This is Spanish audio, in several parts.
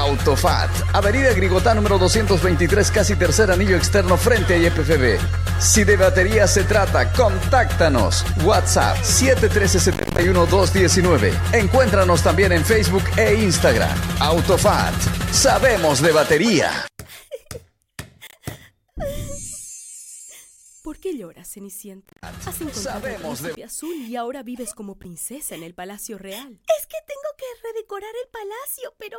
Autofat, Avenida Grigotá número 223, casi tercer anillo externo frente a IPFB. Si de batería se trata, contáctanos. WhatsApp 713-71219. Encuéntranos también en Facebook e Instagram. Autofat, sabemos de batería. ¿Por qué lloras, Cenicienta? Has encontrado Sabemos el de- príncipe azul y ahora vives como princesa en el Palacio Real. Es que tengo que redecorar el palacio, pero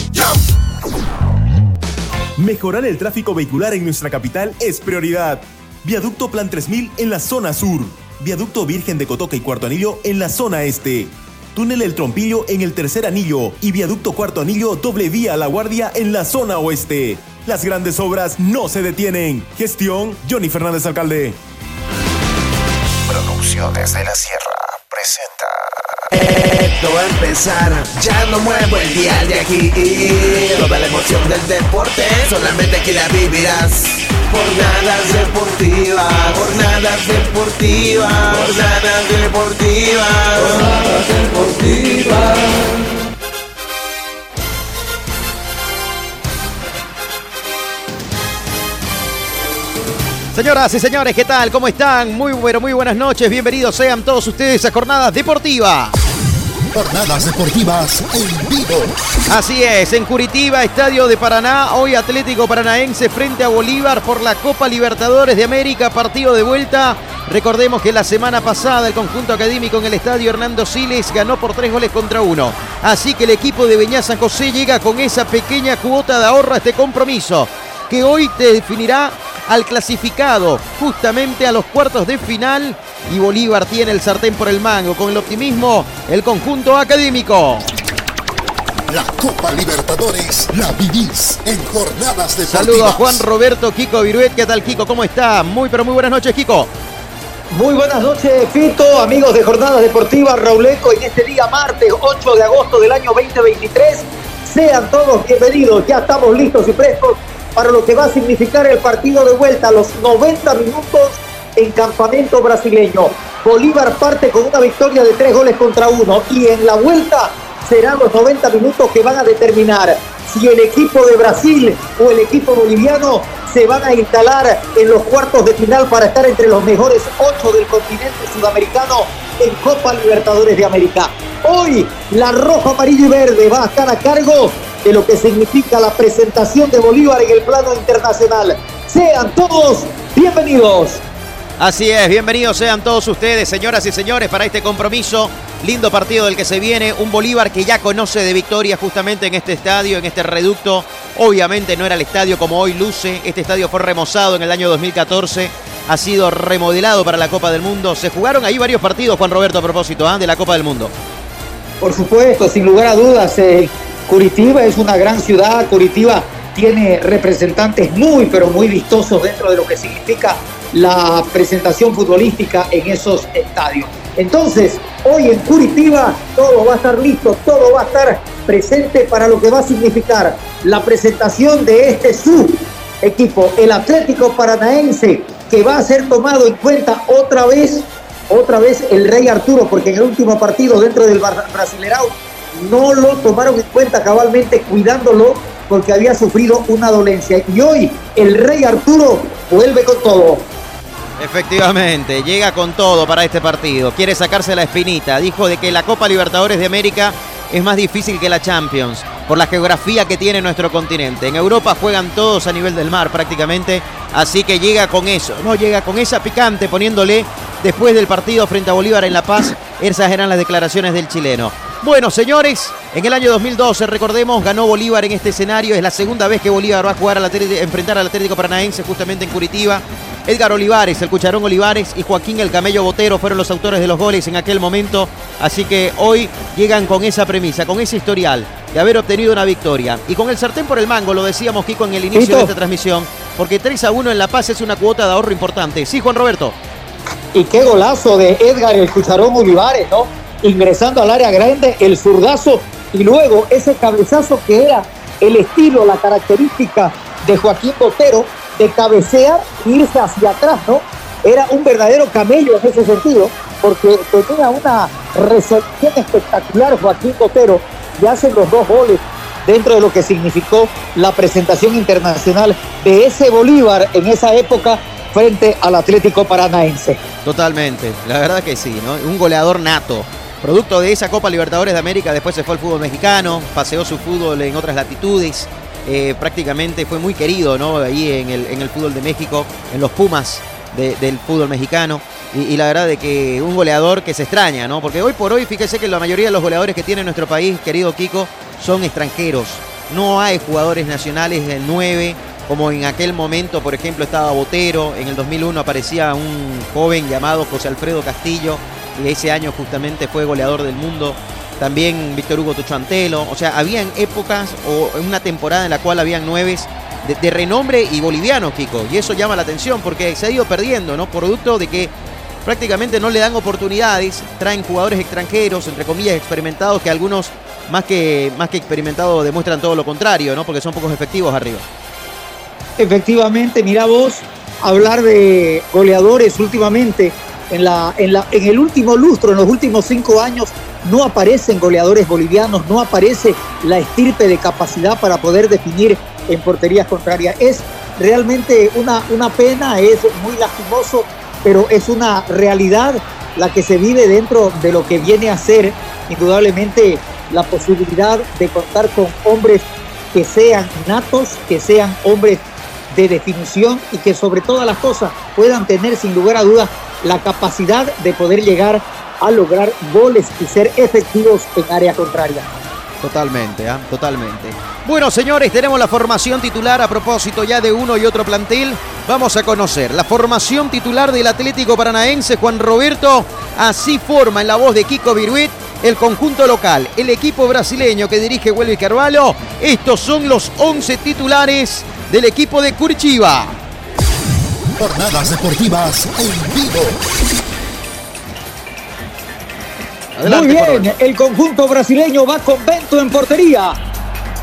Mejorar el tráfico vehicular en nuestra capital es prioridad. Viaducto Plan 3000 en la zona sur. Viaducto Virgen de Cotoca y Cuarto Anillo en la zona este. Túnel El Trompillo en el tercer anillo y Viaducto Cuarto Anillo doble vía a La Guardia en la zona oeste. Las grandes obras no se detienen. Gestión Johnny Fernández Alcalde. Producciones de la Sierra presenta. Esto va a empezar, ya no muevo el día de aquí. Toda la emoción del deporte, solamente aquí la vivirás. Jornadas deportivas, jornadas deportivas, jornadas deportivas, jornadas deportivas. Señoras y señores, ¿qué tal? ¿Cómo están? Muy pero muy buenas noches. Bienvenidos sean todos ustedes a Jornadas Deportivas. Jornadas deportivas en vivo. Así es, en Curitiba, Estadio de Paraná, hoy Atlético Paranaense frente a Bolívar por la Copa Libertadores de América, partido de vuelta. Recordemos que la semana pasada el conjunto académico en el Estadio Hernando Siles ganó por tres goles contra uno. Así que el equipo de Beñá San José llega con esa pequeña cuota de ahorro a este compromiso, que hoy te definirá al clasificado justamente a los cuartos de final y Bolívar tiene el sartén por el mango con el optimismo el conjunto académico. La Copa Libertadores la vivís en jornadas deportivas. Saludo a Juan Roberto Kiko Viruet. ¿Qué tal Kiko? ¿Cómo está? Muy pero muy buenas noches Kiko. Muy buenas noches, Fito, amigos de Jornadas Deportivas, Rauleco, en este día martes 8 de agosto del año 2023. Sean todos bienvenidos, ya estamos listos y prestos para lo que va a significar el partido de vuelta a los 90 minutos en campamento brasileño. Bolívar parte con una victoria de tres goles contra uno y en la vuelta serán los 90 minutos que van a determinar si el equipo de Brasil o el equipo boliviano se van a instalar en los cuartos de final para estar entre los mejores ocho del continente sudamericano en Copa Libertadores de América. Hoy la roja, amarillo y verde va a estar a cargo de lo que significa la presentación de Bolívar en el plano internacional. Sean todos bienvenidos. Así es, bienvenidos sean todos ustedes, señoras y señores, para este compromiso. Lindo partido del que se viene, un Bolívar que ya conoce de victoria justamente en este estadio, en este reducto. Obviamente no era el estadio como hoy luce, este estadio fue remozado en el año 2014, ha sido remodelado para la Copa del Mundo. Se jugaron ahí varios partidos, Juan Roberto, a propósito, ¿ah? de la Copa del Mundo. Por supuesto, sin lugar a dudas, eh, Curitiba es una gran ciudad, Curitiba tiene representantes muy, pero muy vistosos dentro de lo que significa la presentación futbolística en esos estadios. Entonces, hoy en Curitiba todo va a estar listo, todo va a estar presente para lo que va a significar la presentación de este su equipo, el Atlético Paranaense, que va a ser tomado en cuenta otra vez, otra vez el Rey Arturo, porque en el último partido dentro del Brasilerao no lo tomaron en cuenta cabalmente cuidándolo porque había sufrido una dolencia. Y hoy el Rey Arturo vuelve con todo. Efectivamente, llega con todo para este partido. Quiere sacarse la espinita. Dijo de que la Copa Libertadores de América es más difícil que la Champions por la geografía que tiene nuestro continente. En Europa juegan todos a nivel del mar prácticamente, así que llega con eso, no llega con esa picante poniéndole después del partido frente a Bolívar en La Paz. Esas eran las declaraciones del chileno. Bueno, señores, En el año 2012, recordemos, ganó Bolívar en este escenario. Es la segunda vez que Bolívar va a jugar a enfrentar al Atlético Paranaense justamente en Curitiba. Edgar Olivares, el Cucharón Olivares y Joaquín el Camello Botero fueron los autores de los goles en aquel momento. Así que hoy llegan con esa premisa, con ese historial de haber obtenido una victoria. Y con el sartén por el mango, lo decíamos Kiko en el inicio de esta transmisión, porque 3 a 1 en La Paz es una cuota de ahorro importante. Sí, Juan Roberto. Y qué golazo de Edgar el Cucharón Olivares, ¿no? Ingresando al área grande, el zurdazo y luego ese cabezazo que era el estilo, la característica de Joaquín Botero de cabecear e irse hacia atrás, ¿no? Era un verdadero camello en ese sentido, porque tenía una recepción espectacular Joaquín Botero y hacen los dos goles dentro de lo que significó la presentación internacional de ese Bolívar en esa época frente al Atlético Paranaense. Totalmente, la verdad que sí, ¿no? Un goleador nato. Producto de esa Copa Libertadores de América, después se fue al fútbol mexicano, paseó su fútbol en otras latitudes, eh, prácticamente fue muy querido ¿no? ahí en el, en el fútbol de México, en los Pumas del fútbol mexicano. Y, la verdad de que un goleador que se extraña, ¿no? Porque hoy por hoy, fíjese que la mayoría de los goleadores que tiene nuestro país, querido Kiko, son extranjeros. No hay jugadores nacionales del 9, como en aquel momento, por ejemplo, estaba Botero, en el 2001 aparecía un joven llamado José Alfredo Castillo, y ese año justamente fue goleador del mundo también Víctor Hugo Tuchantelo. O sea, habían épocas o una temporada en la cual habían nueve de, renombre y bolivianos, Kiko. Y eso llama la atención porque se ha ido perdiendo, ¿no? Producto de que prácticamente no le dan oportunidades, traen jugadores extranjeros, entre comillas, experimentados, que algunos más que, más que experimentados demuestran todo lo contrario, ¿no? Porque son pocos efectivos arriba. Efectivamente, mira vos, hablar de goleadores últimamente, en, la, en, la, en el último lustro, en los últimos cinco años, no aparecen goleadores bolivianos, no aparece la estirpe de capacidad para poder definir en porterías contrarias. Es realmente una, una pena, es muy lastimoso, pero es una realidad la que se vive dentro de lo que viene a ser indudablemente la posibilidad de contar con hombres que sean natos, que sean hombres de definición y que sobre todas las cosas puedan tener sin lugar a dudas la capacidad de poder llegar a lograr goles y ser efectivos en área contraria. Totalmente, ¿ah? totalmente. Bueno, señores, tenemos la formación titular a propósito ya de uno y otro plantel. Vamos a conocer la formación titular del Atlético Paranaense, Juan Roberto. Así forma en la voz de Kiko Viruit el conjunto local, el equipo brasileño que dirige Huelvi Carvalho. Estos son los 11 titulares del equipo de Curitiba. Jornadas deportivas en vivo. Muy bien, el conjunto brasileño va con Bento en portería.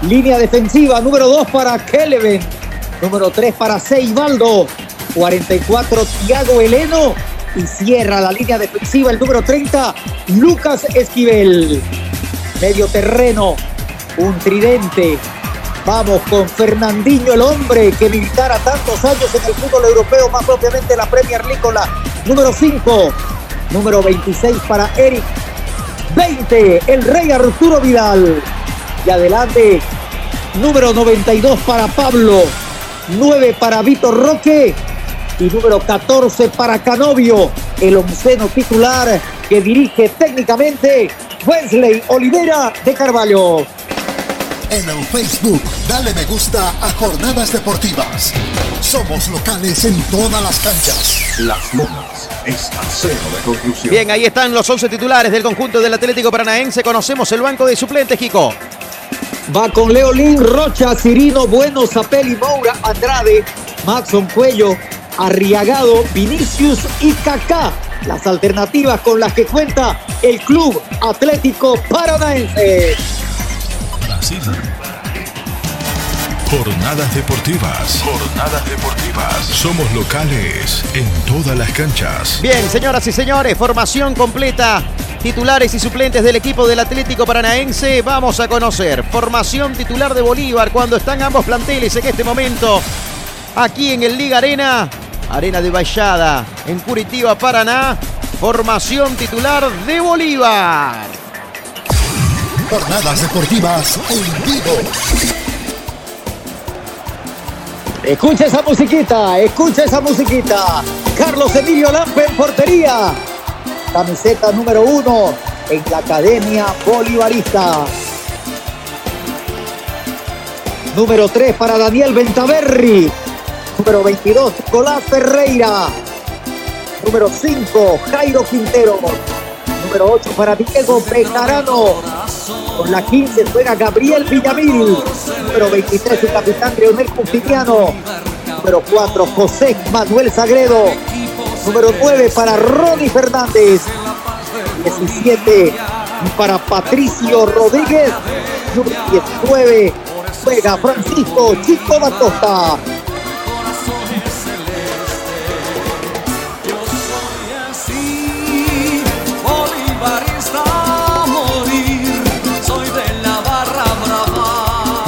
Línea defensiva, número 2 para Keleven. Número 3 para Seibaldo. 44 Thiago Heleno. Y cierra la línea defensiva el número 30, Lucas Esquivel. Medio terreno, un tridente. Vamos con Fernandinho, el hombre que militara tantos años en el fútbol europeo, más propiamente la Premier League la número 5. Número 26 para Eric 20, el rey Arturo Vidal. Y adelante, número 92 para Pablo, 9 para Vitor Roque y número 14 para Canovio, el onceno titular que dirige técnicamente Wesley Olivera de Carvalho. En el Facebook, dale me gusta a Jornadas Deportivas. Somos locales en todas las canchas. Las Lomas es acero de conclusión. Bien, ahí están los 11 titulares del conjunto del Atlético Paranaense. Conocemos el banco de suplentes, Kiko. Va con Leolín, Rocha, Cirino, Bueno, Zapelli, Moura, Andrade, Maxon Cuello, Arriagado, Vinicius y Kaká. Las alternativas con las que cuenta el Club Atlético Paranaense. Jornadas deportivas. Jornadas deportivas. Somos locales en todas las canchas. Bien, señoras y señores, formación completa. Titulares y suplentes del equipo del Atlético Paranaense. Vamos a conocer formación titular de Bolívar cuando están ambos planteles en este momento. Aquí en el Liga Arena. Arena de Vallada, en Curitiba, Paraná. Formación titular de Bolívar. Jornadas deportivas en vivo. Escucha esa musiquita, escucha esa musiquita. Carlos Emilio Lampe en portería. Camiseta número uno en la Academia Bolivarista. Número 3 para Daniel Ventaverri. Número 22, Nicolás Ferreira. Número 5, Jairo Quintero. Número 8 para Diego Bejarano. Con la 15 juega Gabriel Villamil. Número 23, su capitán Leonel Justiniano. Número 4, José Manuel Sagredo. Número 9 para Ronnie Fernández. 17 para Patricio Rodríguez. Número 19 juega Francisco Chico da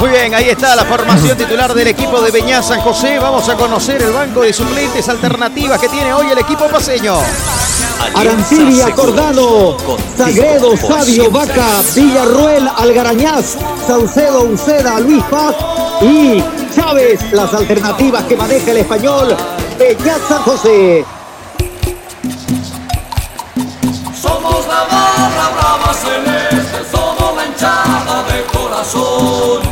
Muy bien, ahí está la formación titular del equipo de Beñá San José. Vamos a conocer el banco de suplentes alternativas que tiene hoy el equipo paseño. Arancibia, Cordano, Sagredo, Sabio, Vaca, Villarruel, Algarañaz, Saucedo, Uceda, Luis Paz y Chávez. Las alternativas que maneja el español Beñá San José. Somos la barra brava celeste, somos la hinchada de corazón.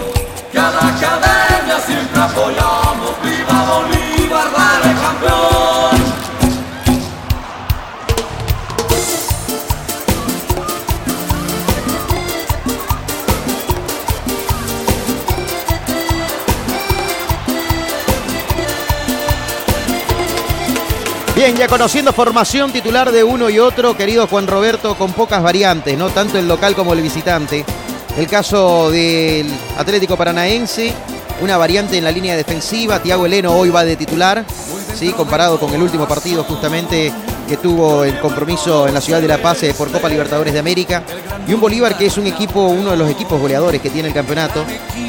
Que a la academia siempre apoyamos. ¡Viva Bolívar, dale campeón! Bien, ya conociendo formación titular de uno y otro, querido Juan Roberto, con pocas variantes, ¿no? Tanto el local como el visitante. El caso del Atlético Paranaense, una variante en la línea defensiva. Tiago Heleno hoy va de titular, ¿sí? comparado con el último partido justamente que tuvo el compromiso en la ciudad de La Paz eh, por Copa Libertadores de América. Y un Bolívar que es un equipo, uno de los equipos goleadores que tiene el campeonato.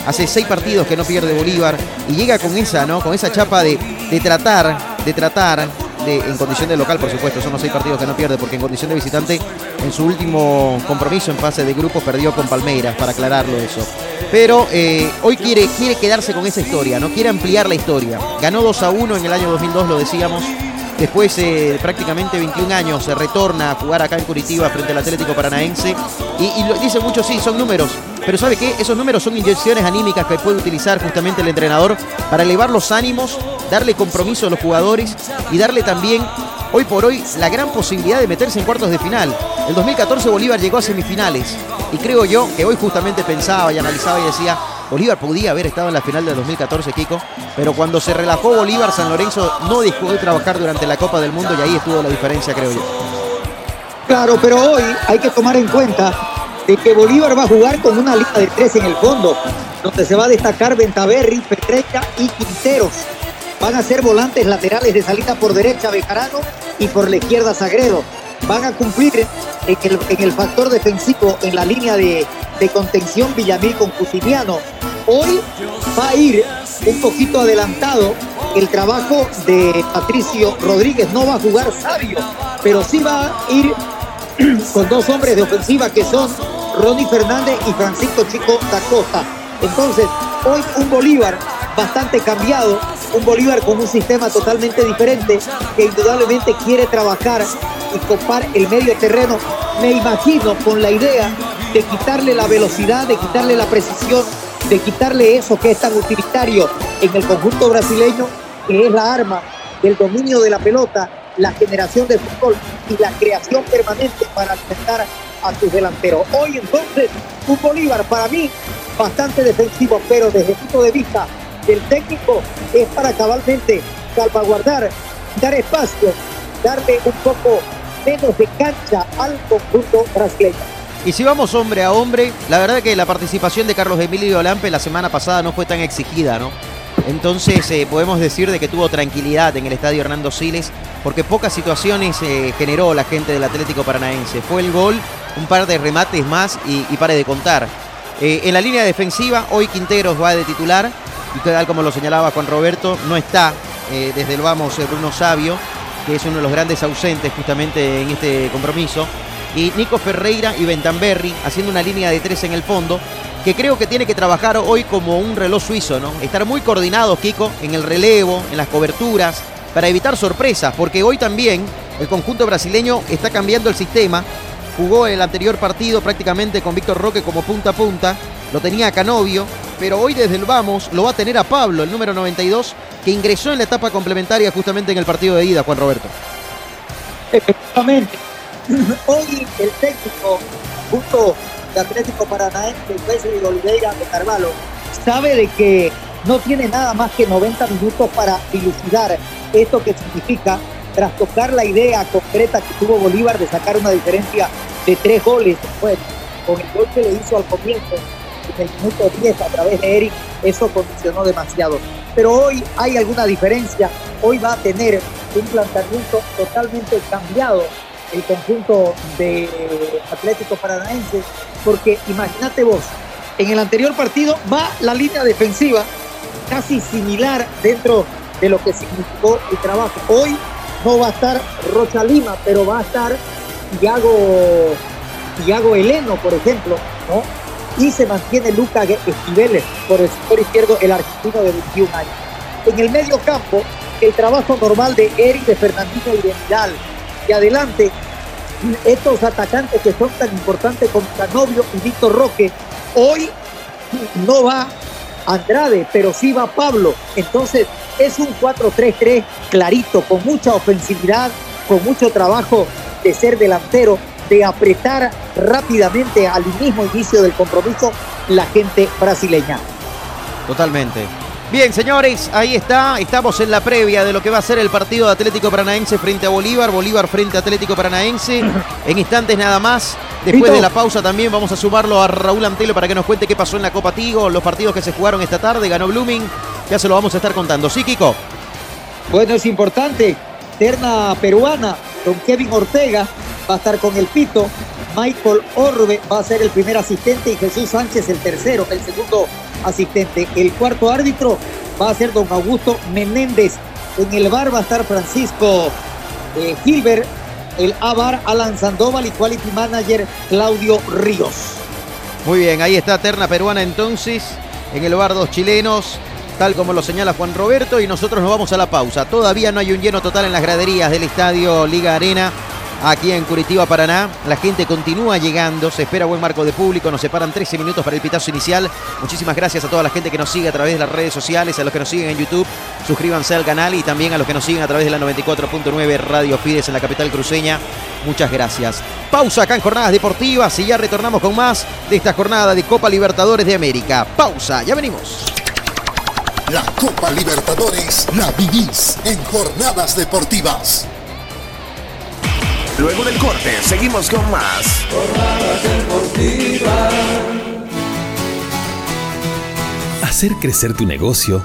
Hace seis partidos que no pierde Bolívar y llega con esa, ¿no? Con esa chapa de, de tratar, de tratar, en condición de local, por supuesto, son los seis partidos que no pierde, porque en condición de visitante, en su último compromiso en fase de grupos, perdió con Palmeiras, para aclararlo eso. Pero eh, hoy quiere, quiere quedarse con esa historia, no quiere ampliar la historia. Ganó 2 a 1 en el año 2002, lo decíamos. Después de prácticamente 21 años se retorna a jugar acá en Curitiba frente al Atlético Paranaense. Y, y lo dicen muchos, sí, son números. Pero ¿sabe qué? Esos números son inyecciones anímicas que puede utilizar justamente el entrenador para elevar los ánimos, darle compromiso a los jugadores y darle también, hoy por hoy, la gran posibilidad de meterse en cuartos de final. El 2014 Bolívar llegó a semifinales. Y creo yo que hoy justamente pensaba y analizaba y decía, Bolívar podía haber estado en la final del 2014, Kiko, pero cuando se relajó Bolívar, San Lorenzo no dejó de trabajar durante la Copa del Mundo y ahí estuvo la diferencia, creo yo. Claro, pero hoy hay que tomar en cuenta de que Bolívar va a jugar con una lista de tres en el fondo, donde se va a destacar Ventaverri, Petrecha y Quinteros. Van a ser volantes laterales de salida por derecha Bejarano y por la izquierda Sagredo. Van a cumplir en el, en el factor defensivo en la línea de, de contención Villamil con Cusimiano. Hoy va a ir un poquito adelantado el trabajo de Patricio Rodríguez. No va a jugar sabio, pero sí va a ir con dos hombres de ofensiva que son Ronnie Fernández y Francisco Chico da Costa. Entonces, hoy un Bolívar bastante cambiado, un Bolívar con un sistema totalmente diferente que indudablemente quiere trabajar y copar el medio terreno. Me imagino con la idea de quitarle la velocidad, de quitarle la precisión, de quitarle eso que es tan utilitario en el conjunto brasileño, que es la arma del dominio de la pelota, la generación de fútbol y la creación permanente para alimentar a sus delanteros. Hoy entonces un Bolívar para mí bastante defensivo, pero desde el punto de vista del técnico es para cabalmente salvaguardar, dar espacio, darle un poco menos de cancha al conjunto brasileño. Y si vamos hombre a hombre, la verdad que la participación de Carlos Emilio Lampe la semana pasada no fue tan exigida, ¿no? Entonces eh, podemos decir de que tuvo tranquilidad en el estadio Hernando Siles, porque pocas situaciones eh, generó la gente del Atlético Paranaense. Fue el gol, un par de remates más y, y pare de contar. Eh, en la línea defensiva, hoy Quinteros va de titular, y tal como lo señalaba Juan Roberto, no está eh, desde el vamos eh, Bruno Sabio, que es uno de los grandes ausentes justamente en este compromiso. Y Nico Ferreira y Bentamberri haciendo una línea de tres en el fondo, que creo que tiene que trabajar hoy como un reloj suizo, ¿no? Estar muy coordinados, Kiko, en el relevo, en las coberturas, para evitar sorpresas, porque hoy también el conjunto brasileño está cambiando el sistema. Jugó el anterior partido prácticamente con Víctor Roque como punta a punta, lo tenía Canovio, pero hoy desde el Vamos lo va a tener a Pablo, el número 92, que ingresó en la etapa complementaria justamente en el partido de ida, Juan Roberto. Efectivamente. Hoy el técnico junto de Atlético Paranaense, Wesley Oliveira de Carvalho, sabe de que no tiene nada más que 90 minutos para dilucidar esto que significa tras tocar la idea concreta que tuvo Bolívar de sacar una diferencia de tres goles bueno, con el gol que le hizo al comienzo en el minuto 10 a través de Eric, eso condicionó demasiado. Pero hoy hay alguna diferencia, hoy va a tener un planteamiento totalmente cambiado el conjunto de Atlético Paranaense, porque imagínate vos, en el anterior partido va la línea defensiva casi similar dentro de lo que significó el trabajo. Hoy no va a estar Rocha Lima, pero va a estar Iago, Iago Heleno, por ejemplo, ¿no? Y se mantiene Lucas Esquiveles por el sector izquierdo, el argentino de 21 años. En el medio campo, el trabajo normal de Eric, de Fernandino y de Vidal. Y adelante, estos atacantes que son tan importantes como Canovio y Víctor Roque, hoy no va Andrade, pero sí va Pablo. Entonces es un 4-3-3 clarito, con mucha ofensividad, con mucho trabajo de ser delantero, de apretar rápidamente al mismo inicio del compromiso la gente brasileña. Totalmente. Bien, señores, ahí está. Estamos en la previa de lo que va a ser el partido de Atlético Paranaense frente a Bolívar. Bolívar frente a Atlético Paranaense. En instantes nada más. Después de la pausa también vamos a sumarlo a Raúl Antelo para que nos cuente qué pasó en la Copa Tigo, los partidos que se jugaron esta tarde. Ganó Blooming. Ya se lo vamos a estar contando. ¿Sí, Kiko? Bueno, es importante. Terna peruana con Kevin Ortega va a estar con el Pito. Michael Orbe va a ser el primer asistente y Jesús Sánchez el tercero, el segundo asistente. El cuarto árbitro va a ser don Augusto Menéndez. En el bar va a estar Francisco eh, Gilbert, el ABAR Alan Sandoval y Quality Manager Claudio Ríos. Muy bien, ahí está Terna Peruana entonces. En el bar dos chilenos, tal como lo señala Juan Roberto. Y nosotros nos vamos a la pausa. Todavía no hay un lleno total en las graderías del estadio Liga Arena aquí en Curitiba, Paraná. La gente continúa llegando, se espera buen marco de público, nos separan 13 minutos para el pitazo inicial. Muchísimas gracias a toda la gente que nos sigue a través de las redes sociales, a los que nos siguen en YouTube, suscríbanse al canal y también a los que nos siguen a través de la 94.9 Radio Fides en la capital cruceña. Muchas gracias. Pausa acá en Jornadas Deportivas y ya retornamos con más de esta jornada de Copa Libertadores de América. Pausa, ya venimos. La Copa Libertadores la vivís en Jornadas Deportivas. Luego del corte, seguimos con más. Hacer crecer tu negocio,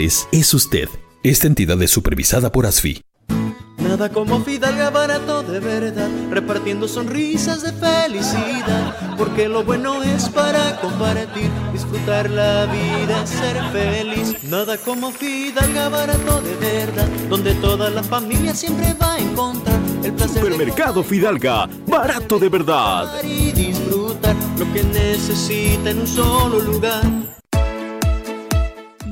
es usted. Esta entidad es supervisada por ASFI. Nada como Fidalga barato de verdad, repartiendo sonrisas de felicidad, porque lo bueno es para compartir, disfrutar la vida, ser feliz. Nada como Fidalga barato de verdad, donde toda la familia siempre va a encontrar el placer Supermercado Fidalga, barato de verdad. de y disfrutar lo que necesita en un solo lugar.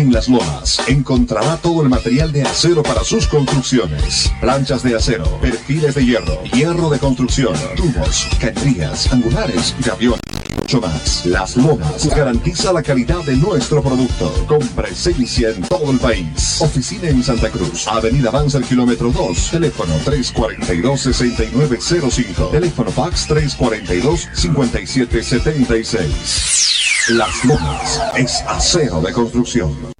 En Las Lomas encontrará todo el material de acero para sus construcciones. Planchas de acero, perfiles de hierro, hierro de construcción, tubos, cañerías, angulares, gaviones. Mucho más. Las Lomas garantiza la calidad de nuestro producto. Compre Celicia en todo el país. Oficina en Santa Cruz. Avenida Avanza el kilómetro 2. Teléfono 342-6905. Teléfono fax 342-5776. Las Lomas es acero de construcción.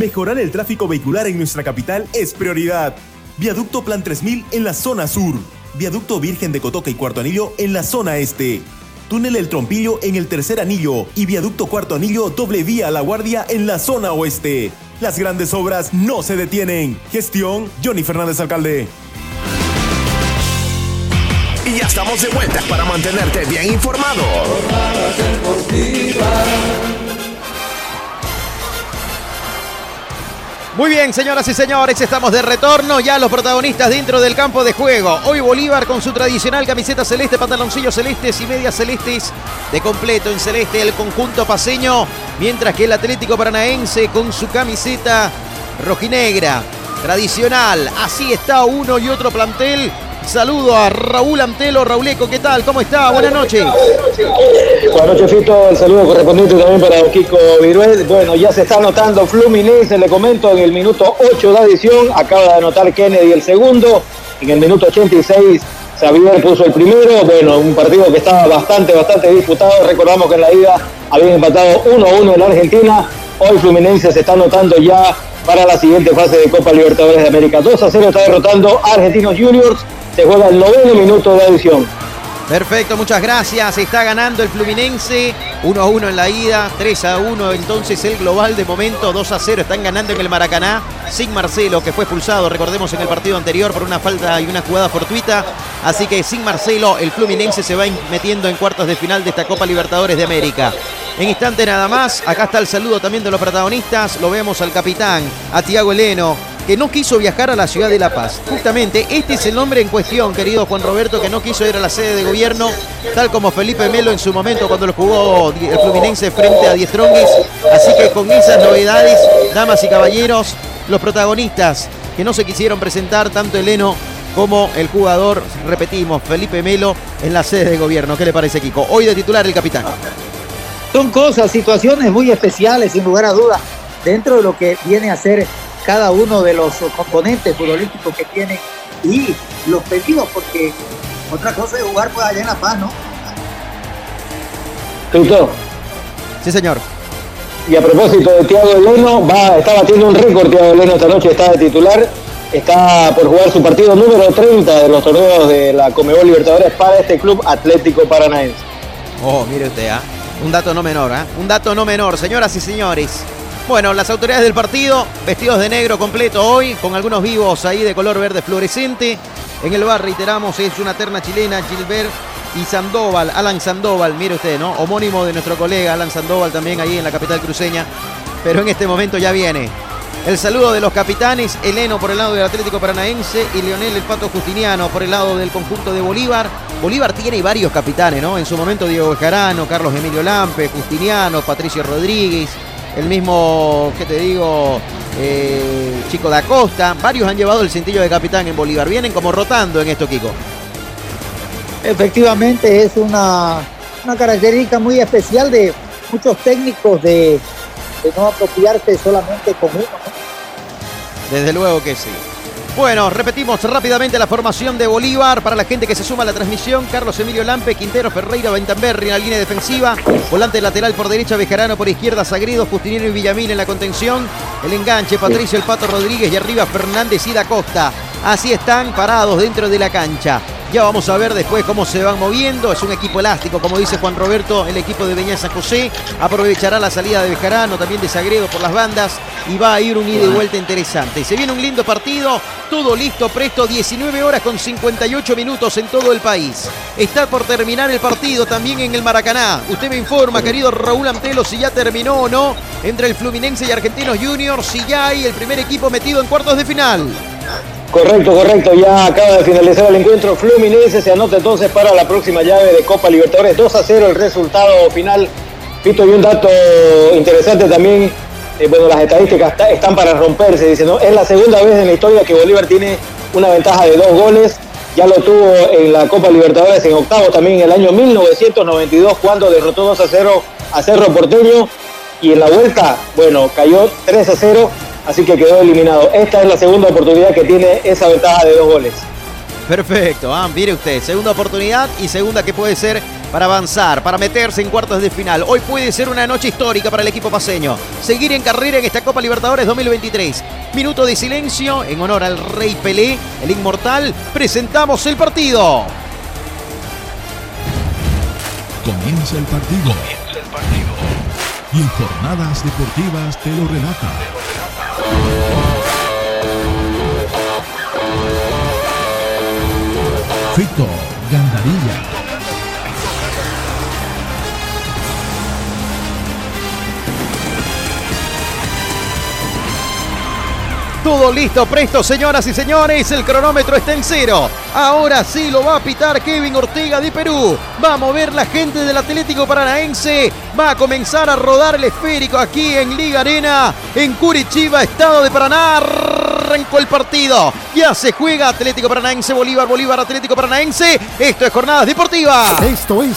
Mejorar el tráfico vehicular en nuestra capital es prioridad. Viaducto Plan 3000 en la zona sur. Viaducto Virgen de Cotoca y Cuarto Anillo en la zona este. Túnel El Trompillo en el tercer anillo y Viaducto Cuarto Anillo doble vía a La Guardia en la zona oeste. Las grandes obras no se detienen. Gestión Johnny Fernández Alcalde. Y ya estamos de vuelta para mantenerte bien informado. Muy bien, señoras y señores, estamos de retorno ya los protagonistas dentro del campo de juego. Hoy Bolívar con su tradicional camiseta celeste, pantaloncillos celestes y medias celestes de completo en celeste el conjunto paseño, mientras que el Atlético Paranaense con su camiseta rojinegra tradicional. Así está uno y otro plantel Saludo a Raúl Antelo. Rauleco, ¿qué tal? ¿Cómo está? Buenas noches. Buenas noches, Fito. El saludo correspondiente también para Kiko Viruel. Bueno, ya se está anotando Fluminense, le comento, en el minuto 8 de adición. Acaba de anotar Kennedy el segundo. En el minuto 86 Xavier puso el primero, bueno, un partido que estaba bastante, bastante disputado. Recordamos que en la ida habían empatado 1-1 en la Argentina. Hoy Fluminense se está anotando ya para la siguiente fase de Copa Libertadores de América. 2 0 está derrotando Argentinos Juniors. Se juega el noveno minuto de adición. Perfecto, muchas gracias. Está ganando el Fluminense 1 a 1 en la ida, 3 a 1 entonces el global de momento, 2 a 0 están ganando en el Maracaná sin Marcelo que fue expulsado, recordemos en el partido anterior por una falta y una jugada fortuita. Así que sin Marcelo el Fluminense se va metiendo en cuartos de final de esta Copa Libertadores de América. En instante nada más, acá está el saludo también de los protagonistas, lo vemos al capitán, a Tiago Eleno, que no quiso viajar a la ciudad de La Paz. Justamente este es el nombre en cuestión, querido Juan Roberto, que no quiso ir a la sede de gobierno, tal como Felipe Melo en su momento cuando lo jugó el Fluminense frente a Diestronguis. Así que con esas novedades, damas y caballeros, los protagonistas que no se quisieron presentar, tanto Eleno como el jugador, repetimos, Felipe Melo en la sede de gobierno. ¿Qué le parece, Kiko? Hoy de titular el capitán. Son cosas, situaciones muy especiales, sin lugar a dudas, dentro de lo que viene a ser cada uno de los componentes futbolísticos que tiene y los pedidos, porque otra cosa es jugar pues allá en La Paz, ¿no? Sí, señor. Y a propósito de Tiago Eleno, va, está batiendo un récord Tiago Eleno esta noche, está de titular, está por jugar su partido número 30 de los torneos de la Comebol Libertadores para este club Atlético Paranaense. Oh, mire usted, ¿ah? Un dato no menor, ¿ah? Un dato no menor, señoras y señores. Bueno, las autoridades del partido, vestidos de negro completo hoy, con algunos vivos ahí de color verde fluorescente. En el bar, reiteramos, es una terna chilena, Gilbert y Sandoval, Alan Sandoval, mire usted, ¿no? Homónimo de nuestro colega Alan Sandoval también ahí en la capital cruceña. Pero en este momento ya viene. El saludo de los capitanes, Eleno por el lado del Atlético Paranaense y Leonel El Pato Justiniano por el lado del conjunto de Bolívar. Bolívar tiene varios capitanes, ¿no? En su momento Diego Bejarano, Carlos Emilio Lampe, Justiniano, Patricio Rodríguez, el mismo, ¿qué te digo? Eh, Chico da Costa. Varios han llevado el cintillo de capitán en Bolívar. Vienen como rotando en esto, Kiko. Efectivamente, es una, una característica muy especial de muchos técnicos de, de no apropiarse solamente con uno. Desde luego que sí. Bueno, repetimos rápidamente la formación de Bolívar para la gente que se suma a la transmisión. Carlos Emilio Lampe, Quintero, Ferreira, Bentamberri en la línea defensiva. Volante lateral por derecha, Bejarano por izquierda, Sagredo, Justiniano y Villamil en la contención. El enganche, Patricio El Pato Rodríguez y arriba Fernández y da Costa. Así están parados dentro de la cancha. Ya vamos a ver después cómo se van moviendo. Es un equipo elástico, como dice Juan Roberto, el equipo de Beñá San José. Aprovechará la salida de Bejarano, también de Sagredo por las bandas. Y va a ir un ida y vuelta interesante. Se viene un lindo partido. Todo listo, presto. 19 horas con 58 minutos en todo el país. Está por terminar el partido también en el Maracaná. Usted me informa, querido Raúl Antelo, si ya terminó o no entre el Fluminense y Argentinos Juniors. Si ya hay el primer equipo metido en cuartos de final. Correcto, correcto. Ya acaba de finalizar el encuentro. Fluminense se anota entonces para la próxima llave de Copa Libertadores. 2 a 0 el resultado final. Pito, y un dato interesante también. eh, bueno, las estadísticas está- están para romperse. Dice, ¿no? Es la segunda vez en la historia que Bolívar tiene una ventaja de dos goles. Ya lo tuvo en la Copa Libertadores en octavo también en el año 1992 cuando derrotó 2 a 0 a Cerro Porteño. Y en la vuelta, bueno, cayó 3 a 0 así que quedó eliminado. Esta es la segunda oportunidad que tiene esa ventaja de dos goles. Perfecto, ah, mire usted, segunda oportunidad y segunda que puede ser para avanzar, para meterse en cuartos de final. Hoy puede ser una noche histórica para el equipo paseño. Seguir en carrera en esta Copa Libertadores 2023. Minuto de silencio en honor al Rey Pelé, el inmortal. Presentamos el partido. Comienza el partido. Comienza el partido. Y en jornadas deportivas te lo relata. Fito Gandarilla. Todo listo, presto, señoras y señores. El cronómetro está en cero. Ahora sí lo va a pitar Kevin Ortega de Perú. Va a mover la gente del Atlético Paranaense. Va a comenzar a rodar el esférico aquí en Liga Arena, en Curitiba, estado de Paraná. arrancó el partido. Ya se juega Atlético Paranaense, Bolívar, Bolívar, Atlético Paranaense. Esto es Jornadas Deportivas. Esto es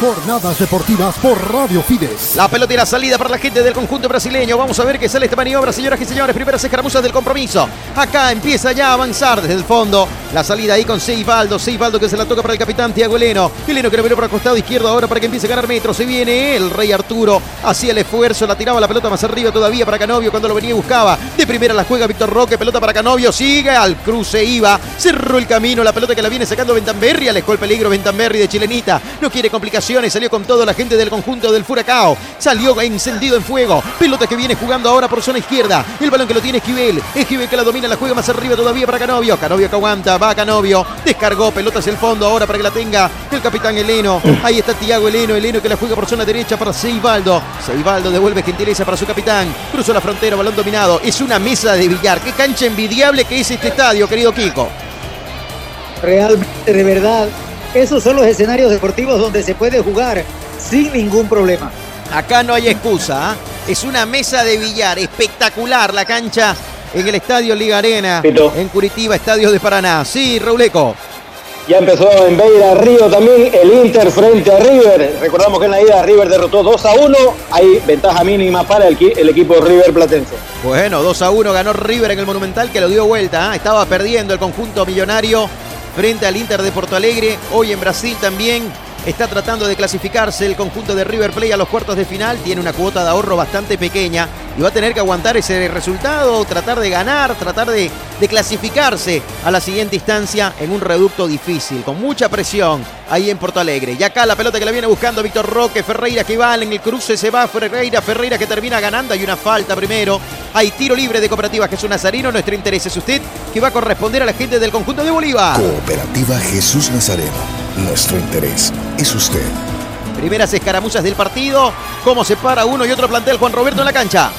Jornadas Deportivas por Radio Fides. La pelota y la salida para la gente del conjunto brasileño. Vamos a ver qué sale esta maniobra, señoras y señores. Primeras escaramuzas del compromiso. Acá empieza ya a avanzar desde el fondo. La salida ahí con Seibaldo. Seibaldo que se la toca para el capitán Tiago Eleno. Eleno que lo viene por el costado izquierdo ahora para que empiece a ganar metros. Se viene el Rey Arturo. Hacía el esfuerzo. La tiraba la pelota más arriba todavía para Canovio cuando lo venía y buscaba. De primera la juega Víctor Roque. Pelota para Canovio. Sigue al cruce. Iba. Cerró el camino. La pelota que la viene sacando Ventamberri. Alejó el peligro Ventamberri de Chilenita. No quiere complicaciones. Salió con todo la gente del conjunto del Furacao. Salió encendido en fuego. Pelota que viene jugando ahora por zona izquierda. El balón que lo tiene Esquivel. Esquivel que la domina. La juega más arriba todavía para Canovio. Canovio que aguanta. Va Canovio. Descargó. Pelota hacia el fondo ahora para que la tenga el capitán Eleno. Ahí está Tiago Eleno. Eleno que la juega por zona derecha para Seibaldo. Seibaldo devuelve gentileza para su capitán. Cruzó la frontera. Balón dominado. Es una mesa de billar. Qué cancha envidiable que es este estadio, querido Kiko. Realmente, de verdad, esos son los escenarios deportivos donde se puede jugar sin ningún problema. Acá no hay excusa. ¿ah? Es una mesa de billar espectacular la cancha en el estadio Liga Arena. En Curitiba, estadio de Paraná. Sí, Rauleco. Ya empezó en Beira Río también el Inter frente a River. Recordamos que en la ida River derrotó 2 a 1. Hay ventaja mínima para el, el equipo River Platense. Bueno, 2 a 1 ganó River en el Monumental que lo dio vuelta. ¿ah? Estaba perdiendo el conjunto millonario frente al Inter de Porto Alegre. Hoy en Brasil también está tratando de clasificarse el conjunto de River Plate a los cuartos de final. Tiene una cuota de ahorro bastante pequeña y va a tener que aguantar ese resultado, tratar de ganar, tratar de, de qualificarse a la siguiente instancia en un reducto difícil, con mucha presión ahí en Porto Alegre. Y acá la pelota que la viene buscando Víctor Roque, Ferreira que va en el cruce, se va Ferreira, Ferreira que termina ganando, hay una falta primero. Hay tiro libre de Cooperativa Jesús Nazareno, nuestro interés es usted, que va a corresponder a la gente del conjunto de Bolívar. Cooperativa Jesús Nazareno, nuestro interés es usted. Primeras escaramuzas del partido, cómo se para uno y otro plantel Juan Roberto en la cancha.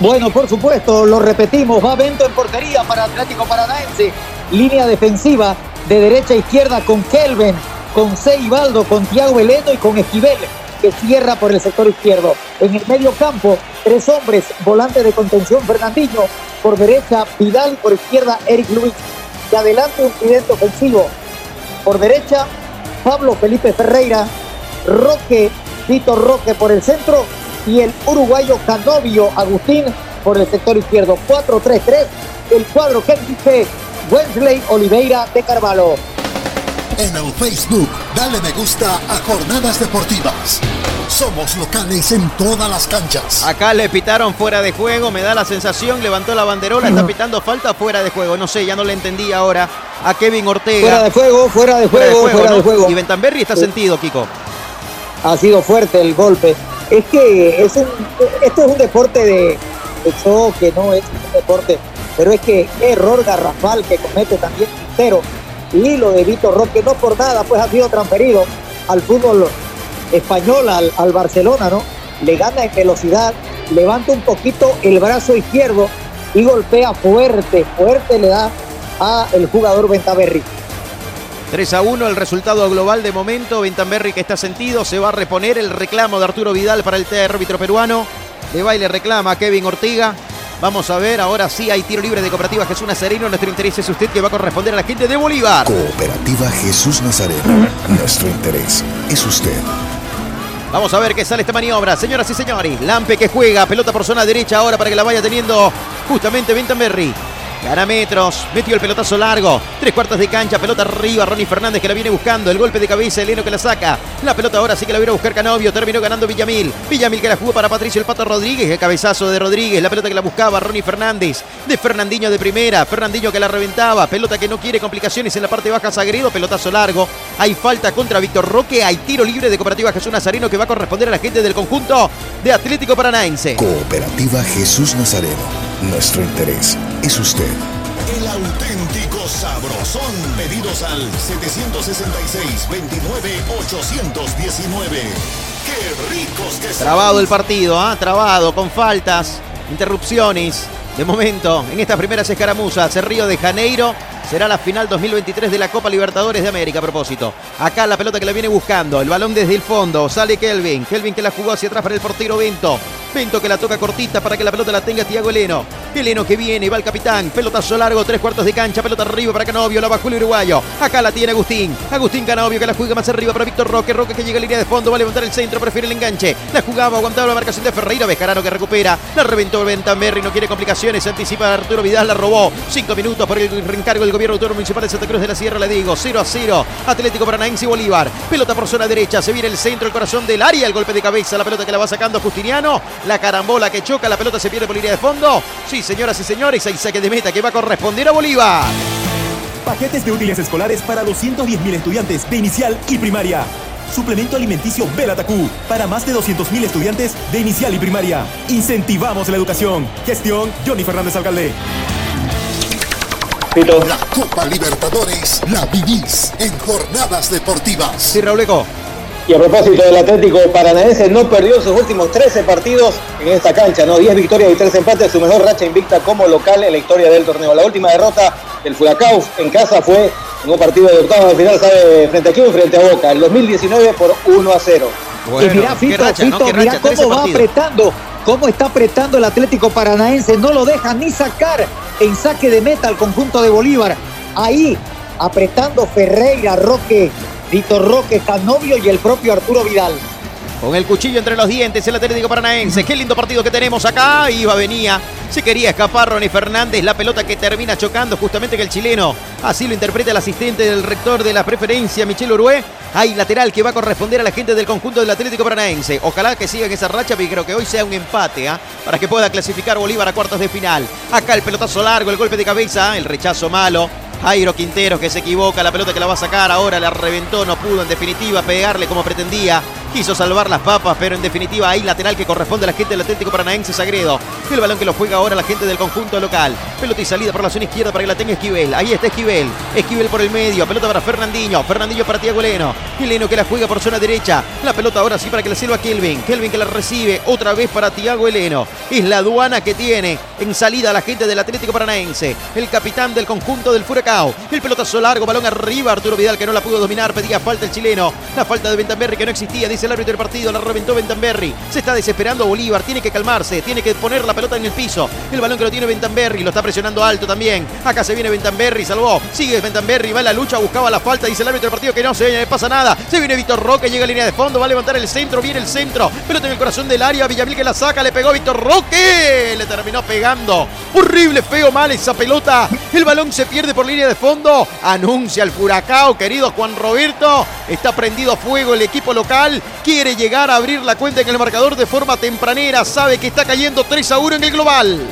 Bueno, por supuesto, lo repetimos, va Bento en portería para Atlético Paranaense, línea defensiva de derecha a izquierda con Kelvin, con Seibaldo, con Tiago Eleno y con Esquivel, que cierra por el sector izquierdo. En el medio campo, tres hombres, volante de contención Fernandinho, por derecha Vidal, por izquierda Eric Luis. Y adelante un tridente ofensivo. Por derecha, Pablo Felipe Ferreira, Roque, Tito Roque por el centro y el uruguayo Canovio Agustín por el sector izquierdo. 4-3-3, el cuadro que dice Wesley Oliveira de Carvalho. En el Facebook, dale me gusta a Jornadas Deportivas. Somos locales en todas las canchas. Acá le pitaron fuera de juego, me da la sensación, levantó la banderola, está pitando falta fuera de juego. No sé, ya no le entendí ahora a Kevin Ortega. Fuera de juego, fuera de juego, fuera de juego. Y Bentamberri está sentido, Kiko. Ha sido fuerte el golpe. Es que es un, esto es un deporte de, de choque, no es un deporte. Pero es que error garrafal que comete también Quintero. Y lo de Víctor Roque, no por nada, pues ha sido transferido al fútbol español, al, al Barcelona, ¿no? Le gana en velocidad, levanta un poquito el brazo izquierdo y golpea fuerte, fuerte le da a el jugador Ventaverri. 3 a 1 el resultado global de momento. Ventamberri que está sentido. Se va a reponer el reclamo de Arturo Vidal para el árbitro peruano. De baile reclama a Kevin Ortiga. Vamos a ver, ahora sí hay tiro libre de Cooperativa Jesús Nazareno. Nuestro interés es usted que va a corresponder a la gente de Bolívar. Cooperativa Jesús Nazareno, nuestro interés es usted. Vamos a ver qué sale esta maniobra, señoras y señores. Lampe que juega, pelota por zona derecha ahora para que la vaya teniendo justamente Ventamberri. Gana metros, metió el pelotazo largo. Tres cuartos de cancha, pelota arriba. Ronnie Fernández que la viene buscando. El golpe de cabeza, Eleno que la saca. La pelota ahora sí que la viene a buscar Canovio. Terminó ganando Villamil. Villamil que la jugó para Patricio el Pato Rodríguez. El cabezazo de Rodríguez. La pelota que la buscaba Ronnie Fernández. De Fernandinho de primera. Fernandinho que la reventaba. Pelota que no quiere complicaciones en la parte baja. Sagredo. Pelotazo largo. Hay falta contra Víctor Roque. Hay tiro libre de Cooperativa Jesús Nazareno que va a corresponder a la gente del conjunto de Atlético Paranaense. Cooperativa Jesús Nazareno, nuestro interés es usted. El auténtico sabrosón. Pedidos al 766-29-819. ¡Qué ricos que son! Trabado el partido, ¿ah? trabado, con faltas, interrupciones. De momento, en estas primeras escaramuzas, el Río de Janeiro será la final 2023 de la Copa Libertadores de América. A propósito, acá la pelota que la viene buscando, el balón desde el fondo, sale Kelvin. Kelvin que la jugó hacia atrás para el portero Bento. Bento que la toca cortita para que la pelota la tenga Tiago Eleno. Eleno que viene, va el capitán. Pelotazo largo, tres cuartos de cancha, pelota arriba para Canovio, la bajó el uruguayo. Acá la tiene Agustín. Agustín Canovio que la juega más arriba para Víctor Roque. Roque que llega a línea de fondo, va a levantar el centro, prefiere el enganche. La jugaba, aguantaba la marcación de Ferreira. Bejarano que recupera. La reventó Bentamberri, no quiere complicaciones. Anticipa Arturo Vidal, la robó. Cinco minutos por el reencargo del gobierno autónomo municipal de Santa Cruz de la Sierra, le digo. 0 a 0. Atlético Paranaense y Bolívar. Pelota por zona derecha, se viene el centro, el corazón del área, el golpe de cabeza, la pelota que la va sacando Justiniano. La carambola que choca, la pelota se pierde por línea de fondo. Sí, señoras y señores, hay saque de meta que va a corresponder a Bolívar. Paquetes de útiles escolares para 210.000 estudiantes de inicial y primaria. Suplemento alimenticio Belatacú para más de 200.000 estudiantes de inicial y primaria. Incentivamos la educación. Gestión Johnny Fernández Alcalde. La Copa Libertadores la vivís en jornadas deportivas. Sí, Rauleco. Y a propósito del Atlético Paranaense, no perdió sus últimos 13 partidos en esta cancha, ¿no? 10 victorias y 3 empates, su mejor racha invicta como local en la historia del torneo. La última derrota del Furacao en casa fue un partido de octavos de final, ¿sabe? Frente a quién? Frente a Boca, el 2019 por 1 a 0. Bueno, y mirá, Fito. Fito, mirá racha, 13 cómo va apretando, cómo está apretando el Atlético Paranaense, no lo deja ni sacar en saque de meta al conjunto de Bolívar. Ahí, apretando Ferreira, Roque, Vitor Roque, Canovio y el propio Arturo Vidal. Con el cuchillo entre los dientes, el Atlético Paranaense. Qué lindo partido que tenemos acá. Iba, venía. Se quería escapar Ronnie Fernández. La pelota que termina chocando justamente que el chileno. Así lo interpreta el asistente del rector de la preferencia, Michel Urué. Hay lateral que va a corresponder a la gente del conjunto del Atlético Paranaense. Ojalá que siga en esa racha, pero creo que hoy sea un empate, ¿ah? Para que pueda clasificar Bolívar a cuartos de final. Acá el pelotazo largo, el golpe de cabeza, el rechazo malo. Jairo Quinteros que se equivoca, la pelota que la va a sacar ahora la reventó, no pudo en definitiva pegarle como pretendía. Quiso salvar las papas, pero en definitiva hay lateral que corresponde a la gente del Atlético Paranaense Sagredo. El balón que lo juega ahora la gente del conjunto local. Pelota y salida por la zona izquierda para que la tenga Esquivel. Ahí está Esquivel. Esquivel por el medio. Pelota para Fernandinho. Fernandinho para Tiago Leno. Leno que la juega por zona derecha. La pelota ahora sí para que la sirva Kelvin. Kelvin que la recibe otra vez para Tiago Eleno. Es la aduana que tiene en salida la gente del Atlético Paranaense. El capitán del conjunto del El pelotazo largo, balón arriba. Arturo Vidal que no la pudo dominar. Pedía falta el chileno. La falta de Bentamberri que no existía. Dice el árbitro del partido. La reventó Bentamberri. Se está desesperando Bolívar. Tiene que calmarse. Tiene que poner la pelota en el piso. El balón que lo tiene Bentamberri. Lo está presionando alto también. Acá se viene Bentamberri. Salvó. Sigue Bentamberri. Va en la lucha. Buscaba la falta. Dice el árbitro del partido que no se pasa nada. Se viene Víctor Roque. Llega a línea de fondo. Va a levantar el centro. Viene el centro. Pelota en el corazón del área. Villamil que la saca. Le pegó Víctor Roque. Le terminó pegando. Horrible, feo, mal esa pelota. El balón se pierde por línea de fondo. Anuncia el Furacao, querido Juan Roberto. Está prendido fuego el equipo local. Quiere llegar a abrir la cuenta en el marcador de forma tempranera. Sabe que está cayendo 3 a 1 en el global.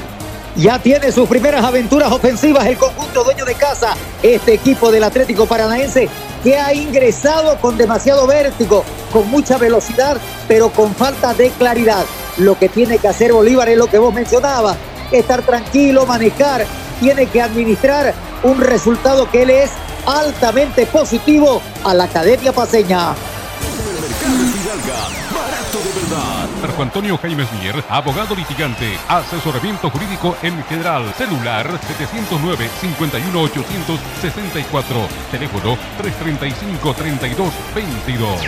Ya tiene sus primeras aventuras ofensivas el conjunto dueño de casa, este equipo del Atlético Paranaense que ha ingresado con demasiado vértigo, con mucha velocidad, pero con falta de claridad. Lo que tiene que hacer Bolívar es lo que vos mencionabas, estar tranquilo, manejar, tiene que administrar un resultado que le es altamente positivo a la Academia Paseña. Marco Antonio Jaimes Mier, abogado litigante, asesoramiento jurídico en general, celular 709 51 864, teléfono 335 32 22.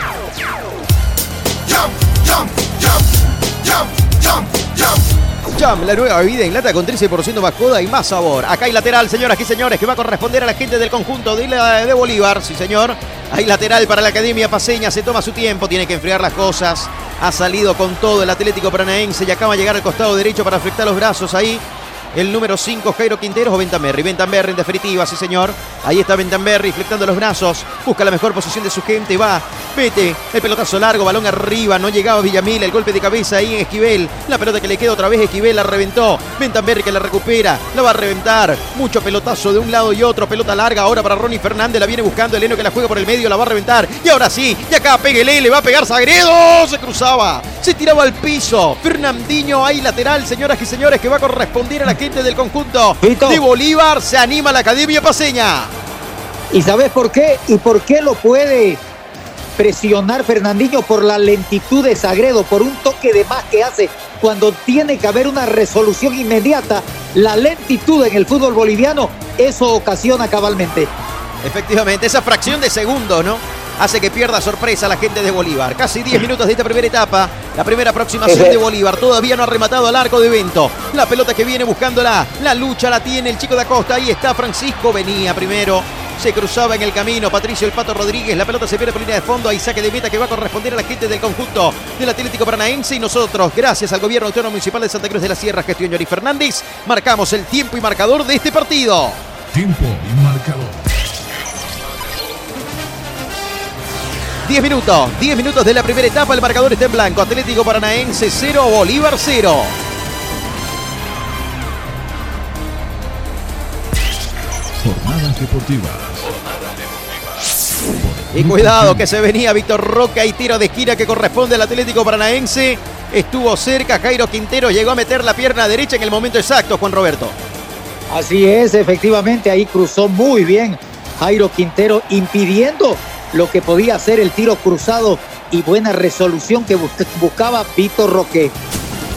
Jam, la nueva bebida en lata con 13% más joda y más sabor. Acá hay lateral, señoras y señores, que va a corresponder a la gente del conjunto de, de Bolívar. Sí, señor. Hay lateral para la Academia Paseña. Se toma su tiempo, tiene que enfriar las cosas. Ha salido con todo el Atlético Paranaense y acaba de llegar al costado derecho para afectar los brazos ahí. El número 5, Jairo Quinteros o Bentamberri. Bentamberri en definitiva, sí señor. Ahí está Bentamberri flectando los brazos. Busca la mejor posición de su gente. Va. Vete. El pelotazo largo, balón arriba. No llegaba Villamil. El golpe de cabeza ahí en Esquivel. La pelota que le queda otra vez Esquivel. La reventó. Bentamberri que la recupera. La va a reventar. Mucho pelotazo de un lado y otro. Pelota larga ahora para Ronnie Fernández. La viene buscando. Eleno que la juega por el medio. La va a reventar. Y ahora sí. Y acá Peguele. Le va a pegar Sagredo. Se cruzaba. Se tiraba al piso. Fernandinho ahí lateral, señoras y señores, que va a corresponder a la gente del conjunto de Bolívar. Se anima la Academia Paseña. ¿Y sabes por qué? ¿Y por qué lo puede presionar Fernandinho? Por la lentitud de Sagredo, por un toque de más que hace cuando tiene que haber una resolución inmediata. La lentitud en el fútbol boliviano, eso ocasiona cabalmente. Efectivamente, esa fracción de segundo, ¿no? Hace que pierda sorpresa la gente de Bolívar. Casi 10 minutos de esta primera etapa. La primera aproximación de Bolívar. Todavía no ha rematado al arco de Vento. La pelota que viene buscándola. La lucha la tiene el chico de Acosta. Ahí está Francisco. Venía primero. Se cruzaba en el camino Patricio el Pato Rodríguez. La pelota se pierde por línea de fondo. Hay saque de meta que va a corresponder a la gente del conjunto del Atlético Paranaense. Y nosotros, gracias al gobierno autónomo municipal de Santa Cruz de la Sierra, gestión Yori Fernández, marcamos el tiempo y marcador de este partido. Tiempo y marcador. 10 minutos, 10 minutos de la primera etapa, el marcador está en blanco. Atlético Paranaense 0, Bolívar 0. Jornadas deportivas. Y cuidado que se venía Víctor Roca y tiro de esquina que corresponde al Atlético Paranaense. Estuvo cerca, Jairo Quintero llegó a meter la pierna derecha en el momento exacto, Juan Roberto. Así es, efectivamente, ahí cruzó muy bien Jairo Quintero, impidiendo lo que podía hacer el tiro cruzado y buena resolución que buscaba Víctor Roque.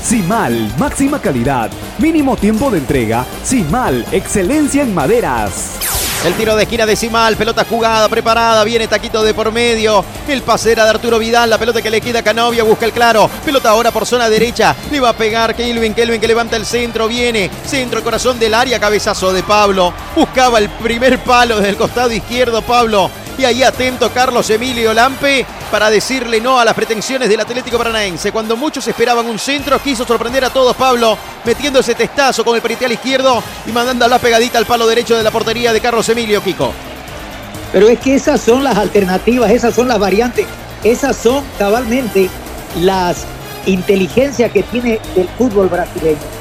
Simal, máxima calidad, mínimo tiempo de entrega. Simal, excelencia en maderas. El tiro de esquina decimal, pelota jugada, preparada, viene Taquito de por medio. El pase era de Arturo Vidal, la pelota que le queda a Canovia, busca el claro. Pelota ahora por zona derecha, le va a pegar Kelvin, Kelvin que levanta el centro, viene. Centro, corazón del área, cabezazo de Pablo. Buscaba el primer palo desde el costado izquierdo, Pablo. Y ahí atento Carlos Emilio Lampe para decirle no a las pretensiones del Atlético Paranaense. Cuando muchos esperaban un centro, quiso sorprender a todos Pablo, metiendo ese testazo con el peritial izquierdo y mandando la pegadita al palo derecho de la portería de Carlos Emilio Kiko. Pero es que esas son las alternativas, esas son las variantes, esas son cabalmente las inteligencias que tiene el fútbol brasileño.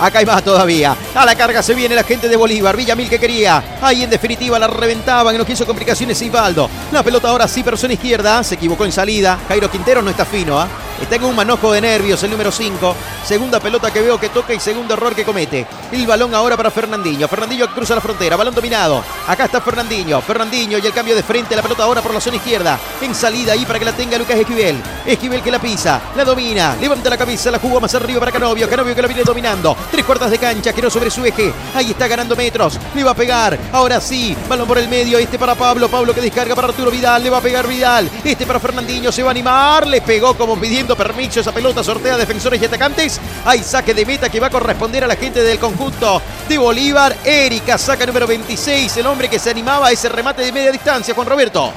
Acá hay más todavía. A la carga se viene la gente de Bolívar. Villamil que quería. Ahí en definitiva la reventaban. No quiso complicaciones Ibaldo. La pelota ahora sí, persona izquierda. Se equivocó en salida. Jairo Quintero no está fino. ¿ah? Está en un manojo de nervios el número 5. Segunda pelota que veo que toca y segundo error que comete. El balón ahora para Fernandinho. Fernandinho cruza la frontera. Balón dominado. Acá está Fernandinho. Fernandinho y el cambio de frente. La pelota ahora por la zona izquierda. En salida ahí para que la tenga Lucas Esquivel. Esquivel que la pisa. La domina. Levanta la cabeza. La jugó más arriba para Canovio. Canovio que la viene dominando. Tres cuartas de cancha. Que no sobre su eje. Ahí está ganando metros. Le va a pegar. Ahora sí. Balón por el medio. Este para Pablo. Pablo que descarga para Arturo Vidal. Le va a pegar Vidal. Este para Fernandinho. Se va a animar. Le pegó como pidiendo permiso. Esa pelota sortea defensores y atacantes. Hay saque de meta que va a corresponder a la gente del conjunto de Bolívar. Erika saca número 26. El hombre que se animaba a ese remate de media distancia, Juan Roberto.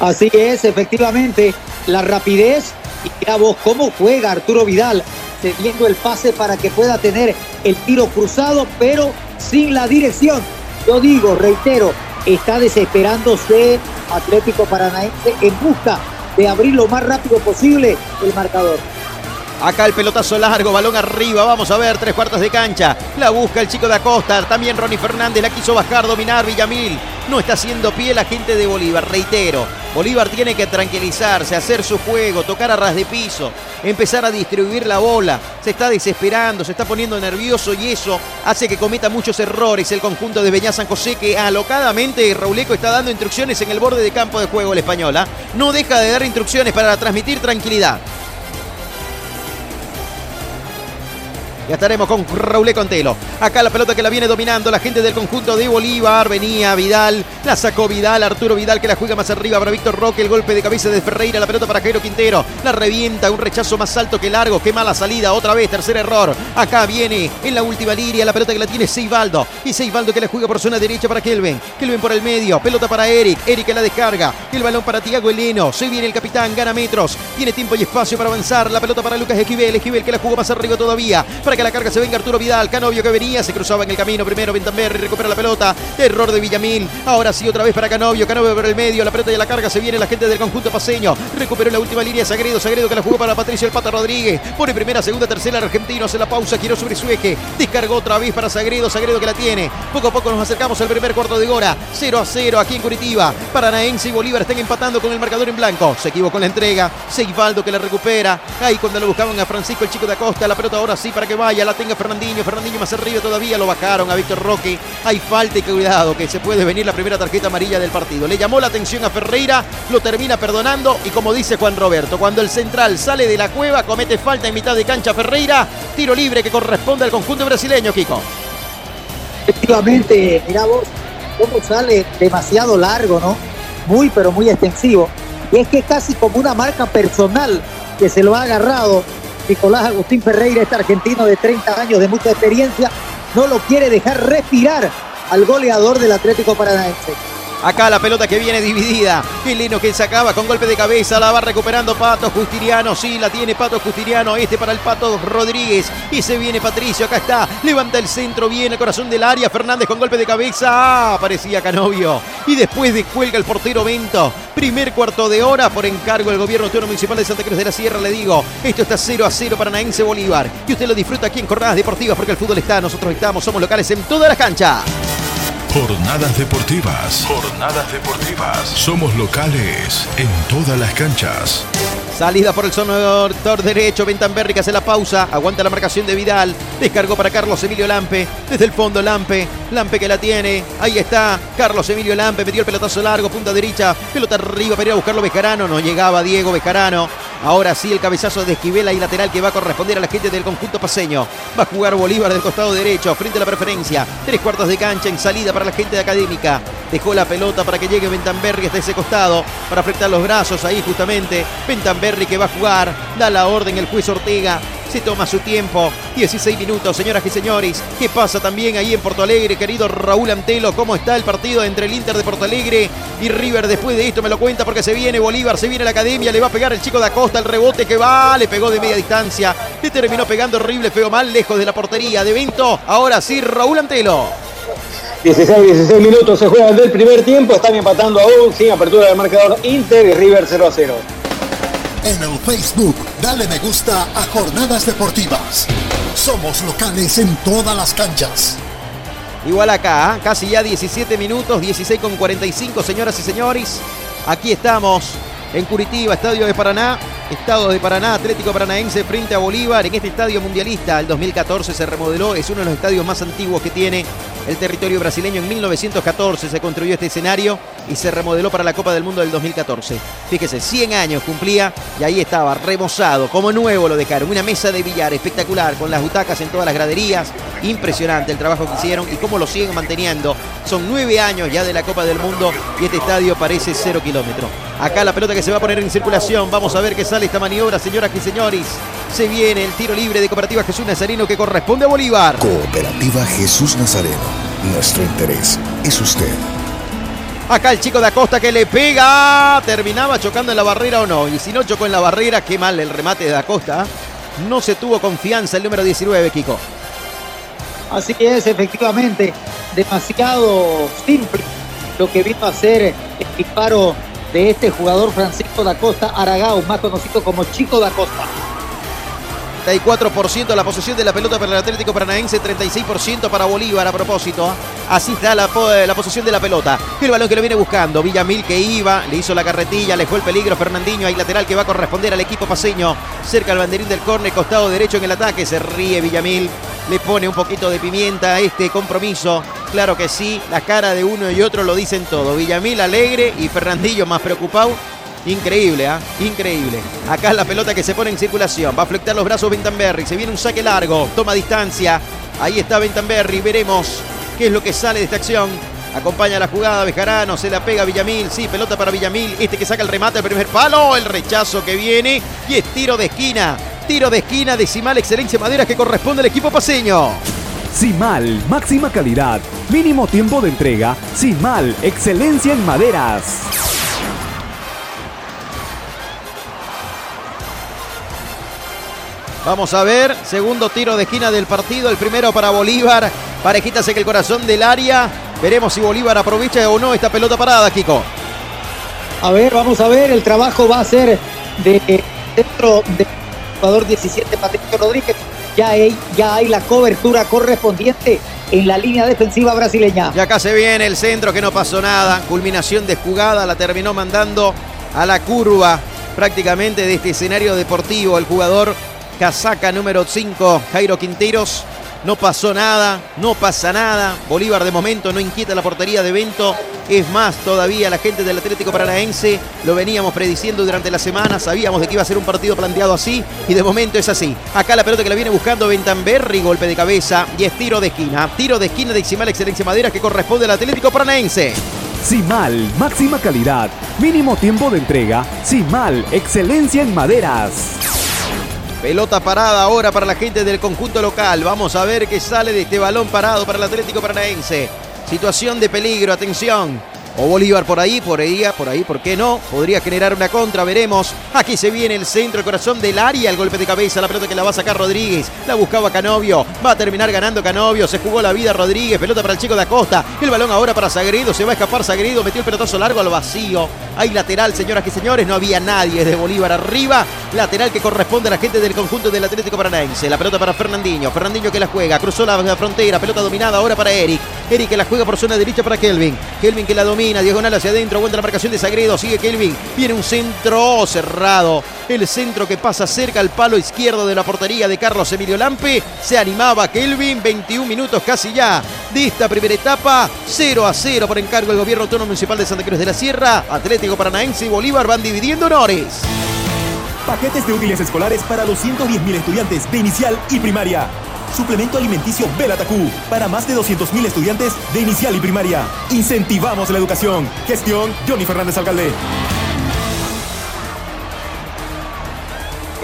Así es, efectivamente. La rapidez. Y a vos cómo juega Arturo Vidal. Cediendo el pase para que pueda tener el tiro cruzado, pero sin la dirección. Yo digo, reitero, está desesperándose Atlético Paranaense en busca de abrir lo más rápido posible el marcador. Acá el pelotazo largo, balón arriba, vamos a ver, tres cuartos de cancha. La busca el chico de Acosta, también Ronnie Fernández la quiso bajar, dominar Villamil. No está haciendo pie la gente de Bolívar, reitero. Bolívar tiene que tranquilizarse, hacer su juego, tocar a ras de piso, empezar a distribuir la bola. Se está desesperando, se está poniendo nervioso y eso hace que cometa muchos errores el conjunto de Beñá San José que alocadamente Rauleco está dando instrucciones en el borde de campo de juego el española. No deja de dar instrucciones para transmitir tranquilidad. Ya estaremos con Raúl Contelo. Acá la pelota que la viene dominando la gente del conjunto de Bolívar. Venía Vidal, la sacó Vidal, Arturo Vidal que la juega más arriba para Víctor Roque. El golpe de cabeza de Ferreira, la pelota para Jairo Quintero. La revienta, un rechazo más alto que largo. Qué mala salida, otra vez, tercer error. Acá viene en la última línea la pelota que la tiene Seibaldo. Y Seibaldo que la juega por zona derecha para Kelvin. Kelvin por el medio, pelota para Eric. Eric la descarga. El balón para Tiago Eleno. Se viene el capitán, gana metros. Tiene tiempo y espacio para avanzar. La pelota para Lucas Esquivel. Esquivel que la jugó más arriba todavía. Que la carga se venga Arturo Vidal. Canovio que venía, se cruzaba en el camino primero. Bentamberri recupera la pelota. Error de Villamil. Ahora sí, otra vez para Canovio. Canovio por el medio. La pelota y la carga se viene la gente del conjunto paseño. Recuperó la última línea Sagredo. Sagredo que la jugó para Patricio el Pata Rodríguez. Pone primera, segunda, tercera. Argentino hace la pausa. Giró sobre su eje. Descargó otra vez para Sagredo. Sagredo que la tiene. Poco a poco nos acercamos al primer cuarto de hora. 0 a 0 aquí en Curitiba. Paranaense y Bolívar están empatando con el marcador en blanco. Se equivocó en la entrega. Seivaldo que la recupera. Ahí cuando lo buscaban a Francisco, el chico de Acosta. La pelota ahora sí para que vaya. La tenga Fernandinho. Fernandinho más arriba todavía. Lo bajaron a Víctor Roque. Hay falta y cuidado que se puede venir la primera tarjeta amarilla del partido. Le llamó la atención a Ferreira. Lo termina perdonando. Y como dice Juan Roberto, cuando el central sale de la cueva, comete falta en mitad de cancha Ferreira. Tiro libre que corresponde al conjunto brasileño, Kiko. Efectivamente, mira vos, cómo sale demasiado largo, ¿no? muy, pero muy extensivo. Y es que casi como una marca personal que se lo ha agarrado Nicolás Agustín Ferreira, este argentino de 30 años de mucha experiencia, no lo quiere dejar respirar al goleador del Atlético Paranaense. Acá la pelota que viene dividida. Qué que sacaba con golpe de cabeza. La va recuperando Pato Justiniano. Sí, la tiene Pato Justiniano. Este para el Pato Rodríguez. Y se viene Patricio. Acá está. Levanta el centro. Viene corazón del área. Fernández con golpe de cabeza. Ah, parecía Canovio. Y después descuelga el portero Vento. Primer cuarto de hora por encargo del gobierno autónomo municipal de Santa Cruz de la Sierra. Le digo, esto está 0 a 0 para Naense Bolívar. Y usted lo disfruta aquí en Jornadas Deportivas porque el fútbol está. Nosotros estamos. Somos locales en todas las canchas. Jornadas deportivas. Jornadas deportivas. Somos locales en todas las canchas. Salida por el sonador derecho. Bentamberri que hace la pausa. Aguanta la marcación de Vidal. Descargó para Carlos Emilio Lampe. Desde el fondo Lampe. Lampe que la tiene. Ahí está. Carlos Emilio Lampe. Metió el pelotazo largo. Punta derecha. Pelota arriba para ir a buscarlo Bejarano. No llegaba Diego Bejarano. Ahora sí el cabezazo de Esquivel y lateral que va a corresponder a la gente del conjunto paseño. Va a jugar Bolívar del costado derecho. Frente a la preferencia. Tres cuartos de cancha en salida para la gente de Académica. Dejó la pelota para que llegue Bentamberri hasta ese costado. Para afectar los brazos ahí justamente. Bentamberri que va a jugar. Da la orden el juez Ortega. Se toma su tiempo. 16 minutos, señoras y señores. ¿Qué pasa también ahí en Porto Alegre, querido Raúl Antelo? ¿Cómo está el partido entre el Inter de Porto Alegre y River? Después de esto me lo cuenta porque se viene Bolívar, se viene la academia, le va a pegar el chico de Acosta, el rebote que va, le pegó de media distancia. Le terminó pegando horrible, feo mal, lejos de la portería de Vento. Ahora sí, Raúl Antelo. 16, 16 minutos se juegan del primer tiempo, están empatando aún sin apertura del marcador Inter y River 0 a 0. En el Facebook, dale me gusta a Jornadas Deportivas. Somos locales en todas las canchas. Igual acá, ¿ah? casi ya 17 minutos, 16 con 45, señoras y señores. Aquí estamos en Curitiba, Estadio de Paraná. Estado de Paraná, Atlético Paranaense frente a Bolívar en este estadio mundialista. El 2014 se remodeló, es uno de los estadios más antiguos que tiene el territorio brasileño. En 1914 se construyó este escenario y se remodeló para la Copa del Mundo del 2014. Fíjese, 100 años cumplía y ahí estaba, remozado, como nuevo lo dejaron. Una mesa de billar espectacular, con las butacas en todas las graderías. Impresionante el trabajo que hicieron y cómo lo siguen manteniendo. Son nueve años ya de la Copa del Mundo y este estadio parece cero kilómetros. Acá la pelota que se va a poner en circulación. Vamos a ver qué sale esta maniobra, señoras y señores. Se viene el tiro libre de Cooperativa Jesús Nazareno que corresponde a Bolívar. Cooperativa Jesús Nazareno. Nuestro interés es usted. Acá el chico de Acosta que le pega. Terminaba chocando en la barrera o no. Y si no chocó en la barrera, qué mal el remate de Acosta. No se tuvo confianza el número 19, Kiko. Así es efectivamente demasiado simple lo que vino a hacer el disparo de este jugador Francisco da Costa Aragao, más conocido como Chico da Costa. 34% la posesión de la pelota para el Atlético Paranaense, 36% para Bolívar a propósito. Así está la, la, posesión de la pelota. El balón que lo viene buscando. Villamil que iba, le hizo la carretilla, alejó el peligro. Fernandinho, ahí lateral que va a corresponder al equipo paseño. Cerca al banderín del córner, costado derecho en el ataque. Se ríe Villamil. Le pone un poquito de pimienta a este compromiso. Claro que sí, la cara de uno y otro lo dicen todo. Villamil alegre y Fernandillo más preocupado Increíble, ¿ah? Increíble. Acá es la pelota que se pone en circulación. Va a flectar los brazos Bentamberry. Se viene un saque largo. Toma distancia. Ahí está Bentamberry. Veremos qué es lo que sale de esta acción. Acompaña la jugada Bejarano, se la pega Villamil, sí, pelota para Villamil, este que saca el remate al primer palo, el rechazo que viene y es tiro de esquina, tiro de esquina, decimal excelencia madera que corresponde al equipo paseño. Simal, máxima calidad, mínimo tiempo de entrega, Simal, excelencia en maderas. Vamos a ver, segundo tiro de esquina del partido, el primero para Bolívar. Parejita que el corazón del área. Veremos si Bolívar aprovecha o no esta pelota parada, Kiko. A ver, vamos a ver, el trabajo va a ser de dentro del jugador 17, Patricio Rodríguez. Ya hay, ya hay la cobertura correspondiente en la línea defensiva brasileña. Y acá se viene el centro que no pasó nada. Culminación de jugada, la terminó mandando a la curva prácticamente de este escenario deportivo. El jugador Casaca número 5, Jairo Quinteros. No pasó nada, no pasa nada. Bolívar de momento no inquieta la portería de Vento. Es más, todavía la gente del Atlético Paranaense lo veníamos prediciendo durante la semana. Sabíamos de que iba a ser un partido planteado así y de momento es así. Acá la pelota que la viene buscando Bentamberri, golpe de cabeza y es tiro de esquina. Tiro de esquina de Iximal Excelencia Madera que corresponde al Atlético Paranaense. Simal, máxima calidad, mínimo tiempo de entrega. Simal, excelencia en maderas. Pelota parada ahora para la gente del conjunto local. Vamos a ver qué sale de este balón parado para el Atlético Paranaense. Situación de peligro, atención. O Bolívar por ahí, por ahí, por ahí, ¿por qué no? Podría generar una contra, veremos. Aquí se viene el centro, el corazón del área, el golpe de cabeza, la pelota que la va a sacar Rodríguez. La buscaba Canovio, va a terminar ganando Canovio. Se jugó la vida Rodríguez, pelota para el chico de Acosta. El balón ahora para Sagredo, se va a escapar Sagredo, metió el pelotazo largo al vacío. Hay lateral, señoras y señores, no había nadie de Bolívar arriba. Lateral que corresponde a la gente del conjunto del Atlético Paranaense. La pelota para Fernandinho, Fernandinho que la juega, cruzó la frontera, pelota dominada ahora para Eric. Eric que la juega por zona derecha para Kelvin. Kelvin que la domina, diagonal hacia adentro, aguanta la marcación de Sagredo, sigue Kelvin. Viene un centro cerrado. El centro que pasa cerca al palo izquierdo de la portería de Carlos Emilio Lampe. Se animaba Kelvin, 21 minutos casi ya de esta primera etapa. 0 a 0 por encargo del gobierno autónomo municipal de Santa Cruz de la Sierra. Atlético Paranaense y Bolívar van dividiendo honores. Paquetes de útiles escolares para 210.000 estudiantes de inicial y primaria. Suplemento alimenticio Belatacú para más de 200.000 estudiantes de inicial y primaria. Incentivamos la educación. Gestión Johnny Fernández Alcalde.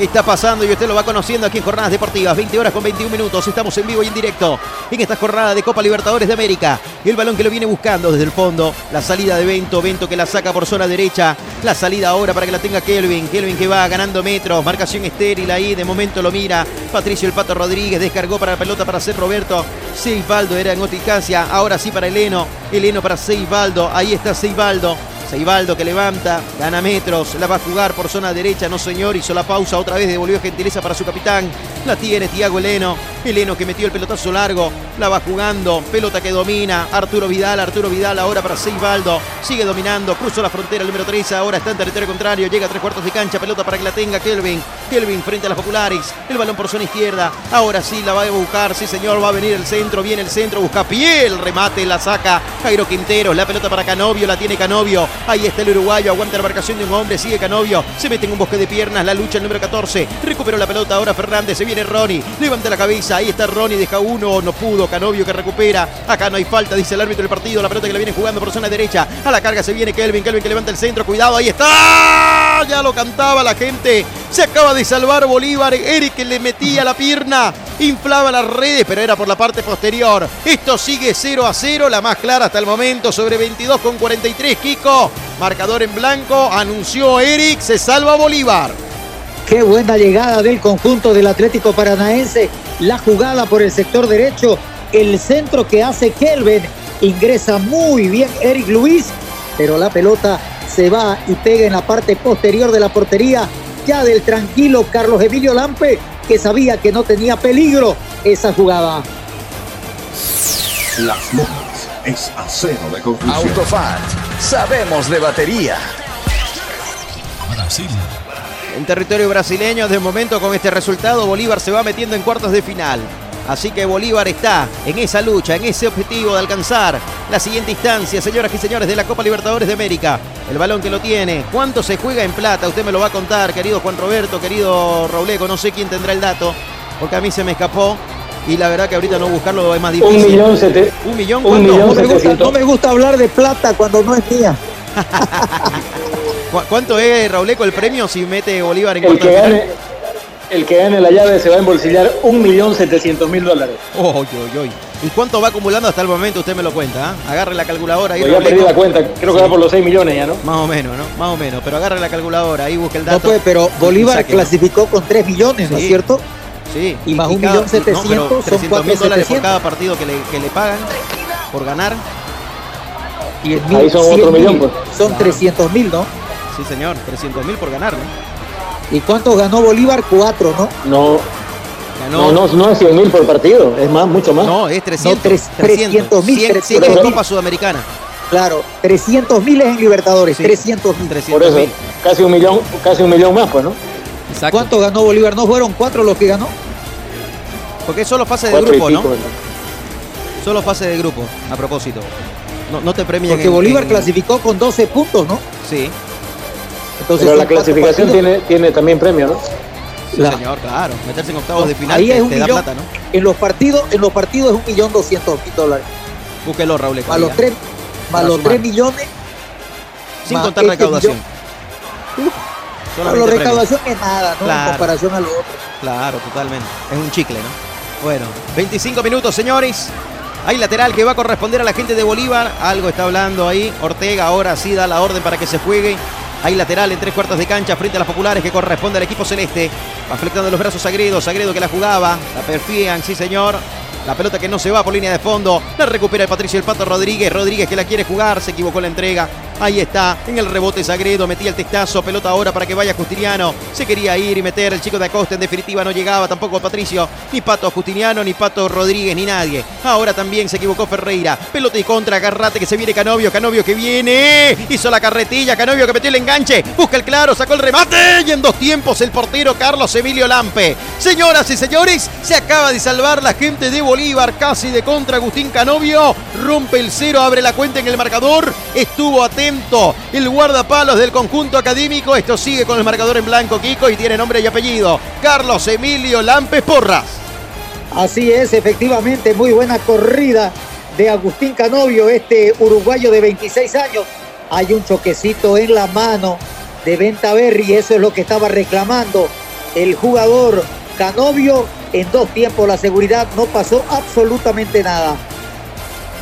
Está pasando y usted lo va conociendo aquí en Jornadas Deportivas. 20 horas con 21 minutos. Estamos en vivo y en directo en esta jornada de Copa Libertadores de América. El balón que lo viene buscando desde el fondo. La salida de Bento. Bento que la saca por zona derecha. La salida ahora para que la tenga Kelvin. Kelvin que va ganando metros. Marcación estéril ahí. De momento lo mira. Patricio el Pato Rodríguez descargó para la pelota para hacer Roberto. Seibaldo era en eficacia. Ahora sí para Eleno. Eleno para Seibaldo. Ahí está Seibaldo. Seibaldo que levanta, gana metros, la va a jugar por zona derecha, no señor, hizo la pausa, otra vez devolvió gentileza para su capitán, la tiene Tiago Eleno, Eleno que metió el pelotazo largo, la va jugando, pelota que domina, Arturo Vidal, Arturo Vidal ahora para Seibaldo, sigue dominando, cruzó la frontera el número 3, ahora está en territorio contrario, llega a tres cuartos de cancha, pelota para que la tenga Kelvin, Kelvin frente a las populares, el balón por zona izquierda, ahora sí la va a buscar, sí señor, va a venir el centro, viene el centro, busca pie, el remate, la saca Jairo Quintero, la pelota para Canovio, la tiene Canovio, Ahí está el uruguayo, aguanta la marcación de un hombre, sigue Canovio, se mete en un bosque de piernas, la lucha el número 14, recuperó la pelota ahora Fernández, se viene Ronnie, levanta la cabeza, ahí está Ronnie, deja uno, no pudo, Canovio que recupera, acá no hay falta, dice el árbitro del partido, la pelota que la viene jugando por zona derecha, a la carga se viene Kelvin, Kelvin que levanta el centro, cuidado, ahí está, ya lo cantaba la gente, se acaba de salvar Bolívar, Eric le metía la pierna, inflaba las redes, pero era por la parte posterior, esto sigue 0 a 0, la más clara hasta el momento, sobre 22 con 43, Kiko, Marcador en blanco, anunció Eric, se salva Bolívar. Qué buena llegada del conjunto del Atlético Paranaense. La jugada por el sector derecho, el centro que hace Kelvin. Ingresa muy bien Eric Luis, pero la pelota se va y pega en la parte posterior de la portería ya del tranquilo Carlos Emilio Lampe, que sabía que no tenía peligro esa jugada. Las Lomas es acero de conclusión. Autofat, sabemos de batería. Brasil. En territorio brasileño, de momento con este resultado, Bolívar se va metiendo en cuartos de final. Así que Bolívar está en esa lucha, en ese objetivo de alcanzar la siguiente instancia, señoras y señores, de la Copa Libertadores de América. El balón que lo tiene. ¿Cuánto se juega en plata? Usted me lo va a contar, querido Juan Roberto, querido Rauleco. No sé quién tendrá el dato, porque a mí se me escapó. Y la verdad que ahorita no buscarlo es más difícil. Un millón sete- ¿Un millón? Un no, me gusta, no me gusta hablar de plata cuando no es mía. ¿Cu- ¿Cuánto es, Rauleco, el premio si mete Bolívar en El que, gane, el que gane la llave se va a embolsillar 1.700.000 dólares. Oy, oy, oy. ¿Y cuánto va acumulando hasta el momento? Usted me lo cuenta. ¿ah? Agarre la calculadora ahí. Pues ya perdí la cuenta, creo que va por los 6 millones ya, ¿no? Más o menos, ¿no? Más o menos. Pero agarre la calculadora, ahí busque el No dato. pues, pero Bolívar clasificó con 3 millones, ¿no es cierto? Sí. Y más un cada- millón setecientos no, pero son 300 mil dólares por 4.700. cada partido que le, que le pagan por ganar. Y el Ahí son otro millón, pues. Son Claro. 300 mil, ¿no? Sí, señor. 300 mil por ganar, ¿no? ¿Y cuánto ganó Bolívar? 4, ¿no? No, Ganó. no, no, no es 100 mil por partido, es más, mucho más. No, es 300. No, tres- 300 mil, 100, 100 en 300 mil. Copa Sudamericana. Claro, 300 mil es en Libertadores, Sí. 300 mil. 300 Por eso, casi un millón, casi un millón más, pues, ¿no? Exacto. ¿Cuánto ganó Bolívar? ¿No fueron 4 los que ganó? Porque es solo fase de Cuatro grupo, ¿no? pico, Solo fase de grupo, a propósito. No, no te premian Porque en- Bolívar en- clasificó con 12 puntos, ¿no? Sí, Entonces Pero la clasificación partidos. tiene, tiene también premio, ¿no? sí, La- señor, claro. Meterse en octavos de final Ahí te, es un te da plata, ¿no? En los partidos, en los partidos es un millón doscientos mil dólares. Búsquelo, Raúl. A los tres, Para los sumar. 3 millones. Sin contar este recaudación. millón. Solamente la premios. recaudación es nada, ¿no? Claro. En comparación a lo otro. Claro, totalmente. Es un chicle, ¿no? Bueno, 25 minutos, señores. Hay lateral que va a corresponder a la gente de Bolívar. Algo está hablando ahí. Ortega ahora sí da la orden para que se juegue. Hay lateral en tres cuartos de cancha frente a las populares que corresponde al equipo celeste. Va los brazos Sagredo. Sagredo que la jugaba. La perfían, sí señor. La pelota que no se va por línea de fondo. La recupera el Patricio el Pato Rodríguez. Rodríguez que la quiere jugar. Se equivocó la entrega. Ahí está. En el rebote Sagredo. Metía el testazo. Pelota ahora para que vaya Justiniano. Se quería ir y meter. El chico de Acosta en definitiva no llegaba. Tampoco Patricio. Ni Pato Justiniano. Ni Pato Rodríguez. Ni nadie. Ahora también se equivocó Ferreira. Pelota y contra. Agarrate que se viene Canovio. Canovio que viene. Hizo la carretilla. Canovio que metió el enganche. Busca el claro. Sacó el remate. Y en dos tiempos el portero Carlos Emilio Lampe. Señoras y señores. Se acaba de salvar la gente de Bolívar. Casi de contra Agustín Canovio. Rompe el cero. Abre la cuenta en el marcador. Estuvo atento el guardapalos del conjunto académico. Esto sigue con el marcador en blanco, Kiko, y tiene nombre y apellido. Carlos Emilio Lampes Porras. Así es, efectivamente, muy buena corrida de Agustín Canovio, este uruguayo de 26 años. Hay un choquecito en la mano de Venta Berry, eso es lo que estaba reclamando el jugador Canovio. En dos tiempos la seguridad no pasó absolutamente nada.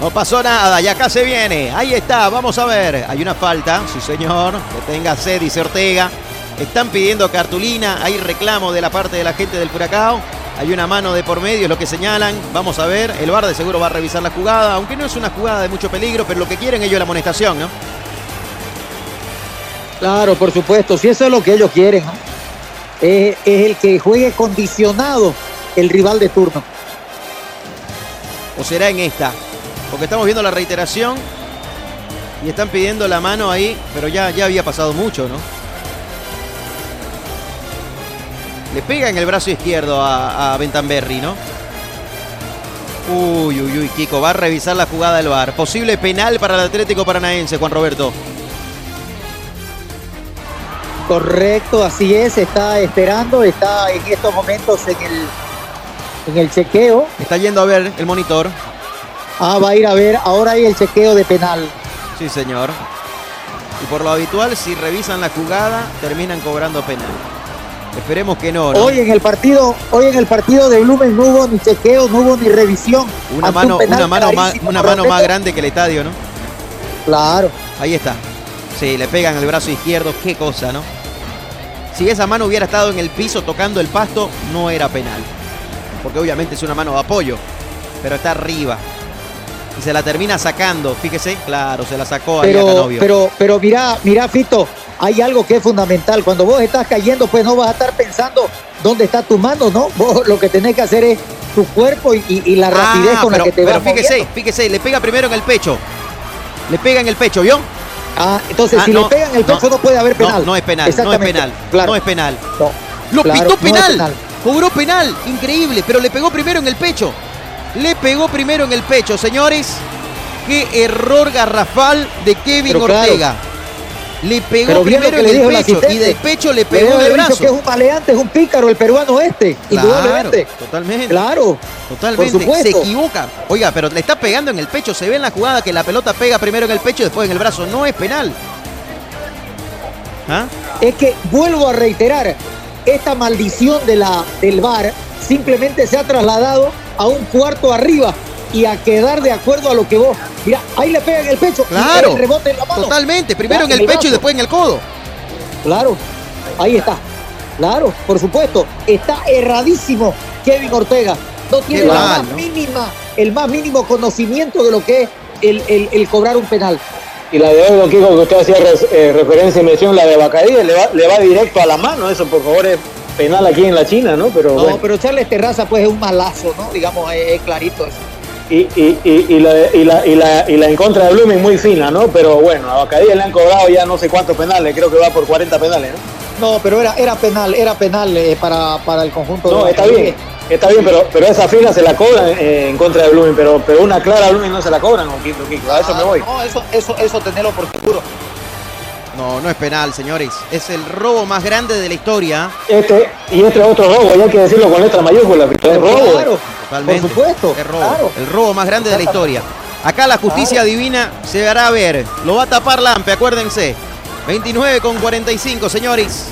No pasó nada y acá se viene. Ahí está, vamos a ver. Hay una falta, sí señor. Que tenga sed, dice Ortega. Están pidiendo cartulina. Hay reclamo de la parte de la gente del Furacao. Hay una mano de por medio, es lo que señalan. Vamos a ver. El VAR de seguro va a revisar la jugada. Aunque no es una jugada de mucho peligro, pero lo que quieren ellos es la amonestación, ¿no? Claro, por supuesto, si eso es lo que ellos quieren, ¿no? es, es el que juegue condicionado el rival de turno. ¿O será en esta? Porque estamos viendo la reiteración y están pidiendo la mano ahí, pero ya, ya había pasado mucho, ¿no? Le pega en el brazo izquierdo a, a Bentamberri, ¿no? Uy, uy, uy, Kiko, va a revisar la jugada del VAR. Posible penal para el Atlético Paranaense, Juan Roberto. Correcto, así es, está esperando, está en estos momentos en el, en el chequeo. Está yendo a ver el monitor. Ah, va a ir a ver, ahora hay el chequeo de penal. Sí, señor. Y por lo habitual, si revisan la jugada, terminan cobrando penal. Esperemos que no, ¿no? Hoy en el partido, hoy en el partido de Blumen no hubo ni chequeo, no hubo ni revisión. Una mano, un una mano, más, una mano más grande que el estadio, ¿no? Claro. Ahí está. Sí, le pegan el brazo izquierdo, qué cosa, ¿no? Si esa mano hubiera estado en el piso tocando el pasto, no era penal. Porque obviamente es una mano de apoyo. Pero está arriba. Y se la termina sacando, fíjese, claro, se la sacó ahí a Pero, Canovio. pero, pero mira, mira, Fito, hay algo que es fundamental. Cuando vos estás cayendo, pues no vas a estar pensando dónde está tu mano, ¿no? Vos lo que tenés que hacer es tu cuerpo y, y- y la rapidez Ah, con pero, la que te pero vas fíjese, moviendo. fíjese, le pega primero en el pecho. Le pega en el pecho, ¿vio? Ah, entonces Ah, si no, le pegan el pecho no, puede haber No, penal. no es penal, no es penal. claro. No es penal. No, Lo claro, pitó no penal. penal. Cobró penal. Increíble, pero le pegó primero en el pecho. Le pegó primero en el pecho, señores. Qué error garrafal de Kevin Pero claro. Ortega. Le pegó primero en el pecho y del pecho le pegó en el brazo. que es un maleante, es un pícaro el peruano este, Claro, indudablemente. totalmente. Claro, Totalmente. por. Se equivoca. Oiga, pero le está pegando en el pecho. Se ve en la jugada que la pelota pega primero en el pecho y después en el brazo. No es penal. ¿Ah? Es que vuelvo a reiterar, esta maldición de la, del VAR simplemente se ha trasladado a un cuarto arriba y a quedar de acuerdo a lo que vos. Mira, ahí le pega en el pecho. y Claro. el rebote en la mano. Totalmente. Primero en el pecho y después en el codo. Claro, ahí está. Claro, por supuesto. Está erradísimo Kevin Ortega. No tiene Qué la mal, más ¿no? mínima, el más mínimo conocimiento de lo que es el, el- el cobrar un penal. Y la de hoy, don Kiko, que usted hacía res- eh, referencia y mención, la de Bacadí, le va, le va directo a la mano. Eso, por favor, es penal aquí en la China, ¿no? Pero No, bueno. pero Charles Terraza pues es un malazo, ¿no? Digamos, es, es clarito eso. Y, y, y, y la, y, la, y, la, y la en contra de Blooming muy fina, ¿no? Pero bueno, a Bacadí le han cobrado ya no sé cuántos penales, creo que va por 40 penales, ¿no? No, pero era, era penal, era penal eh, para, para el conjunto No, de está bien, está bien, pero, pero esa fina se la cobran eh, en contra de Blooming, pero, pero una clara Blooming no se la cobran, Kiko, Kiko, a eso me voy. No, eso, eso, eso tenerlo por seguro. No, no es penal, señores. Es el robo más grande de la historia. Este, y este es otro robo, y hay que decirlo con letra mayúscula, es robo. Claro, Totalmente. por supuesto. Es robo. claro. El robo más grande de la historia. Acá la justicia divina se hará ver. Lo va a tapar Lampe, acuérdense. 29 con 45, señores.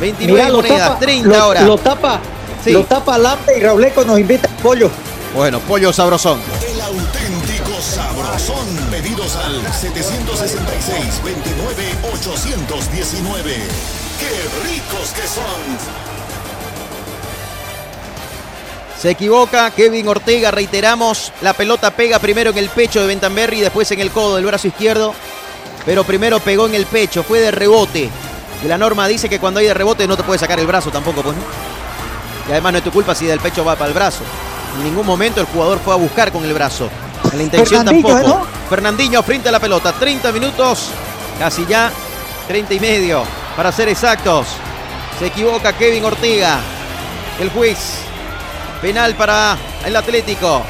29 Mirá, monedas, tapa, 30 lo, ahora. Lo tapa, Sí. lo tapa Lampe y Rauleco nos invita al pollo. Bueno, pollo sabrosón. El auténtico sabrosón. Pedidos al 766 29 819. ¡Qué ricos que son! Se equivoca Kevin Ortega, reiteramos. La pelota pega primero en el pecho de Bentamberri y después en el codo del brazo izquierdo. Pero primero pegó en el pecho, fue de rebote. Y la norma dice que cuando hay de rebote no te puede sacar el brazo tampoco, pues no. Y además no es tu culpa si del pecho va para el brazo. En ningún momento el jugador fue a buscar con el brazo. En la intención tampoco. ¿no? Fernandinho frente a la pelota. 30 minutos, casi ya. 30 y medio, para ser exactos. Se equivoca Kevin Ortega. El juez. Penal para el Atlético.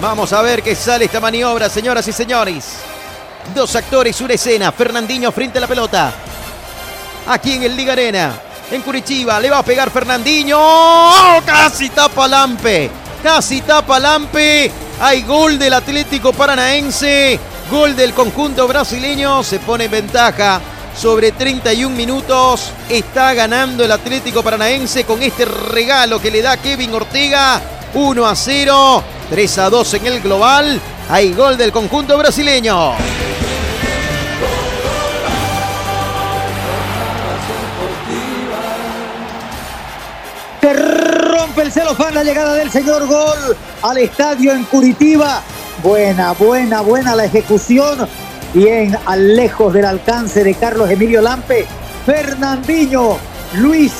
Vamos a ver qué sale esta maniobra, señoras y señores. Dos actores, una escena. Fernandinho frente a la pelota. Aquí en el Liga Arena. En Curitiba. Le va a pegar Fernandinho. ¡Oh! Casi tapa Lampe. Casi tapa Lampe. Hay gol del Atlético Paranaense. Gol del conjunto brasileño. Se pone en ventaja sobre 31 minutos. Está ganando el Atlético Paranaense con este regalo que le da Kevin Ortega. 1 a 0. 3 a 2 en el global. Hay gol del conjunto brasileño. Se rompe el celofán la llegada del señor Gol al estadio en Curitiba. Buena, buena, buena la ejecución. Bien, al lejos del alcance de Carlos Emilio Lampe. Fernandinho, Luis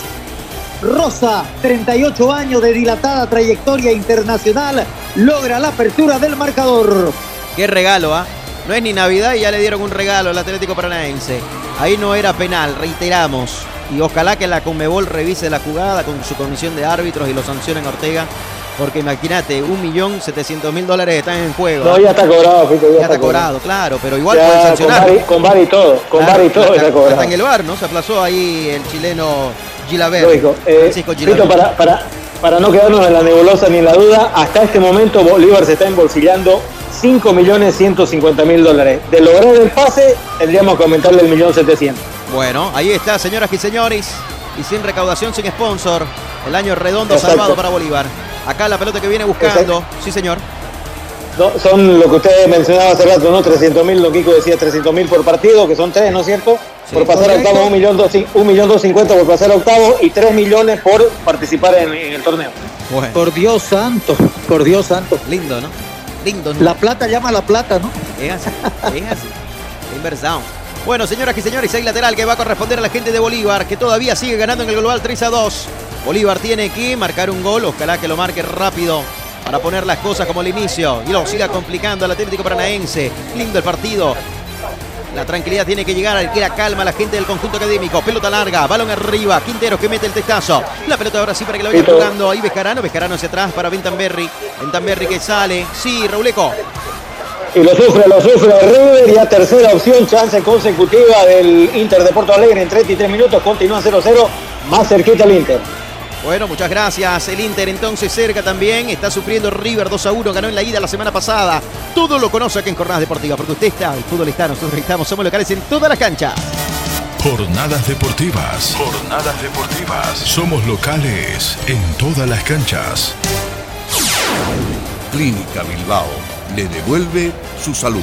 Rosa, 38 años de dilatada trayectoria internacional, logra la apertura del marcador. Qué regalo, ¿ah? No es ni Navidad y ya le dieron un regalo al Atlético Paranaense. Ahí no era penal, reiteramos. Y ojalá que la Conmebol revise la jugada con su comisión de árbitros y lo sancionen a Ortega. Porque imagínate, un millón setecientos mil dólares están en juego. No, ¿ah? ya está cobrado, Fito, Ya está cobrado, claro, pero igual pueden Ya, con sancionar. con bar y todo, con bar y todo está cobrado. Hasta en el bar, ¿no? Se aplazó ahí el chileno Gilabert. Lógico. Eh, Francisco para, para, para no quedarnos en la nebulosa ni en la duda, hasta este momento Bolívar se está embolsillando 5.150.000 dólares. De lograr el pase, tendríamos que aumentarle el millón setecientos. Bueno, ahí está, señoras y señores. Y sin recaudación, sin sponsor. El año redondo Exacto. salvado para Bolívar. Acá la pelota que viene buscando. Sí, señor. No, son lo que usted mencionaba hace rato, ¿no? 300.000, Don Kiko decía 300.000 por partido, que son tres, ¿no es cierto? por pasar a octavo, un millón, dos, un millón dos cincuenta por pasar a octavo y 3 millones por participar en, en el torneo. Por Dios santo, por Dios santo. Lindo, ¿no? Lindo, ¿no? La plata llama a la plata, ¿no? Es así, es así. Inversão. Bueno, señoras y señores, hay lateral que va a corresponder a la gente de Bolívar, que todavía sigue ganando en el global 3 a 2. Bolívar tiene que marcar un gol, ojalá que lo marque rápido para poner las cosas como el inicio y lo siga complicando al Atlético Paranaense. Lindo el partido. La tranquilidad tiene que llegar, que la calma a la gente del conjunto académico. Pelota larga, balón arriba, Quinteros que mete el testazo. La pelota ahora sí para que lo vaya jugando. Ahí Vescarano, Vescarano hacia atrás para Bentamberri. Bentamberri que sale. Sí, Rauleco. Y lo sufre, lo sufre River, ya tercera opción, chance consecutiva del Inter de Porto Alegre en 33 minutos, continúa 0-0, más cerquita el Inter. Bueno, muchas gracias. El Inter entonces cerca también. Está sufriendo River 2 a 1. Ganó en la ida la semana pasada. Todo lo conoce aquí en Jornadas Deportivas. Porque usted está, el fútbol está, nosotros estamos, somos locales en todas las canchas. Jornadas deportivas. Jornadas deportivas. Somos locales en todas las canchas. Clínica Bilbao le devuelve su salud.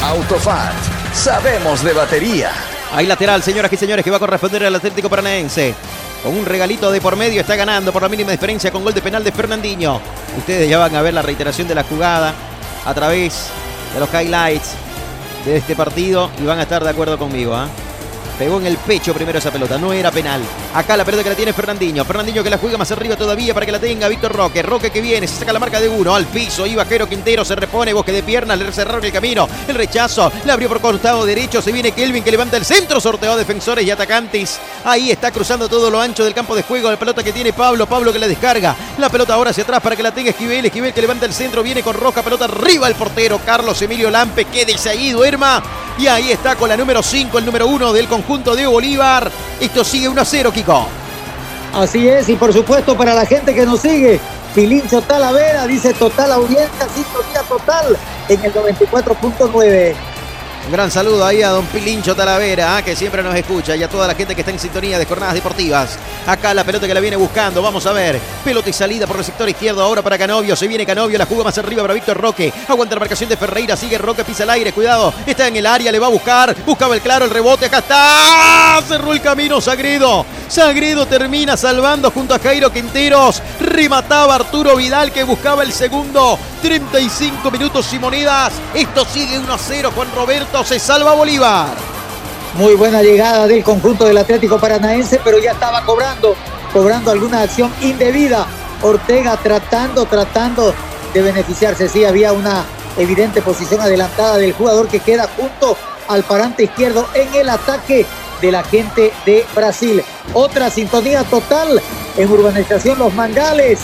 Autofat, sabemos de batería. Hay lateral, señoras y señores, que va a corresponder al Atlético Paranaense. Con un regalito de por medio está ganando por la mínima diferencia con gol de penal de Fernandinho. Ustedes ya van a ver la reiteración de la jugada a través de los highlights de este partido y van a estar de acuerdo conmigo. ¿ah? Pegó en el pecho primero esa pelota, no era penal. Acá la pelota que la tiene Fernandinho. Fernandinho que la juega más arriba todavía para que la tenga Víctor Roque. Roque que viene, se saca la marca de uno al piso. Iba Jero Quintero, se repone, bosque de piernas, le cerraron el camino. El rechazo, le abrió por costado derecho. Se viene Kelvin que levanta el centro, sorteó defensores y atacantes. Ahí está cruzando todo lo ancho del campo de juego. La pelota que tiene Pablo, Pablo que la descarga. La pelota ahora hacia atrás para que la tenga Esquivel. Esquivel que levanta el centro, viene con Roca, pelota arriba el portero Carlos Emilio Lampe. Quédese ahí, duerma. Y ahí está con la número 5, el número 1 del conjunto de Bolívar. Esto sigue 1 a 0, Kiko. Así es, y por supuesto para la gente que nos sigue Pilincho Talavera, dice total audiencia, sintonía total en el 94.9. Un gran saludo ahí a don Pilincho Talavera, ah, que siempre nos escucha, y a toda la gente que está en sintonía de jornadas deportivas. Acá la pelota que la viene buscando, vamos a ver. Pelota y salida por el sector izquierdo ahora para Canovio. Se viene Canovio, la juga más arriba para Víctor Roque. Aguanta la marcación de Ferreira, sigue Roque, pisa el aire, cuidado. Está en el área, le va a buscar. Buscaba el claro, el rebote, acá está. Cerró el camino Sagredo. Sagredo termina salvando junto a Jairo Quinteros. Remataba Arturo Vidal que buscaba el segundo. 35 minutos y monedas. Esto sigue 1 a 0. Juan Roberto se salva Bolívar. Muy buena llegada del conjunto del Atlético Paranaense, pero ya estaba cobrando, cobrando alguna acción indebida. Ortega tratando, tratando de beneficiarse. Sí, había una evidente posición adelantada del jugador que queda junto al parante izquierdo en el ataque de la gente de Brasil. Otra sintonía total en urbanización Los Mangales.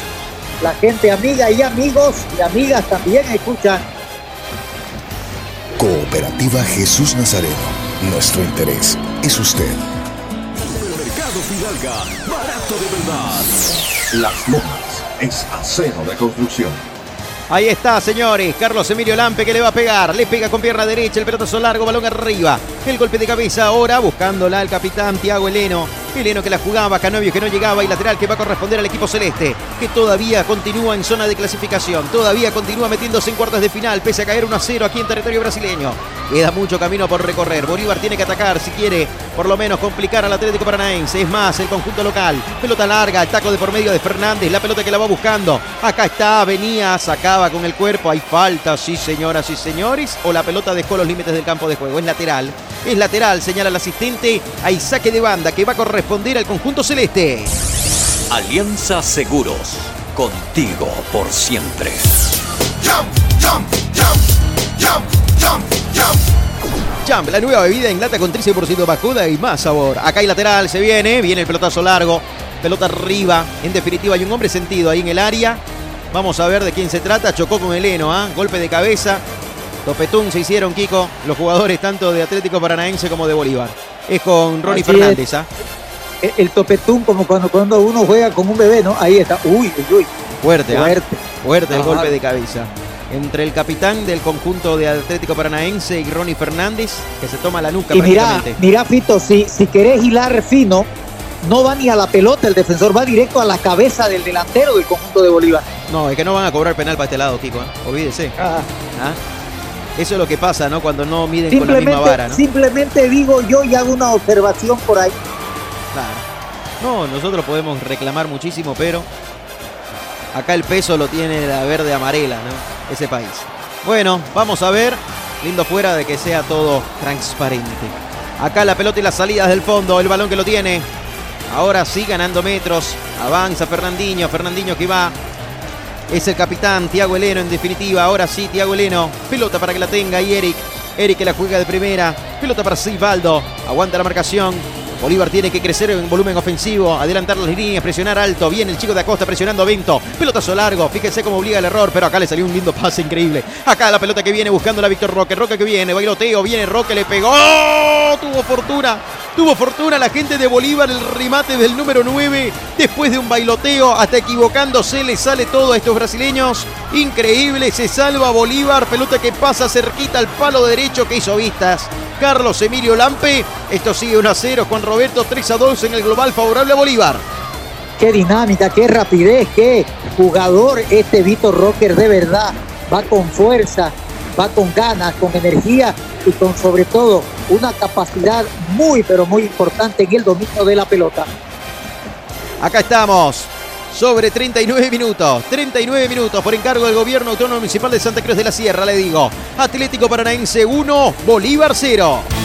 La gente amiga y amigos y amigas también escuchan Cooperativa Jesús Nazareno. Nuestro interés es usted. Mercado Fidalga, barato de verdad. Las Lomas es acero de construcción. Ahí está, señores. Carlos Emilio Lampe que le va a pegar. Le pega con pierna derecha. El pelotazo largo, balón arriba. El golpe de cabeza ahora buscándola al capitán Tiago Heleno. Heleno que la jugaba, Canovio que no llegaba y lateral que va a corresponder al equipo celeste, que todavía continúa en zona de clasificación, todavía continúa metiéndose en cuartos de final, pese a caer 1 a 0 aquí en territorio brasileño. Queda mucho camino por recorrer. Bolívar tiene que atacar si quiere, por lo menos complicar al Atlético Paranaense. Es más, el conjunto local. Pelota larga, el taco de por medio de Fernández, la pelota que la va buscando. Acá está, venía, sacaba con el cuerpo. Hay falta, sí, señoras y señores. O la pelota dejó los límites del campo de juego. Es lateral. Es lateral, señala el asistente. Hay saque de banda que va a corresponder al conjunto celeste. Alianza Seguros. Contigo por siempre. Jump, la nueva bebida en lata con 13% vacuda y más sabor. Acá hay lateral, se viene, viene el pelotazo largo, pelota arriba. En definitiva, hay un hombre sentido ahí en el área. Vamos a ver de quién se trata. Chocó con Heleno, ¿ah? golpe de cabeza. Topetún se hicieron, Kiko, los jugadores tanto de Atlético Paranaense como de Bolívar. Es con Ronnie Así Fernández, es. ¿ah? El, el topetún como cuando, cuando uno juega con un bebé, ¿no? Ahí está. Uy, uy, uy. Fuerte, ¿ah? Fuerte. Fuerte el Ajá. golpe de cabeza. Entre el capitán del conjunto de Atlético Paranaense y Ronnie Fernández, que se toma la nuca Y mira, Fito, si, si querés hilar fino, no va ni a la pelota el defensor, va directo a la cabeza del delantero del conjunto de Bolívar. No, es que no van a cobrar penal para este lado, Kiko. ¿eh? Olvídese. Ah. ¿Ah? Eso es lo que pasa, ¿no? Cuando no miden con la misma vara, ¿no? simplemente digo yo y hago una observación por ahí. Claro. No, nosotros podemos reclamar muchísimo, pero acá el peso lo tiene la verde amarela, ¿no? Ese país. Bueno, vamos a ver. Lindo fuera de que sea todo transparente. Acá la pelota y las salidas del fondo, el balón que lo tiene. Ahora sí ganando metros. Avanza Fernandinho, Fernandinho que va. Es el capitán Tiago Heleno en definitiva. Ahora sí, Tiago Heleno. Pelota para que la tenga y Eric. Eric que la juega de primera. Pelota para Sivaldo. Aguanta la marcación. Bolívar tiene que crecer en volumen ofensivo, adelantar las líneas, presionar alto. Viene el chico de Acosta presionando a Bento. Pelotazo largo. Fíjense cómo obliga el error, pero acá le salió un lindo pase increíble. Acá la pelota que viene buscando la Víctor Roque. Roque que viene, bailoteo, viene Roque, le pegó. ¡Oh! Tuvo fortuna. Tuvo fortuna la gente de Bolívar, el remate del número 9. Después de un bailoteo, hasta equivocándose, le sale todo a estos brasileños. Increíble, se salva Bolívar. Pelota que pasa cerquita al palo derecho que hizo vistas. Carlos Emilio Lampe. Esto sigue 1 a 0. Juan Roberto 3 a 2 en el global favorable a Bolívar. Qué dinámica, qué rapidez, qué jugador este Víctor Rocker de verdad. Va con fuerza, va con ganas, con energía y con sobre todo una capacidad muy pero muy importante en el dominio de la pelota. Acá estamos. Sobre 39 minutos, 39 minutos por encargo del gobierno autónomo municipal de Santa Cruz de la Sierra, le digo. Atlético Paranaense 1, Bolívar 0.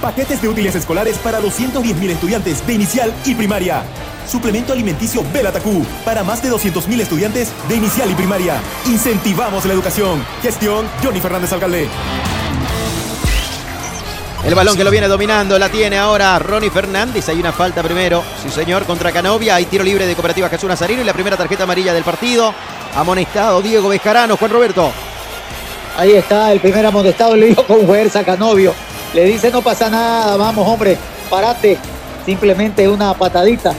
Paquetes de útiles escolares para 210.000 estudiantes de inicial y primaria. Suplemento alimenticio Belatacú para más de 200.000 estudiantes de inicial y primaria. Incentivamos la educación. Gestión Johnny Fernández Alcalde. El balón que lo viene dominando la tiene ahora Ronnie Fernández. Hay una falta primero. Sí, señor, contra Canovia. Hay tiro libre de Cooperativa Jesús Nazarino y la primera tarjeta amarilla del partido. Amonestado Diego Bejarano. Juan Roberto. Ahí está el primer amonestado, le dijo con fuerza a Canovio. Le dice no pasa nada, vamos hombre, parate. Simplemente una patadita.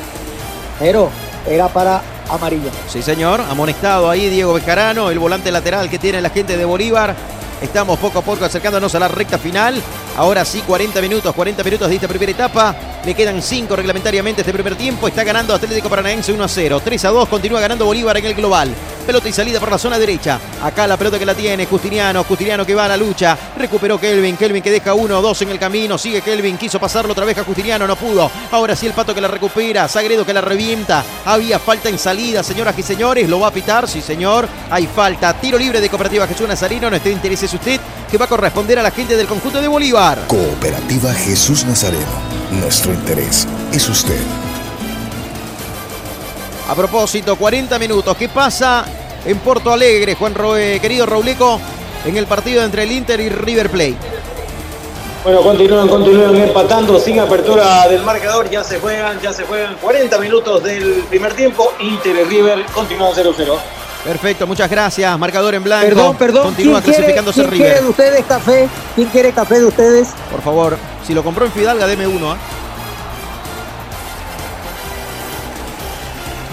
Pero era para amarilla. Sí, señor. Amonestado ahí Diego Bejarano, el volante lateral que tiene la gente de Bolívar. Estamos poco a poco acercándonos a la recta final. Ahora sí, 40 minutos, 40 minutos de esta primera etapa. Le quedan 5 reglamentariamente este primer tiempo. Está ganando Atlético Paranaense 1 a 0. 3 a 2, continúa ganando Bolívar en el global. Pelota y salida por la zona derecha. Acá la pelota que la tiene Justiniano. Justiniano que va a la lucha. Recuperó Kelvin. Kelvin que deja 1 2 en el camino. Sigue Kelvin. Quiso pasarlo otra vez a Justiniano. No pudo. Ahora sí el pato que la recupera. Sagredo que la revienta. Había falta en salida, señoras y señores. Lo va a pitar. Sí, señor. Hay falta. Tiro libre de Cooperativa Jesús Nazarino. No esté interés usted que va a corresponder a la gente del conjunto de Bolívar. Cooperativa Jesús Nazareno. Nuestro interés es usted. A propósito, 40 minutos. ¿Qué pasa en Porto Alegre, Juan Roe, querido Rauleco, en el partido entre el Inter y River Plate? Bueno, continúan, continúan empatando sin apertura del marcador. Ya se juegan, ya se juegan 40 minutos del primer tiempo. Inter y River continúan 0-0. Perfecto, muchas gracias. Marcador en blanco. Perdón, perdón. Continúa ¿quién quiere- clasificándose ¿quién River. quiere de ustedes café? ¿Quién quiere café de ustedes? Por favor, si lo compró en Fidalga, deme uno. ¿ah?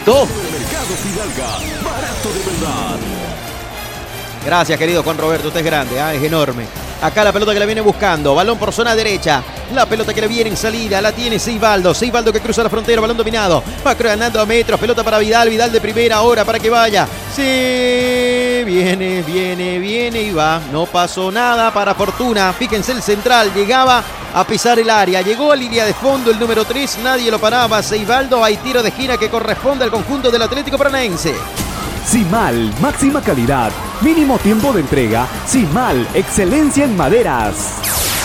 Dos. Mercado Fidalga, barato de verdad. Gracias, querido Juan Roberto. Usted es grande, ¿ah? es enorme. Acá la pelota que la viene buscando. Balón por zona derecha. La pelota que le viene en salida. La tiene Seibaldo. Seibaldo que cruza la frontera. Balón dominado. Va ganando a metros. Pelota para Vidal. Vidal de primera ahora para que vaya. Sí. Viene, viene, viene y va. No pasó nada para Fortuna. Fíjense el central. Llegaba a pisar el área. Llegó a línea de fondo el número 3. Nadie lo paraba. Seibaldo. Hay tiro de esquina que corresponde al conjunto del Atlético Paranaense. Simal, máxima calidad, mínimo tiempo de entrega. Simal, excelencia en maderas.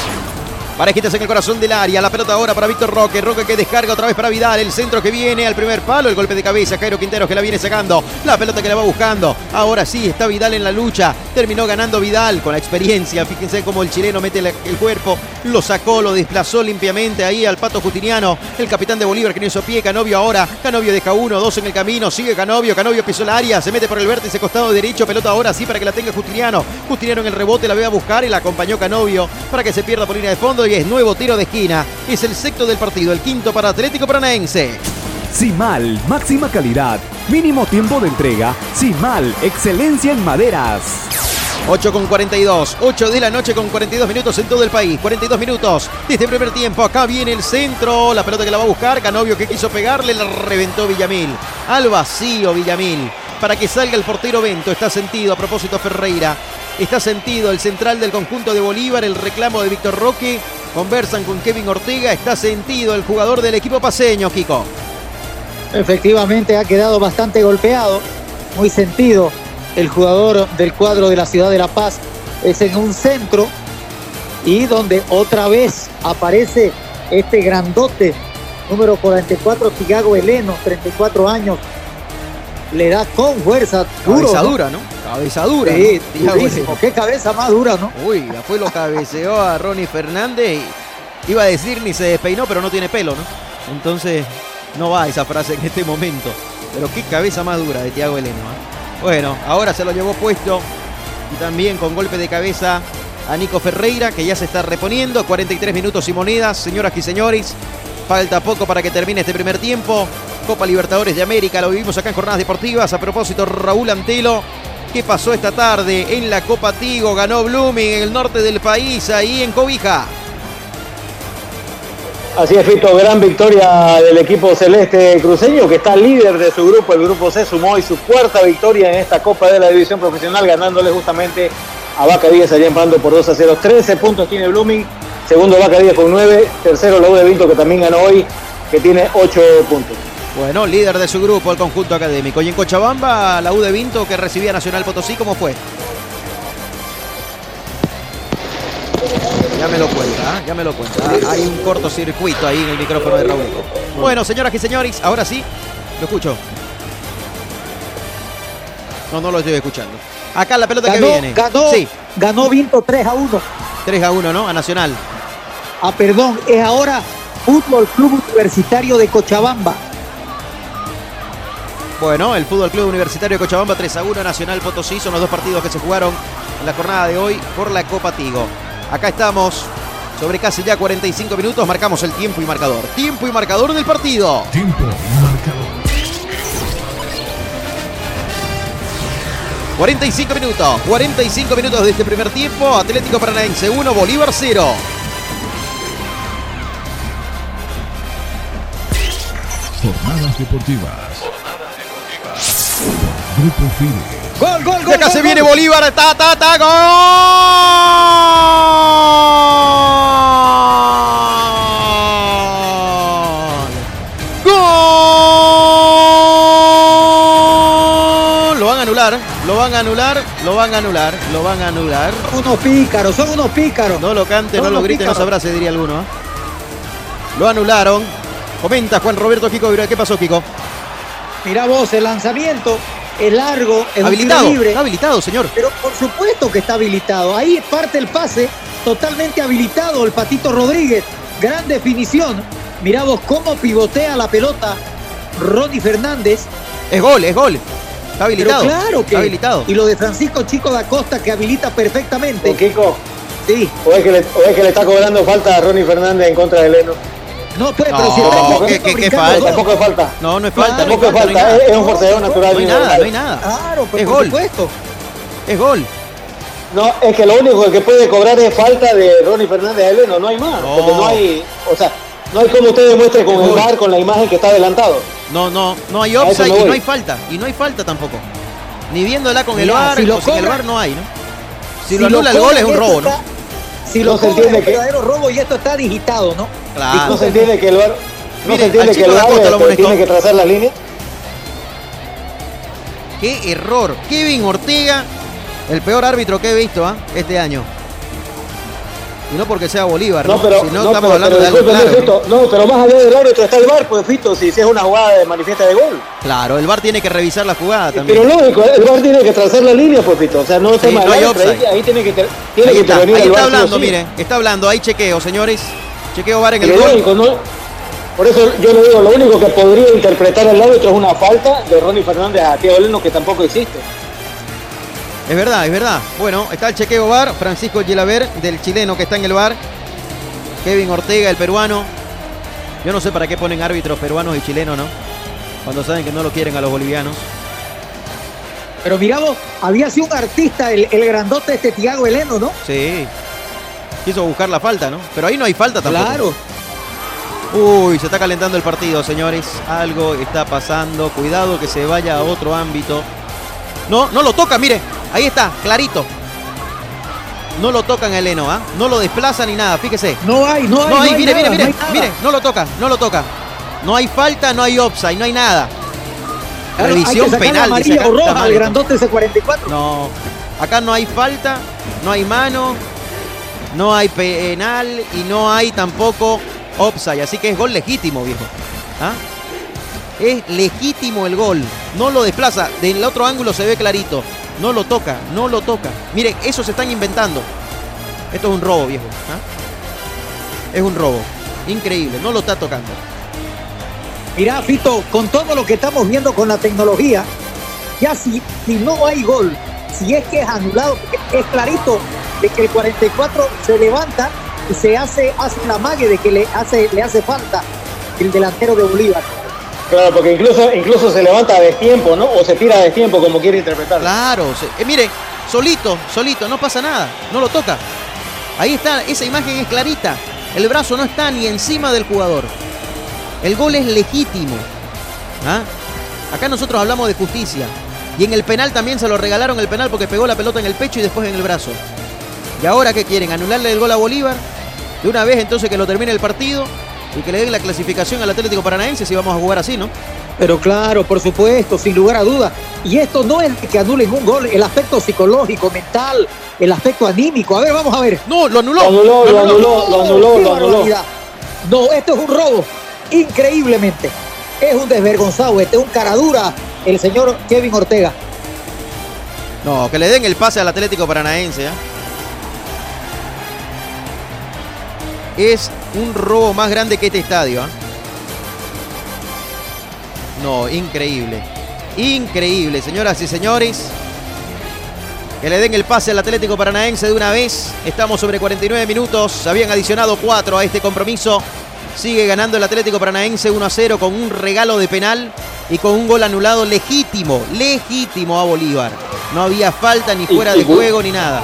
Parejitas en el corazón del área. La pelota ahora para Víctor Roque. Roque que descarga otra vez para Vidal. El centro que viene al primer palo. El golpe de cabeza. Jairo Quinteros que la viene sacando. La pelota que la va buscando. Ahora sí está Vidal en la lucha. Terminó ganando Vidal con la experiencia. Fíjense cómo el chileno mete la- el cuerpo. Lo sacó, lo desplazó limpiamente ahí al pato Justiniano. El capitán de Bolívar que no hizo pie. Canovio ahora. Canovio deja uno, dos en el camino. Sigue Canovio. Canovio pisó el área. Se mete por el vértice costado derecho. Pelota ahora sí para que la tenga Justiniano. Justiniano en el rebote la ve a buscar y la acompañó Canovio para que se pierda por línea de fondo. Y es nuevo tiro de esquina. Es el sexto del partido. El quinto para Atlético Paranaense. Simal, máxima calidad, mínimo tiempo de entrega. Simal, excelencia en maderas. 8 con 42, 8 de la noche con 42 minutos en todo el país, 42 minutos de este primer tiempo, acá viene el centro, la pelota que la va a buscar, Canovio que quiso pegarle, la reventó Villamil, al vacío Villamil, para que salga el portero Bento, está sentido a propósito Ferreira, está sentido el central del conjunto de Bolívar, el reclamo de Víctor Roque, conversan con Kevin Ortega, está sentido el jugador del equipo paseño, Kiko. Efectivamente ha quedado bastante golpeado, muy sentido. El jugador del cuadro de la ciudad de La Paz es en un centro y donde otra vez aparece este grandote, número 44, Tiago Heleno, 34 años. Le da con fuerza, duro. Cabeza dura, ¿no? Cabeza dura. Sí. Qué cabeza más dura, ¿no? Uy, fue lo cabeceó a Ronnie Fernández y iba a decir ni se despeinó, pero no tiene pelo, ¿no? Entonces no va esa frase en este momento. Pero qué cabeza más dura de Tiago Heleno. ¿eh? Bueno, ahora se lo llevó puesto y también con golpe de cabeza a Nico Ferreira, que ya se está reponiendo. 43 minutos y monedas, señoras y señores. Falta poco para que termine este primer tiempo. Copa Libertadores de América, lo vivimos acá en Jornadas Deportivas. A propósito, Raúl Antelo, ¿qué pasó esta tarde en la Copa Tigo? Ganó Blooming en el norte del país, ahí en Cobija. Así es, Fito, gran victoria del equipo celeste cruceño que está líder de su grupo. El grupo C sumó hoy su cuarta victoria en esta Copa de la División Profesional, ganándole justamente a Vaca 10 allá empando por 2 a 0. 13 puntos tiene Blooming, segundo Vaca 10 con 9, tercero la U de Vinto que también ganó hoy, que tiene 8 puntos. Bueno, líder de su grupo, el conjunto académico. Y en Cochabamba, la U de Vinto que recibía Nacional Potosí, ¿cómo fue? Ya me lo cuenta, ¿ah? ya me lo cuenta. Ah, Hay un cortocircuito ahí en el micrófono de Raúl. Bueno, señoras y señores, ahora sí, lo escucho. No, no lo estoy escuchando. Acá la pelota Ganó, que viene. ganó, Sí, ganó Vinto 3 a 1. 3 a 1, ¿no? A Nacional. Ah, perdón, es ahora Fútbol Club Universitario de Cochabamba. Bueno, el Fútbol Club Universitario de Cochabamba 3 a 1, Nacional Potosí son los dos partidos que se jugaron en la jornada de hoy por la Copa Tigo. Acá estamos sobre casi ya 45 minutos, marcamos el tiempo y marcador. Tiempo y marcador del partido. Tiempo y marcador. 45 minutos, 45 minutos de este primer tiempo. Atlético Paranaense 1, Bolívar 0. Jornadas deportivas. Grupo FIDE. Gol, gol, gol. Y acá se viene Bolívar. Ta, ta, ta, gol. Gol. Lo van a anular. Lo van a anular. Lo van a anular. Lo van a anular. Unos pícaros, son unos pícaros. No lo cante, Son no lo grite, no pícaros. se abrace, diría alguno. ¿eh? Lo anularon. Comenta Juan Roberto Kiko. ¿Qué pasó, Kiko? Mirá vos, el lanzamiento es largo, es Habilitado, libre. está habilitado, señor. Pero por supuesto que está habilitado. Ahí parte el pase, totalmente habilitado el Patito Rodríguez. Gran definición. Mirá vos cómo pivotea la pelota Ronnie Fernández. Es gol, es gol. Está habilitado. Pero claro que Está habilitado. Y lo de Francisco Chico da Costa que habilita perfectamente. ¿O Kiko? Sí. ¿O es, que le, o es que le está cobrando falta a Ronnie Fernández en contra de Leno? No, pues, No, pero si está ¿qué- corriendo, qué- qué brincando falta? Tampoco es falta. No, no es falta. Claro, no Tampoco es falta, no hay falta. nada. Es, es un forcejeo natural. No hay nada, no hay nada. Claro, pues, Es por gol. supuesto. Es gol. No, es que lo único que puede cobrar es falta de Ronnie Fernández a Leno, no hay más. No. Porque no hay, o sea, no hay como usted demuestre con el. VAR, con la imagen que está adelantado. No, no, no hay offside y voy. no hay falta. Y no hay falta tampoco. Ni viéndola con el Mirá, VAR si lo o sin el cobra- VAR no hay, ¿no? Si, Si lo anula el gol es un robo, ¿no? Si No lo se cobran entiende que- verdadero robo y esto está digitado, ¿no? Claro. No se entiende que el VAR, no se entiende que el este, amonestó. tiene que trazar las líneas. Qué error. Kevin Ortega, el peor árbitro que he visto ¿ah? este año. Y no porque sea Bolívar, ¿no? Pero, si no, no, estamos pero, hablando pero de algo claro. Fito, ¿no? pero más allá del árbitro está el VAR, pues Fito, si, si es una jugada de manifiesta de gol. Claro, el VAR tiene que revisar la jugada también. Pero lógico, el VAR tiene que trazar la línea, pues Fito, o sea, no Sí, no hay árbitro, ahí, tiene que, tiene Ahí que está, ahí está hablando, mire, está hablando, hay chequeo, señores. Chequeo VAR en el gol. lógico, ¿no? Por eso yo le digo, lo único que podría interpretar el árbitro es una falta de Ronnie Fernández a Thiago Leno que tampoco existe. Es verdad, es verdad. Bueno, está el chequeo VAR, Francisco Gilaver, del chileno que está en el VAR. Kevin Ortega, el peruano. Yo no sé para qué ponen árbitros peruanos y chilenos, ¿no? Cuando saben que no lo quieren a los bolivianos. Pero mirá vos, había sido un artista el, el grandote este Tiago Heleno, ¿no? Sí. Quiso buscar la falta, ¿no? Pero ahí no hay falta tampoco. Claro. Uy, se está calentando el partido, señores. Algo está pasando. Cuidado que se vaya a otro ámbito. No, no lo toca, mire. Ahí está, clarito. No lo tocan a Eleno, ¿ah? No lo desplaza ni nada, fíjese. No hay, no hay. No hay, hay mire, nada, mire, mire, no hay mire, no lo toca, no lo toca. No hay falta, no hay offside, no hay nada. Claro, hay Revisión que sacarle penal, dice amarilla acá. o roja al grandote ese 44. No, acá no hay falta, no hay mano, no hay penal y no hay tampoco offside. Así que es gol legítimo, viejo. ¿Ah? Es legítimo el gol. No lo desplaza. Del otro ángulo se ve clarito. No lo toca, no lo toca. Mire, eso se están inventando. Esto es un robo, viejo. ¿ah? Es un robo. Increíble, no lo está tocando. Mirá, Fito, con todo lo que estamos viendo con la tecnología, ya si, si no hay gol, si es que es anulado, es clarito de que el 44 se levanta y se hace, hace la mague de que le hace, le hace falta el delantero de Bolívar. Claro, porque incluso, incluso se levanta de tiempo, ¿no? O se tira de tiempo, como quiere interpretar. Claro, eh, mire, solito, solito, no pasa nada, no lo toca. Ahí está, esa imagen es clarita. El brazo no está ni encima del jugador. El gol es legítimo. ¿Ah? Acá nosotros hablamos de justicia. Y en el penal también se lo regalaron el penal porque pegó la pelota en el pecho y después en el brazo. ¿Y ahora qué quieren? ¿Anularle el gol a Bolívar? De una vez entonces que lo termine el partido y que le den la clasificación al Atlético Paranaense si vamos a jugar así, ¿no? Pero claro, por supuesto, sin lugar a dudas. Y esto no es de que anulen un gol, el aspecto psicológico, mental, el aspecto anímico. A ver, vamos a ver. No, lo anuló. Lo anuló, lo anuló, lo anuló. No, esto es un robo, increíblemente. Es un desvergonzado, este es un caradura, el señor Kevin Ortega. No, que le den el pase al Atlético Paranaense. ¿eh? Es un robo más grande que este estadio. ¿eh? No, increíble. Increíble, señoras y señores. Que le den el pase al Atlético Paranaense de una vez. Estamos sobre 49 minutos. Habían adicionado 4 a este compromiso. Sigue ganando el Atlético Paranaense 1 a 0 con un regalo de penal y con un gol anulado legítimo, legítimo a Bolívar. No había falta ni fuera de juego ni nada.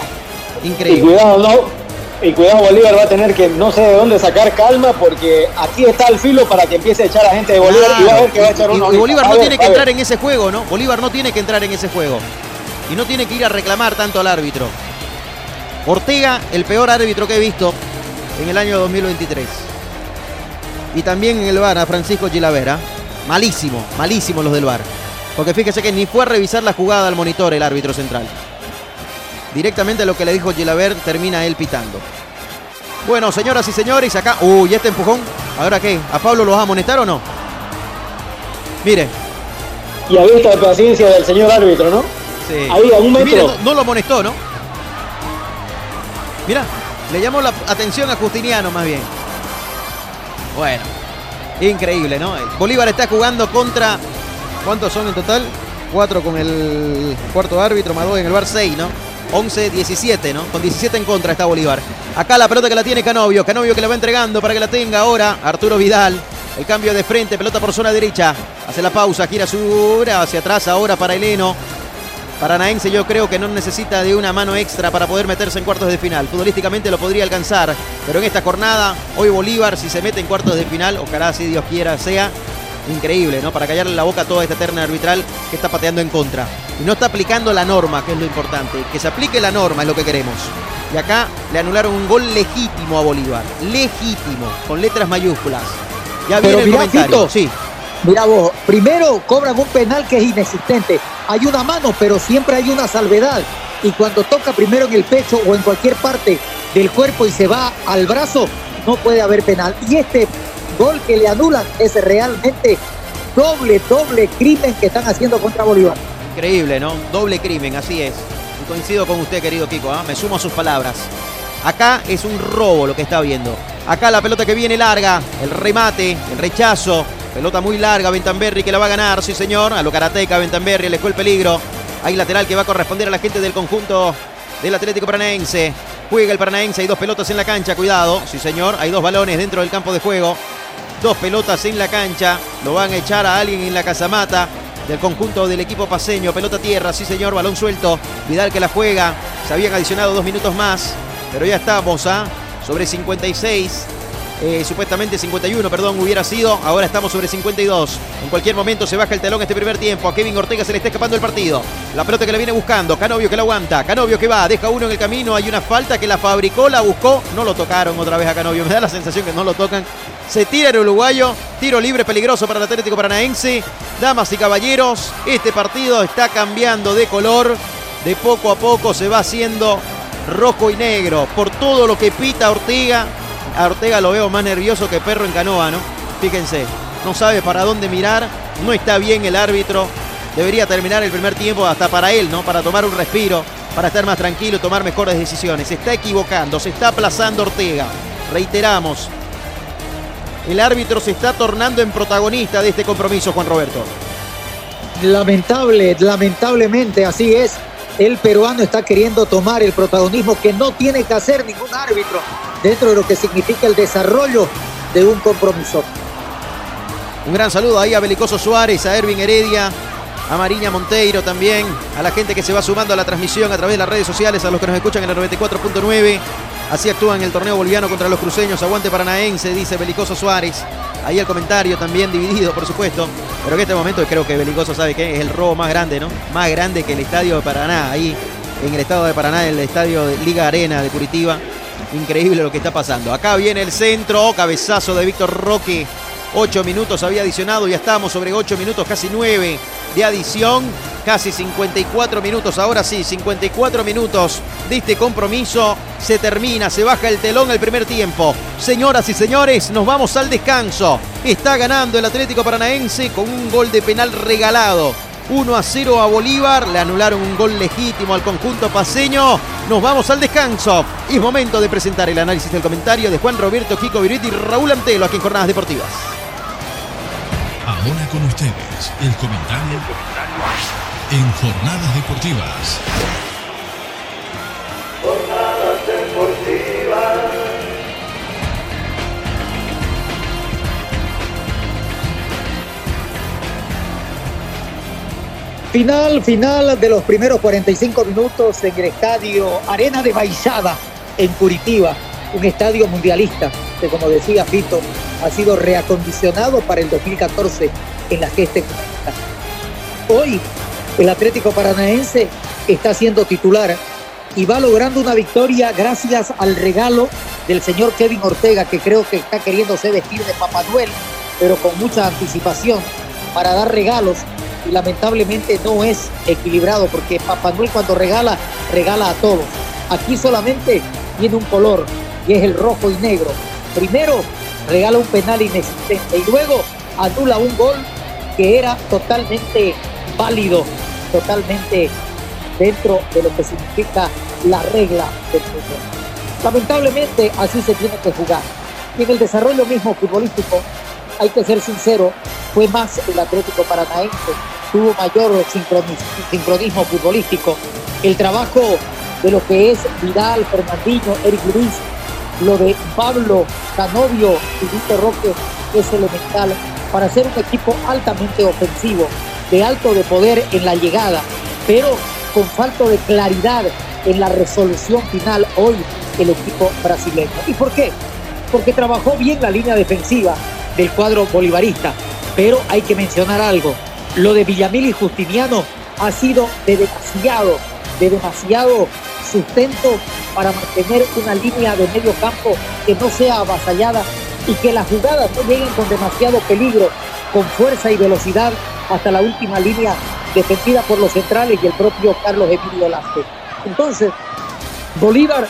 Y Increíble. cuidado, no. Y cuidado, Bolívar va a tener que no sé de dónde sacar calma porque aquí está el filo para que empiece a echar a gente de Bolívar y va a ver que va a echar Y- uno. y, ahorita. Bolívar no ver, tiene que entrar en ese juego, ¿no? Bolívar no tiene que entrar en ese juego. Y no tiene que ir a reclamar tanto al árbitro. Ortega, el peor árbitro que he visto en el año 2023. Y también en el VAR a Francisco Gilavera. Malísimo, malísimo los del VAR. Porque fíjese que ni fue a revisar la jugada al monitor el árbitro central. Directamente lo que le dijo Gilaver termina él pitando. Bueno, señoras y señores, acá. Uy, este empujón. ¿Ahora qué? ¿A Pablo lo va a amonestar o no? Mire. Y a vista de paciencia del señor árbitro, ¿no? Sí. Ahí a un metro. mire, no, no lo amonestó, ¿no? Mira, le llamó la atención a Justiniano más bien. Bueno, increíble, ¿no? Bolívar está jugando contra. ¿Cuántos son en total? Cuatro con el cuarto árbitro, más dos en el bar 6, ¿no? 11, 17, ¿no? Con 17 en contra está Bolívar. Acá la pelota que la tiene Canovio. Canovio que la va entregando para que la tenga ahora Arturo Vidal. El cambio de frente, pelota por zona derecha. Hace la pausa, gira su hacia atrás ahora para Heleno. Paranaense yo creo que no necesita de una mano extra para poder meterse en cuartos de final. Futbolísticamente lo podría alcanzar, pero en esta jornada, hoy Bolívar, si se mete en cuartos de final, ojalá si Dios quiera sea, increíble, ¿no? Para callarle la boca a toda esta terna arbitral que está pateando en contra. Y no está aplicando la norma, que es lo importante. Que se aplique la norma es lo que queremos. Y acá le anularon un gol legítimo a Bolívar. Legítimo, con letras mayúsculas. Ya Pero viene el mirá, comentario. Sí. Mira vos, primero cobran un penal que es inexistente. Hay una mano, pero siempre hay una salvedad. Y cuando toca primero en el pecho o en cualquier parte del cuerpo y se va al brazo, no puede haber penal. Y este gol que le anulan es realmente doble, doble crimen que están haciendo contra Bolívar. Increíble, ¿no? Doble crimen, así es. Y coincido con usted, querido Kiko, ¿ah? me sumo a sus palabras. Acá es un robo lo que está viendo. Acá la pelota que viene larga, el remate, el rechazo. Pelota muy larga, Bentamberri que la va a ganar, sí señor. A lo karateca, Bentamberri, alejó el peligro. Hay lateral que va a corresponder a la gente del conjunto del Atlético Paranaense. Juega el Paranaense, hay dos pelotas en la cancha, cuidado. Sí señor, hay dos balones dentro del campo de juego. Dos pelotas en la cancha. Lo van a echar a alguien en la casamata del conjunto del equipo paseño. Pelota tierra, sí señor, balón suelto. Vidal que la juega. Se habían adicionado dos minutos más. Pero ya estamos ¿ah? sobre 56. eh, supuestamente 51, perdón, hubiera sido. Ahora estamos sobre 52. En cualquier momento se baja el telón este primer tiempo. A Kevin Ortega se le está escapando el partido. La pelota que le viene buscando. Canovio que la aguanta. Canovio que va. Deja uno en el camino. Hay una falta que la fabricó, la buscó. No lo tocaron otra vez a Canovio. Me da la sensación que no lo tocan. Se tira el uruguayo. Tiro libre peligroso para el Atlético Paranaense. Damas y caballeros, este partido está cambiando de color. De poco a poco se va haciendo rojo y negro. Por todo lo que pita Ortega. A Ortega lo veo más nervioso que perro en canoa, ¿no? Fíjense, no sabe para dónde mirar. No está bien el árbitro. Debería terminar el primer tiempo hasta para él, ¿no? Para tomar un respiro, para estar más tranquilo tomar mejores decisiones. Se está equivocando, se está aplazando Ortega. Reiteramos, el árbitro se está tornando en protagonista de este compromiso, Juan Roberto. Lamentable, lamentablemente así es. El peruano está queriendo tomar el protagonismo que no tiene que hacer ningún árbitro dentro de lo que significa el desarrollo de un compromiso. Un gran saludo ahí a Belicoso Suárez, a Ervin Heredia, a Mariña Monteiro también, a la gente que se va sumando a la transmisión a través de las redes sociales, a los que nos escuchan en el 94.9. Así actúa en el torneo boliviano contra los cruceños. Aguante paranaense, dice Belicoso Suárez. Ahí el comentario también dividido, por supuesto. Pero en este momento creo que Belicoso sabe que es el robo más grande, ¿no? Más grande que el estadio de Paraná, ahí en el estado de Paraná, el estadio de Liga Arena de Curitiba. Increíble lo que está pasando. Acá viene el centro, cabezazo de Víctor Roque. Ocho minutos había adicionado, ya estamos sobre ocho minutos, casi nueve de adición. Casi 54 minutos, ahora sí, 54 minutos de este compromiso. Se termina, se baja el telón el primer tiempo. Señoras y señores, nos vamos al descanso. Está ganando el Atlético Paranaense con un gol de penal regalado. 1 a 0 a Bolívar, le anularon un gol legítimo al conjunto paseño. Nos vamos al descanso. Es momento de presentar el análisis del comentario de Juan Roberto Kiko Viruti y Raúl Antelo aquí en Jornadas Deportivas. Ahora con ustedes, el comentario en Jornadas Deportivas. Final, final de los primeros 45 minutos en el estadio Arena de Baixada en Curitiba, un estadio mundialista que como decía Fito ha sido reacondicionado para el 2014 en la gesta Hoy el Atlético Paranaense está siendo titular y va logrando una victoria gracias al regalo del señor Kevin Ortega que creo que está queriéndose vestir de Papá Noel pero con mucha anticipación para dar regalos y lamentablemente no es equilibrado porque Papá Noel cuando regala, regala a todos. Aquí solamente tiene un color y es el rojo y negro. Primero regala un penal inexistente y luego anula un gol que era totalmente válido, totalmente dentro de lo que significa la regla del fútbol. Lamentablemente así se tiene que jugar. Y en el desarrollo mismo futbolístico, hay que ser sincero, fue más el Atlético Paranaense, tuvo mayor sincronismo, futbolístico. El trabajo de lo que es Vidal, Fernandinho, Eric Luis, lo de Pablo, Canovio y Víctor Roque es elemental para ser un equipo altamente ofensivo, de alto de poder en la llegada, pero con falta de claridad en la resolución final hoy el equipo brasileño. ¿Y por qué? Porque trabajó bien la línea defensiva del cuadro bolivarista, pero hay que mencionar algo. Lo de Villamil y Justiniano ha sido de demasiado, de demasiado sustento para mantener una línea de medio campo que no sea avasallada y que las jugadas no lleguen con demasiado peligro, con fuerza y velocidad hasta la última línea defendida por los centrales y el propio Carlos Emilio Lasque. Entonces, Bolívar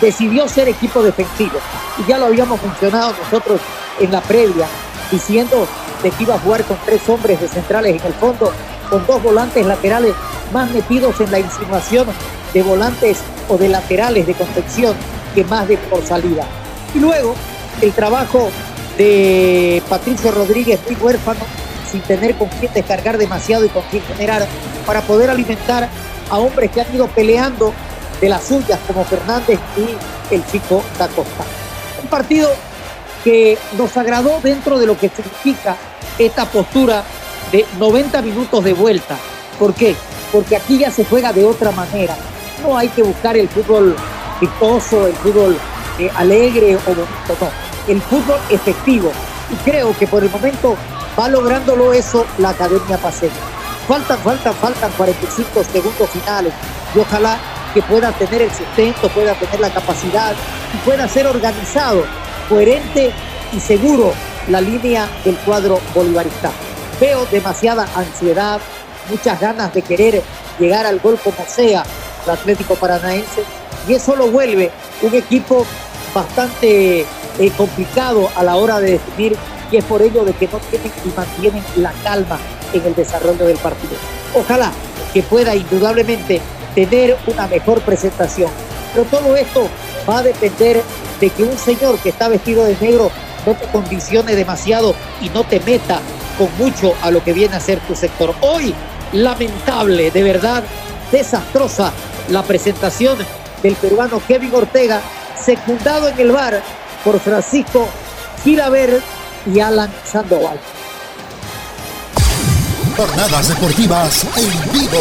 decidió ser equipo defensivo y ya lo habíamos mencionado nosotros en la previa, diciendo de que iba a jugar con tres hombres de centrales en el fondo, con dos volantes laterales más metidos en la insinuación de volantes o de laterales de concepción que más de por salida. Y luego el trabajo de Patricio Rodríguez, muy huérfano, sin tener con quién descargar demasiado y con quién generar, para poder alimentar a hombres que han ido peleando de las suyas, como Fernández y el chico da Costa. Un partido que nos agradó dentro de lo que significa esta postura de 90 minutos de vuelta. ¿Por qué? Porque aquí ya se juega de otra manera. No hay que buscar el fútbol vistoso, el fútbol eh, alegre o bonito, no. El fútbol efectivo. Y creo que por el momento va lográndolo eso la Academia Paseña. Faltan, faltan, faltan 45 segundos finales y ojalá que pueda tener el sustento, pueda tener la capacidad y pueda ser organizado, coherente y seguro la línea del cuadro bolivarista. Veo demasiada ansiedad, muchas ganas de querer llegar al gol como sea el Atlético Paranaense y eso lo vuelve un equipo bastante eh, complicado a la hora de definir y es por ello de que no tienen y mantienen la calma en el desarrollo del partido. Ojalá que pueda indudablemente tener una mejor presentación, pero todo esto va a depender de que un señor que está vestido de negro no te condicione demasiado y no te meta con mucho a lo que viene a ser tu sector. Hoy, lamentable, de verdad, desastrosa la presentación del peruano Kevin Ortega, secundado en el bar por Francisco Gilaver y Alan Sandoval. Jornadas deportivas en vivo.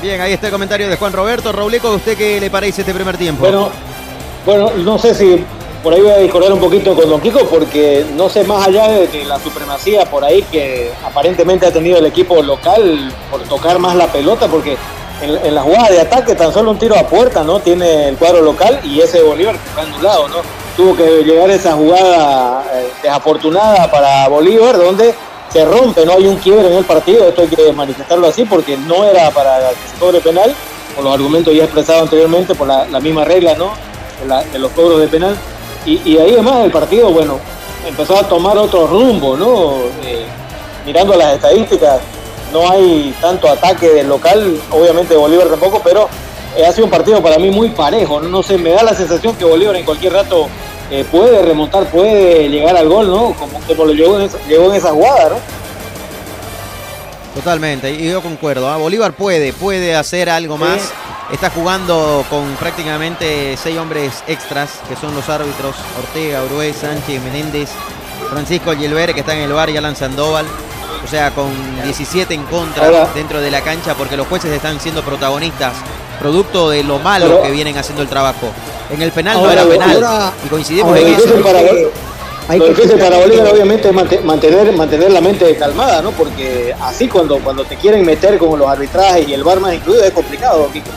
Bien, ahí está el comentario de Juan Roberto. Rauleco, ¿a usted qué le parece este primer tiempo? Bueno, bueno, no sé si por ahí voy a discordar un poquito con Don Kiko, porque no sé más allá de la supremacía por ahí que aparentemente ha tenido el equipo local por tocar más la pelota, porque en, la jugada de ataque tan solo un tiro a puerta, ¿no? Tiene el cuadro local y ese Bolívar que está anulado, ¿no? Tuvo que llegar esa jugada eh, desafortunada para Bolívar, donde se rompe, no hay un quiebre en el partido, esto hay que manifestarlo así, porque no era para se cobre penal, por los argumentos ya expresados anteriormente, por la, misma regla, ¿no? De, los cobros de penal. Y, ahí además el partido, bueno, empezó a tomar otro rumbo, ¿no? Eh, mirando las estadísticas, no hay tanto ataque del local, obviamente Bolívar tampoco, pero eh, ha sido un partido para mí muy parejo. No, sé, me da la sensación que Bolívar en cualquier rato eh, puede remontar, puede llegar al gol, ¿no? Como, como lo llegó llegó en esa jugada, ¿no? Totalmente, y yo concuerdo. ¿ah? Bolívar puede, puede hacer algo más. Está jugando con prácticamente seis hombres extras, que son los árbitros Ortega, Urué, Sánchez, Menéndez, Francisco Gilbert, que está en el bar, y Alan Sandoval. o sea, con 17 en contra dentro de la cancha, porque los jueces están siendo protagonistas, producto de lo malo que vienen haciendo el trabajo. En el penal no era penal, y coincidimos en eso. Lo difícil para Bolívar obviamente es mantener, mantener la mente calmada, ¿no? Porque así cuando, cuando te quieren meter con los arbitrajes y el bar más incluido es complicado, Kiko.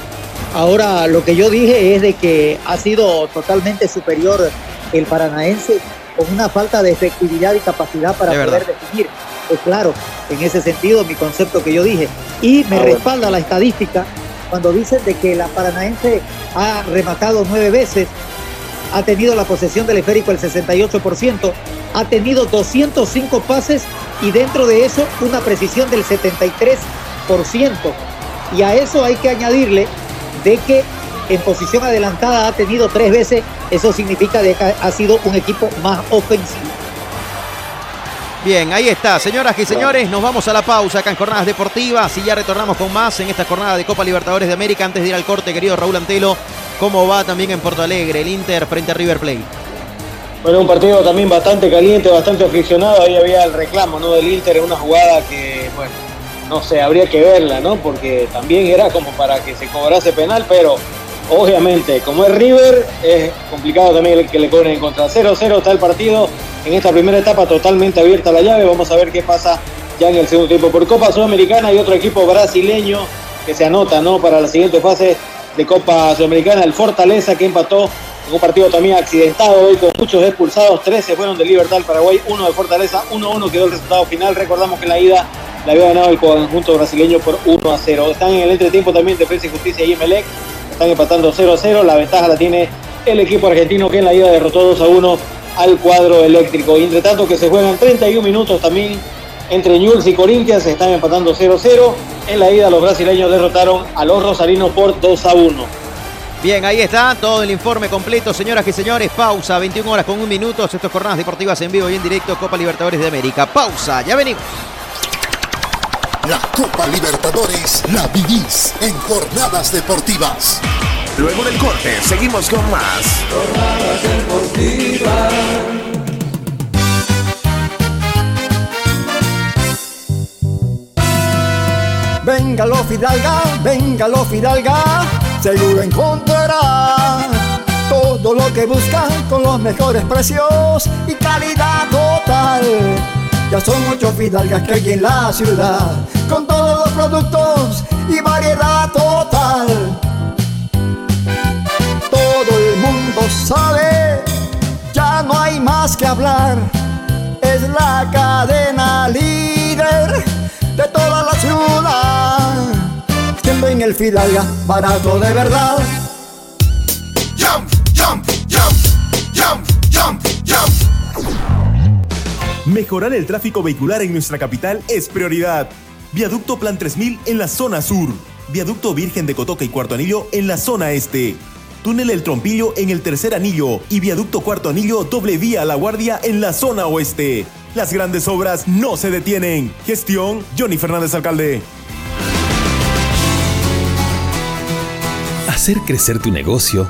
Ahora, lo que yo dije es de que ha sido totalmente superior el paranaense con una falta de efectividad y capacidad para poder definir. Pues claro, en ese sentido, mi concepto que yo dije. Y me ah, respalda la estadística cuando dicen de que la paranaense ha rematado nueve veces, ha tenido la posesión del esférico el 68%, ha tenido 205 pases y dentro de eso una precisión del 73%. Y a eso hay que añadirle de que en posición adelantada ha tenido tres veces, eso significa que ha sido un equipo más ofensivo. Bien, ahí está, señoras y señores, nos vamos a la pausa acá en Jornadas Deportivas y ya retornamos con más en esta jornada de Copa Libertadores de América. Antes de ir al corte, querido Raúl Antelo, ¿cómo va también en Porto Alegre el Inter frente a River Plate? Bueno, un partido también bastante caliente, bastante aficionado. Ahí había el reclamo ¿no? del Inter en una jugada que, bueno, no sé, habría que verla, ¿no? Porque también era como para que se cobrase penal, pero obviamente, como es River, es complicado también que le cobren en contra. 0-0 está el partido en esta primera etapa totalmente abierta la llave. Vamos a ver qué pasa ya en el segundo tiempo. Por Copa Sudamericana y otro equipo brasileño que se anota ¿no? para la siguiente fase de Copa Sudamericana, el Fortaleza que empató en un partido también accidentado hoy con muchos expulsados, 13 fueron de Libertad al Paraguay, uno de Fortaleza, 1-1 quedó el resultado final. Recordamos que en la ida la había ganado el conjunto brasileño por 1 a 0. Están en el entretiempo también Defensa y Justicia y Emelec. Están empatando 0 a 0. La ventaja la tiene el equipo argentino que en la ida derrotó 2 a 1 al cuadro eléctrico. Entre tanto que se juegan 31 minutos también entre Newell's y Corinthians. Están empatando 0 a 0. En la ida los brasileños derrotaron a los rosarinos por 2 a 1. Bien, ahí está todo el informe completo, señoras y señores. Pausa, 21 horas con un minuto. Estas jornadas deportivas en vivo y en directo, Copa Libertadores de América. Pausa, ya venimos. La Copa Libertadores la vivís en jornadas deportivas. Luego del corte, seguimos con más. Jornadas deportivas. Venga lo Fidalga, venga lo Fidalga, seguro encontrará todo lo que busca con los mejores precios y calidad total ya son ocho fidalgas que hay en la ciudad, con todos los productos y variedad total. Todo el mundo sabe, ya no hay más que hablar. Es la cadena líder de toda la ciudad. Siempre en el Fidalga, barato de verdad. Mejorar el tráfico vehicular en nuestra capital es prioridad. Viaducto Plan 3000 en la zona sur. Viaducto Virgen de Cotoca y Cuarto Anillo en la zona este. Túnel El Trompillo en el tercer anillo y viaducto Cuarto Anillo doble vía La Guardia en la zona oeste. Las grandes obras no se detienen. Gestión Johnny Fernández Alcalde. Hacer crecer tu negocio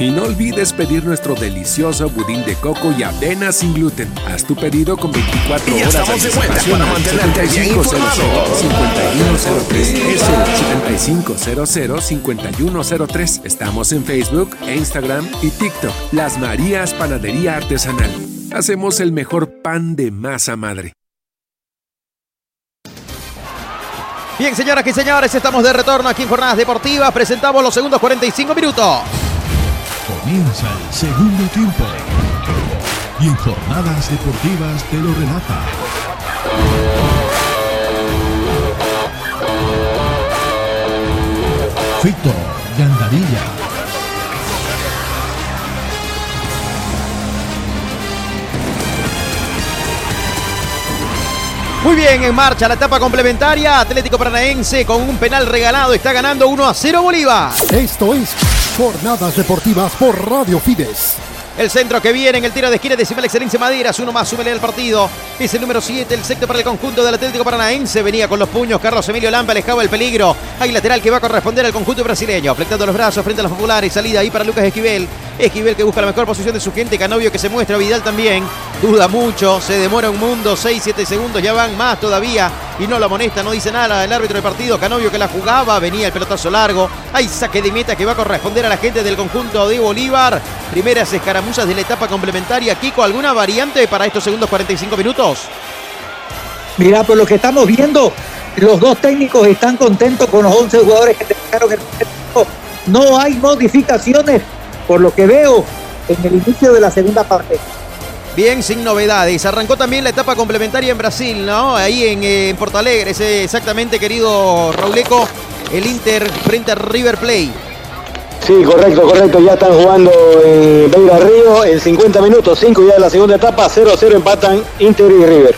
Y no olvides pedir nuestro delicioso budín de coco y avena sin gluten. Haz tu pedido con 24 Y ya horas estamos de vuelta para mantenerte bien 7500 5103 Es el 7500-5103. Estamos en Facebook Instagram y TikTok. Las Marías Panadería Artesanal. Hacemos el mejor pan de masa madre. Bien, señoras y señores, estamos de retorno aquí en Jornadas Deportivas. Presentamos los segundos 45 minutos. Comienza el segundo tiempo. Y en jornadas deportivas te lo relata. Fito Gandarilla. Muy bien, en marcha la etapa complementaria. Atlético Paranaense con un penal regalado está ganando 1 a 0 Bolívar. Esto es Jornadas Deportivas por Radio Fides. El centro que viene en el tiro de esquina decima excelencia Maderas. Uno más, súmele al partido. Es el número 7, el sector para el conjunto del Atlético Paranaense. Venía con los puños. Carlos Emilio Lampa alejaba el peligro. Hay lateral que va a corresponder al conjunto brasileño. Flectando los brazos frente a los populares. Salida ahí para Lucas Esquivel. Esquivel que busca la mejor posición de su gente. Canovio que se muestra. Vidal también. Duda mucho. Se demora un mundo. 6-7 segundos. Ya van más todavía. Y no lo amonesta. No dice nada el árbitro del partido. Canovio que la jugaba. Venía el pelotazo largo. Hay saque de meta que va a corresponder a la gente del conjunto de Bolívar. Primeras escaramuzas de la etapa complementaria. Kiko, ¿alguna variante para estos segundos 45 minutos? Mira, por lo que estamos viendo, los dos técnicos están contentos con los 11 jugadores que dejaron el No hay modificaciones, por lo que veo en el inicio de la segunda parte. Bien, sin novedades. Arrancó también la etapa complementaria en Brasil, ¿no? Ahí en, eh, en Porto Alegre, ese exactamente, querido Rauleco, el Inter frente a River Plate. Sí, correcto, correcto. Ya están jugando en Beira Río en 50 minutos, 5 ya de la segunda etapa, 0-0 empatan Inter y River.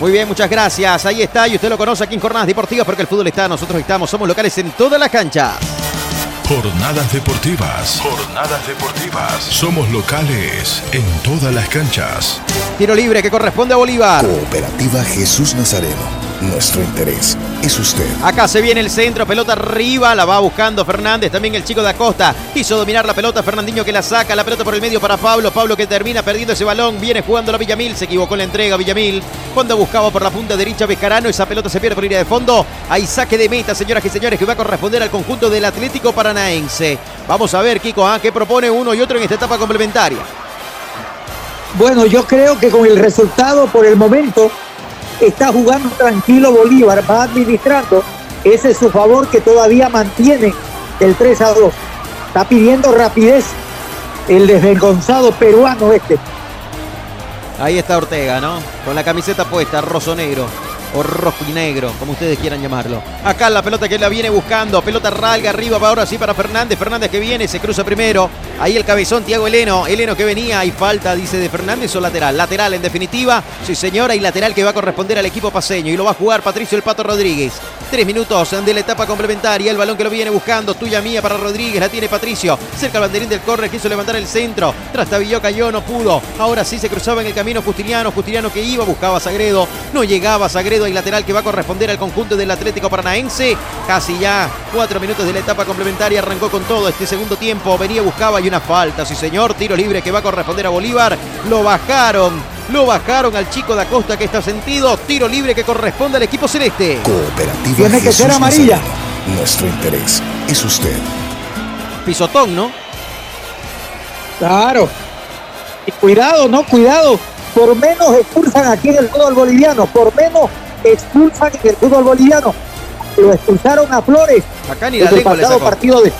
Muy bien, muchas gracias. Ahí está, y usted lo conoce aquí en Jornadas Deportivas porque el fútbol está, nosotros estamos, somos locales en toda la cancha. Jornadas deportivas. Jornadas deportivas. Somos locales en todas las canchas. Tiro libre que corresponde a Bolívar. Cooperativa Jesús Nazareno. Nuestro interés es usted. Acá se viene el centro, pelota arriba, la va buscando Fernández, también el chico de Acosta. Quiso dominar la pelota, Fernandinho que la saca, la pelota por el medio para Pablo, Pablo que termina perdiendo ese balón, viene jugando la Villamil, se equivocó en la entrega Villamil. Cuando buscaba por la punta derecha Bejarano, esa pelota se pierde por línea de fondo. Hay saque de meta, señoras y señores, que va a corresponder al conjunto del Atlético Paranaense. Vamos a ver, Kiko, ¿ah? qué propone uno y otro en esta etapa complementaria. Bueno, yo creo que con el resultado por el momento está jugando tranquilo Bolívar, va administrando. Ese es su favor que todavía mantiene el 3 a 2. Está pidiendo rapidez el desvergonzado peruano este. Ahí está Ortega, ¿no? Con la camiseta puesta, roso negro o rojo y negro, como ustedes quieran llamarlo. Acá la pelota que la viene buscando, pelota ralga arriba, va ahora sí para Fernández, Fernández que viene, se cruza primero, ahí el cabezón, Tiago Eleno, Eleno que venía, hay falta, dice de Fernández o lateral, lateral en definitiva, sí señora, y lateral que va a corresponder al equipo paseño y lo va a jugar Patricio el Pato Rodríguez. Tres minutos de la etapa complementaria, el balón que lo viene buscando, tuya mía para Rodríguez, la tiene Patricio, cerca el banderín del córner, quiso levantar el centro, trastabilló, cayó, no pudo, ahora sí se cruzaba en el camino Justiniano, Justiniano que iba, buscaba a Sagredo, no llegaba Sagredo y lateral que va a corresponder al conjunto del Atlético Paranaense. Casi ya cuatro minutos de la etapa complementaria. Arrancó con todo este segundo tiempo. Venía, buscaba y una falta. Sí, señor. Tiro libre que va a corresponder a Bolívar. Lo bajaron. Lo bajaron al chico de Acosta que está sentido. Tiro libre que corresponde al equipo celeste. Cooperativa Tiene que ser amarilla. Nuestro interés es usted. Pisotón, ¿no? Claro. Y cuidado, no, cuidado. Por menos expulsan aquí en el fútbol boliviano. Por menos expulsan en el fútbol boliviano. Lo expulsaron a Flores. Acá ni la le sacó. partido de.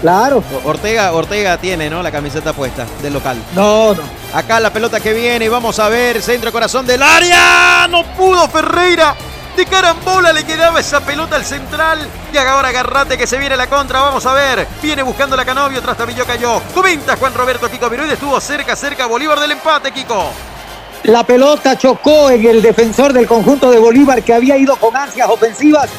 Claro. Ortega, Ortega tiene, ¿no? La camiseta puesta del local. No, no. Acá la pelota que viene, vamos a ver, centro corazón del área. No pudo Ferreira. De carambola le quedaba esa pelota al central. Y ahora agarrate que se viene la contra. Vamos a ver. Viene buscando la Canovio. Tras Tabillo cayó. Comenta Juan Roberto Kiko Viruide. Estuvo cerca, cerca. Bolívar del empate, Kiko. La pelota chocó en el defensor del conjunto de Bolívar que había ido con ansias ofensivas.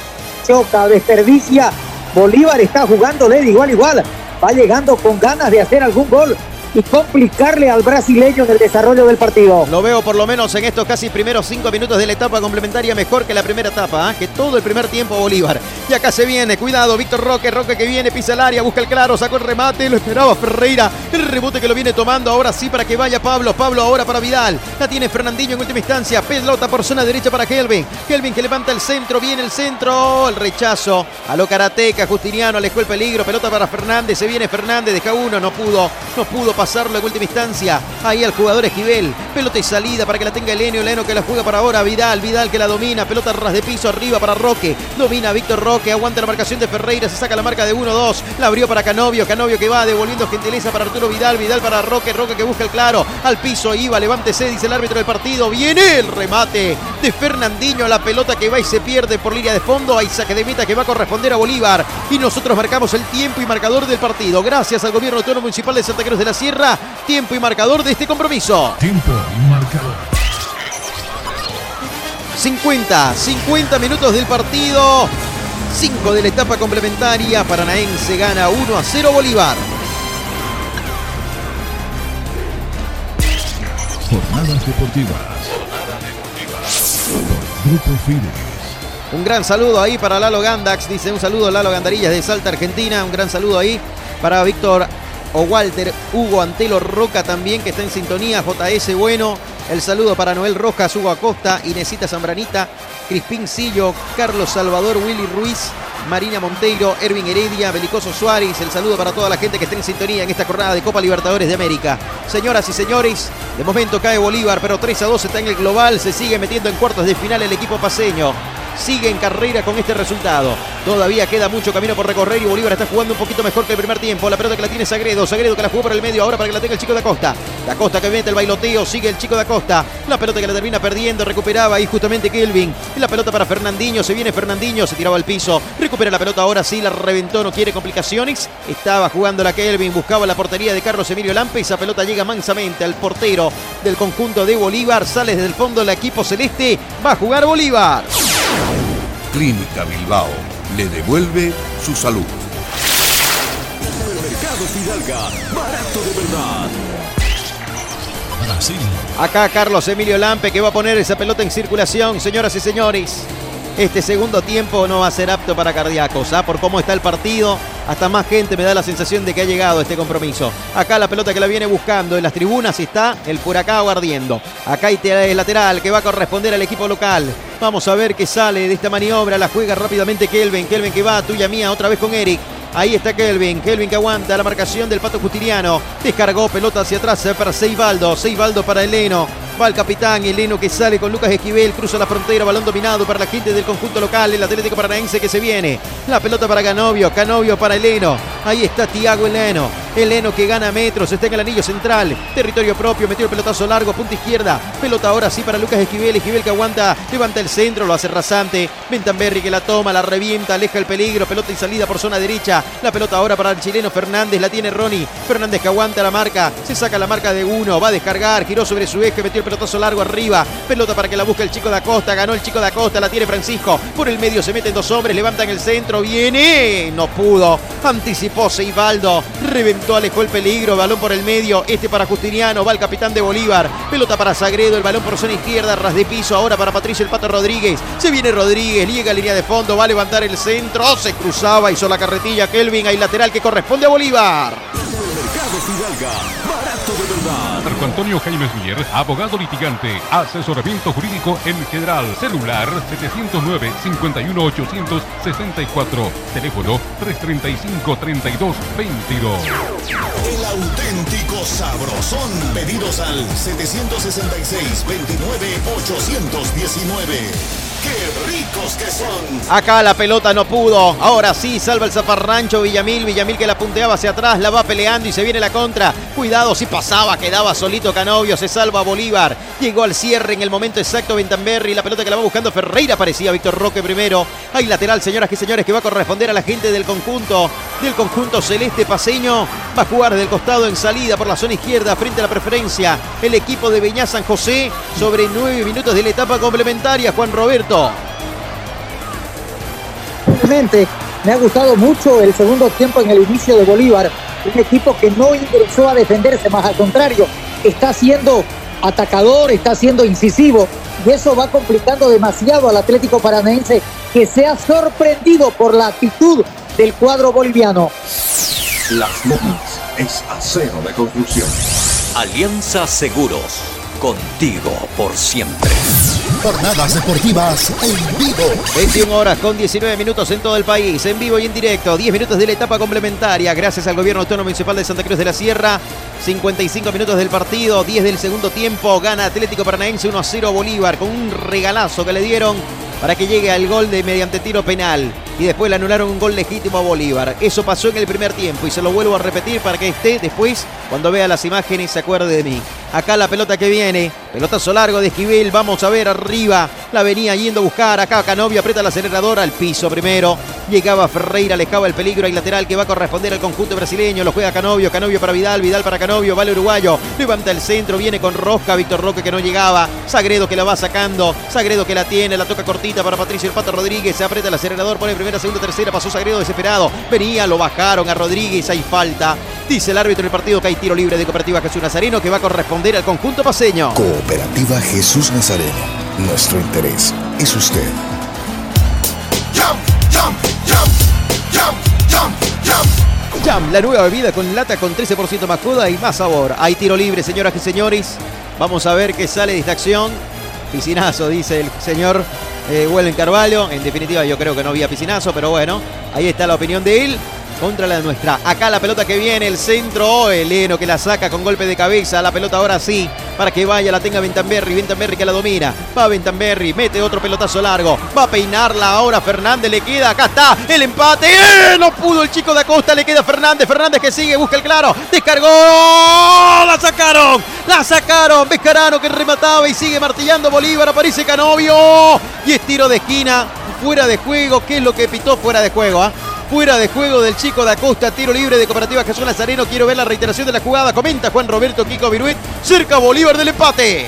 Choca, desperdicia. Bolívar está jugando de igual igual. Va llegando con ganas de hacer algún gol y complicarle al brasileño en el desarrollo del partido. Lo veo por lo menos en estos casi primeros cinco minutos de la etapa complementaria mejor que la primera etapa, ¿eh? que todo el primer tiempo Bolívar. Y acá se viene, cuidado, Víctor Roque, Roque que viene, pisa el área, busca el claro, sacó el remate, lo esperaba Ferreira, el rebote que lo viene tomando, ahora sí para que vaya Pablo, Pablo ahora para Vidal, la tiene Fernandinho en última instancia, pelota por zona derecha para Kelvin, Kelvin que levanta el centro, viene el centro, el rechazo, a lo Karateca, Justiniano alejó el peligro, pelota para Fernández, se viene Fernández, deja uno, no pudo, no pudo pasarlo en última instancia, ahí al jugador Esquivel, pelota y salida para que la tenga Eleno, Eleno que la juega para ahora, Vidal, Vidal que la domina, pelota ras de piso arriba para Roque, domina Víctor Roque, aguanta la marcación de Ferreira, se saca la marca de 1-2, la abrió para Canovio, Canovio que va devolviendo gentileza para Arturo Vidal, Vidal para Roque, Roque que busca el claro, al piso iba, levántese, dice el árbitro del partido, viene el remate de Fernandinho, la pelota que va y se pierde por línea de fondo, hay saque de meta que va a corresponder a Bolívar. Y nosotros marcamos el tiempo y marcador del partido, gracias al gobierno autónomo municipal de Santa Cruz de la Sierra, tiempo y marcador de este compromiso. Tiempo y marcador. 50, 50 minutos del partido. 5 de la etapa complementaria. Paranaense gana 1 a 0 Bolívar. Jornadas deportivas. Grupo Fides. Un gran saludo ahí para Lalo Gandax, dice un saludo Lalo Gandarillas de Salta, Argentina. Un gran saludo ahí para Víctor o Walter, Hugo Antelo Roca también, que está en sintonía, JS Bueno. El saludo para Noel Rojas, Hugo Acosta, Inesita Zambranita, Crispín Sillo, Carlos Salvador, Willy Ruiz, Marina Monteiro, Ervin Heredia, Belicoso Suárez. El saludo para toda la gente que está en sintonía en esta jornada de Copa Libertadores de América. Señoras y señores, de momento cae Bolívar, pero 3 a 2 está en el global. Se sigue metiendo en cuartos de final el equipo paseño sigue en carrera con este resultado. Todavía queda mucho camino por recorrer y Bolívar está jugando un poquito mejor que el primer tiempo. La pelota que la tiene Sagredo, Sagredo que la jugó por el medio ahora para que la tenga el chico de Acosta. Da Costa que mete el bailoteo, sigue el chico de Acosta. La pelota que la termina perdiendo, recuperaba ahí justamente Kelvin. La pelota para Fernandinho, se viene Fernandinho, se tiraba al piso. Recupera la pelota ahora sí, la reventó, no quiere complicaciones. Estaba jugando la Kelvin, buscaba la portería de Carlos Emilio Lampe. Esa pelota llega mansamente al portero del conjunto de Bolívar. Sale desde el fondo el equipo celeste. Va a jugar Bolívar. Clínica Bilbao le devuelve su salud. Mercado Fidalga, barato de verdad. Brasil. Acá Carlos Emilio Lampe que va a poner esa pelota en circulación, señoras y señores. Este segundo tiempo no va a ser apto para cardíacos, ¿ah? por cómo está el partido. Hasta más gente me da la sensación de que ha llegado este compromiso. Acá la pelota que la viene buscando en las tribunas está el Puracao ardiendo. Acá hay lateral que va a corresponder al equipo local. Vamos a ver qué sale de esta maniobra. La juega rápidamente Kelvin. Kelvin que va, tuya mía, otra vez con Eric. Ahí está Kelvin, Kelvin que aguanta la marcación del Pato Justiniano. Descargó pelota hacia atrás para Seibaldo, Seibaldo para Eleno. Va el capitán Eleno que sale con Lucas Esquivel, cruza la frontera, balón dominado para la gente del conjunto local, el Atlético Paranaense que se viene. La pelota para Canovio, Canovio para Eleno. Ahí está Tiago Eleno. Eleno que gana metros, está en el anillo central. Territorio propio, metió el pelotazo largo, punta izquierda. Pelota ahora sí para Lucas Esquivel. Esquivel que aguanta, levanta el centro, lo hace rasante. Bentamberri que la toma, la revienta, aleja el peligro. Pelota y salida por zona derecha. La pelota ahora para el chileno Fernández, la tiene Ronnie. Fernández que aguanta la marca, se saca la marca de uno, va a descargar, giró sobre su eje, metió el pelotazo largo arriba. Pelota para que la busque el chico de Acosta, ganó el chico de Acosta, la tiene Francisco. Por el medio se meten dos hombres, levantan el centro, viene, no pudo. Anticipó Seibaldo, reventó, alejó el peligro, balón por el medio, este para Justiniano, va el capitán de Bolívar. Pelota para Sagredo, el balón por zona izquierda, ras de piso, ahora para Patricio el Pato Rodríguez. Se viene Rodríguez, llega a línea de fondo, va a levantar el centro, se cruzaba, hizo la carretilla Kelvin, hay lateral que corresponde a Bolívar. De. Marco Antonio Jaime Mier, abogado litigante, asesoramiento jurídico en general, celular 709-51864, teléfono 335-3222. El auténtico sabrosón. Pedidos al 766-29-819. ¡Qué ricos que son! Acá la pelota no pudo. Ahora sí, salva el zafarrancho Villamil. Villamil que la punteaba hacia atrás, la va peleando y se viene la contra. Cuidado, si pasaba, quedaba solito Canovio. Se salva Bolívar. Llegó al cierre en el momento exacto Bentamberri. La pelota que la va buscando Ferreira. Parecía Víctor Roque primero. Hay lateral, señoras y señores, que va a corresponder a la gente del conjunto. Del conjunto celeste paseño. Va a jugar del costado en salida por la zona izquierda frente a la preferencia. El equipo de Beñá San José sobre nueve minutos de la etapa complementaria. Juan Roberto. Realmente me ha gustado mucho el segundo tiempo en el inicio de Bolívar. Un equipo que no ingresó a defenderse, más al contrario, está siendo atacador, está siendo incisivo. Y eso va complicando demasiado al Atlético Paranaense, que se ha sorprendido por la actitud del cuadro boliviano. Las Lomas es acero de construcción. Alianza Seguros, contigo por siempre. Jornadas deportivas en vivo. 21 horas con 19 minutos en todo el país, en vivo y en directo. 10 minutos de la etapa complementaria, gracias al Gobierno Autónomo Municipal de Santa Cruz de la Sierra. 55 minutos del partido, 10 del segundo tiempo. Gana Atlético Paranaense 1 a 0 Bolívar con un regalazo que le dieron para que llegue al gol de mediante tiro penal. Y después le anularon un gol legítimo a Bolívar. Eso pasó en el primer tiempo y se lo vuelvo a repetir para que esté después, cuando vea las imágenes, se acuerde de mí. Acá la pelota que viene, pelotazo largo de Esquivel, vamos a ver arriba, la venía yendo a buscar, acá Canovio aprieta el acelerador al piso primero, llegaba Ferreira, alejaba el peligro, hay lateral que va a corresponder al conjunto brasileño, lo juega Canovio, Canovio para Vidal, Vidal para Canovio, vale uruguayo, levanta el centro, viene con Rosca, Víctor Roque que no llegaba, Sagredo que la va sacando, Sagredo que la tiene, la toca cortita para Patricio el Pato Rodríguez, se aprieta el acelerador, pone primera, segunda, tercera, pasó Sagredo desesperado, venía, lo bajaron a Rodríguez, hay falta, dice el árbitro del partido que hay tiro libre de Cooperativa Jesús Nazareno que va a corresponder al conjunto paseño. Cooperativa Jesús Nazareno. Nuestro interés es usted. Jam, la nueva bebida con lata con 13% más joda y más sabor. Hay tiro libre, señoras y señores. Vamos a ver qué sale de esta acción. Piscinazo, dice el señor eh, Wellen Carvalho. En definitiva, yo creo que no había piscinazo, pero bueno, ahí está la opinión de él contra la nuestra. Acá la pelota que viene, el centro, Eleno que la saca con golpe de cabeza. La pelota ahora sí, para que vaya, la tenga Bentamberri. Bentamberri que la domina. Va Bentamberri, mete otro pelotazo largo. Va a peinarla ahora Fernández, le queda. Acá está el empate. ¡Eh! No pudo el chico de Acosta, le queda Fernández. Fernández que sigue, busca el claro. Descargó. La sacaron, la sacaron. Vescarano que remataba y sigue martillando Bolívar. Aparece Canovio. Y es tiro de esquina, fuera de juego. ¿Qué es lo que pitó fuera de juego? ah? Fuera de juego del chico de Acosta, tiro libre de Cooperativa Jesús Nazareno. Quiero ver la reiteración de la jugada. Comenta Juan Roberto Kiko Viruet. Cerca Bolívar del empate.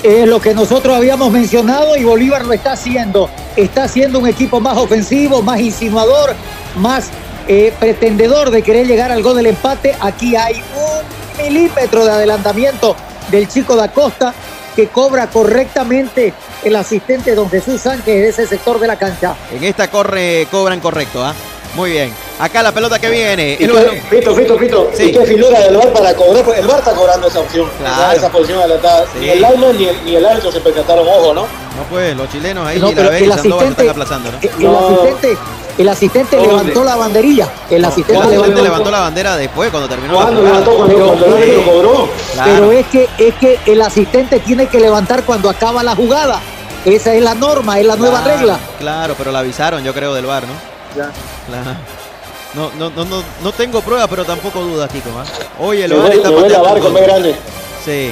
Es lo que nosotros habíamos mencionado y Bolívar lo está haciendo. Está siendo un equipo más ofensivo, más insinuador, más eh, pretendedor de querer llegar al gol del empate. Aquí hay un milímetro de adelantamiento del chico da Costa que cobra correctamente el asistente don Jesús Sánchez de ese sector de la cancha. En esta corre, cobran correcto, ¿ah? Muy bien. Acá la pelota que viene. Y qué- Fito, Fito, Fito. Sí. ¿Y qué figura del VAR para cobrar? El VAR está cobrando esa opción. Claro. Esa, posición adelantada. Sí. Ni el lineman ni el, ni el árbitro se percataron, ojo, ¿no? No pues, los chilenos ahí No, y la pero y el asistente- están aplazando, ¿no? El asistente, el asistente ¿Dónde? levantó la banderilla. El asistente El asistente levantó, levantó la bandera después cuando terminó la ¿Cuándo jugada. levantó? Cuando- cuando el árbitro cobró. Claro. Pero es que, es que el asistente tiene que levantar cuando acaba la jugada. Esa es la norma, es la nueva Claro, regla. Claro, pero la avisaron, yo creo, del bar, ¿no? Ya. Claro. No, no, no, no, no tengo pruebas, pero tampoco dudas, Kiko. ¿ah? Hoy el voy- está me voy a pateando lavar con todo. B grande. Sí,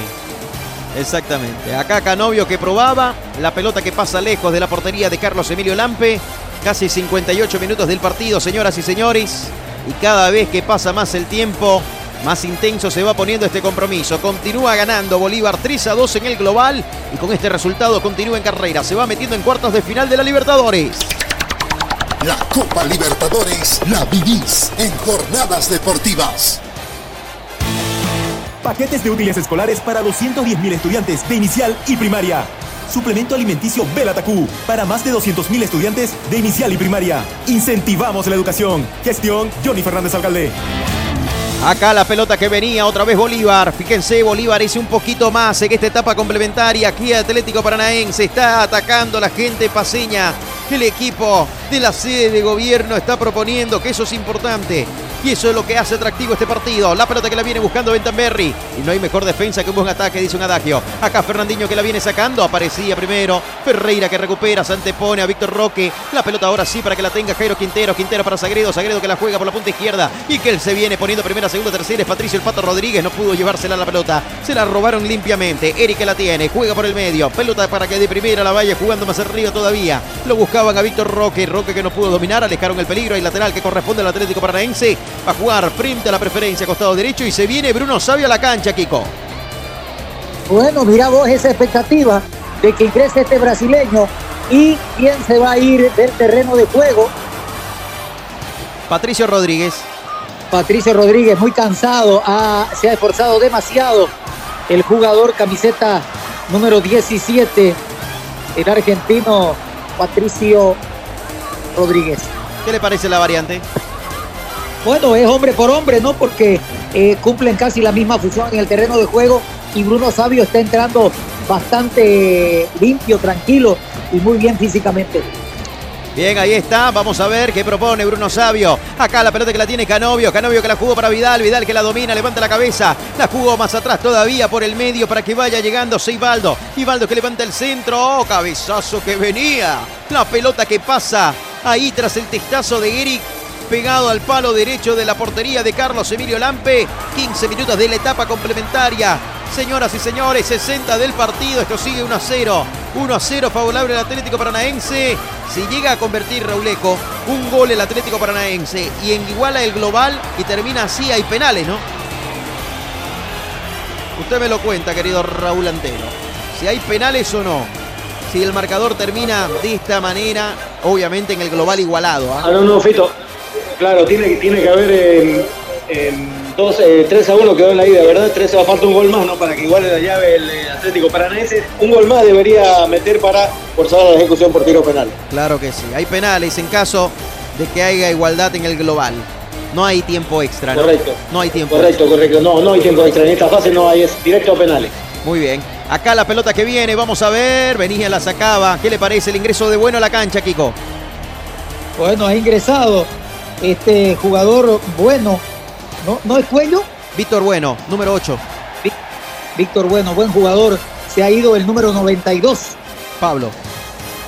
exactamente. Acá Canovio que probaba, la pelota que pasa lejos de la portería de Carlos Emilio Lampe. Casi 58 minutos del partido, señoras y señores. Y cada vez que pasa más el tiempo, más intenso se va poniendo este compromiso. Continúa ganando Bolívar 3 a 2 en el global. Y con este resultado continúa en carrera. Se va metiendo en cuartos de final de la Libertadores. La Copa Libertadores la vivís en jornadas deportivas. Paquetes de útiles escolares para 210.000 estudiantes de inicial y primaria. Suplemento alimenticio Belatacú para más de 200.000 estudiantes de inicial y primaria. Incentivamos la educación. Gestión Johnny Fernández Alcalde. Acá la pelota que venía otra vez Bolívar. Fíjense, Bolívar hizo un poquito más en esta etapa complementaria. Aquí Atlético Paranaense está atacando a la gente paseña. El equipo de la sede de gobierno está proponiendo que eso es importante. Y eso es lo que hace atractivo este partido. La pelota que la viene buscando Bentamberri. Y no hay mejor defensa que un buen ataque, dice un adagio. Acá Fernandinho que la viene sacando. Aparecía primero. Ferreira que recupera. Se antepone a Víctor Roque. La pelota ahora sí para que la tenga Jairo Quintero. Quintero para Sagredo. Sagredo que la juega por la punta izquierda. Y que él se viene poniendo primera, segunda, tercera. Es Patricio el Pato Rodríguez. No pudo llevársela la pelota. Se la robaron limpiamente. Eric que la tiene. Juega por el medio. Pelota para que de primera la vaya jugando más arriba todavía. Lo buscaban a Víctor Roque. Roque que no pudo dominar. Alejaron el peligro. Y lateral que corresponde al Atlético Paranaense. Va a jugar frente a la preferencia, costado derecho. Y se viene Bruno Sabio a la cancha, Kiko. Bueno, mira vos esa expectativa de que ingrese este brasileño y quién se va a ir del terreno de juego. Patricio Rodríguez. Patricio Rodríguez, muy cansado, ha- se ha esforzado demasiado el jugador camiseta número 17, el argentino Patricio Rodríguez. ¿Qué le parece la variante? Bueno, es hombre por hombre, ¿no? Porque eh, cumplen casi la misma función en el terreno de juego y Bruno Sabio está entrando bastante limpio, tranquilo y muy bien físicamente. Bien, ahí está. Vamos a ver qué propone Bruno Sabio. Acá la pelota que la tiene Canovio. Canovio que la jugó para Vidal. Vidal que la domina, levanta la cabeza. La jugó más atrás todavía por el medio para que vaya llegando Seibaldo. Ibaldo que levanta el centro. Oh, cabezazo que venía. La pelota que pasa Ahí tras el testazo de Eric, pegado al palo derecho de la portería de Carlos Emilio Lampe. 15 minutos de la etapa complementaria. Señoras y señores, 60 del partido. Esto sigue 1 a 0. 1 a 0 favorable al Atlético Paranaense. Si llega a convertir Rauleco un gol el Atlético Paranaense y en iguala el global y termina así, hay penales, ¿no? Usted me lo cuenta, querido Raúl Antero. Si hay penales o no. Si el marcador termina de esta manera, obviamente en el global igualado. Ah, no, no, Fito. Claro, tiene, tiene que haber eh, eh, dos, eh, 3 a 1 quedó en la ida, ¿verdad? 3 va a falta un gol más, ¿no? Para que iguale la llave el Atlético Paranaense. Un gol más debería meter para forzar la ejecución por tiro penal. Claro que sí. Hay penales en caso de que haya igualdad en el global. No hay tiempo extra, ¿no? Correcto. No hay tiempo Correcto, correcto. No, no hay tiempo extra. En esta fase no hay, es directo a penales. Muy bien. Acá la pelota que viene, vamos a ver. Venía, la sacaba. ¿Qué le parece el ingreso de bueno a la cancha, Kiko? Bueno, ha ingresado este jugador bueno. ¿No, ¿No es Cuello? Víctor Bueno, número 8. Víctor Bueno, buen jugador. Se ha ido el número 92. Pablo.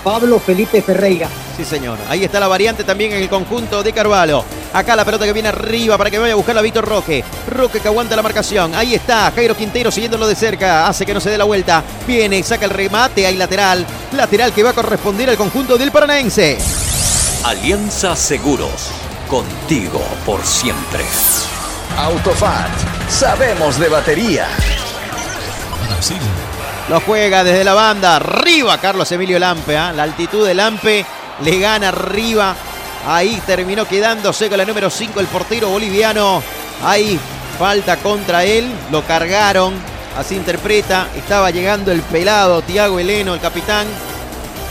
Pablo Felipe Ferreira. Sí, señor. Ahí está la variante también en el conjunto de Carvalho. Acá la pelota que viene arriba para que vaya a buscar a Víctor Roque. Roque que aguanta la marcación. Ahí está. Jairo Quintero siguiéndolo de cerca. Hace que no se dé la vuelta. Viene, saca el remate. Hay lateral. Lateral que va a corresponder al conjunto del Paranaense. Alianza Seguros. Contigo por siempre. Autofat. Sabemos de batería. Lo juega desde la banda. Arriba Carlos Emilio Lampe. ¿ah? La altitud de Lampe le gana arriba. Ahí terminó quedándose con la número 5 el portero boliviano. Ahí falta contra él. Lo cargaron. Así interpreta. Estaba llegando el pelado Tiago Heleno, el capitán.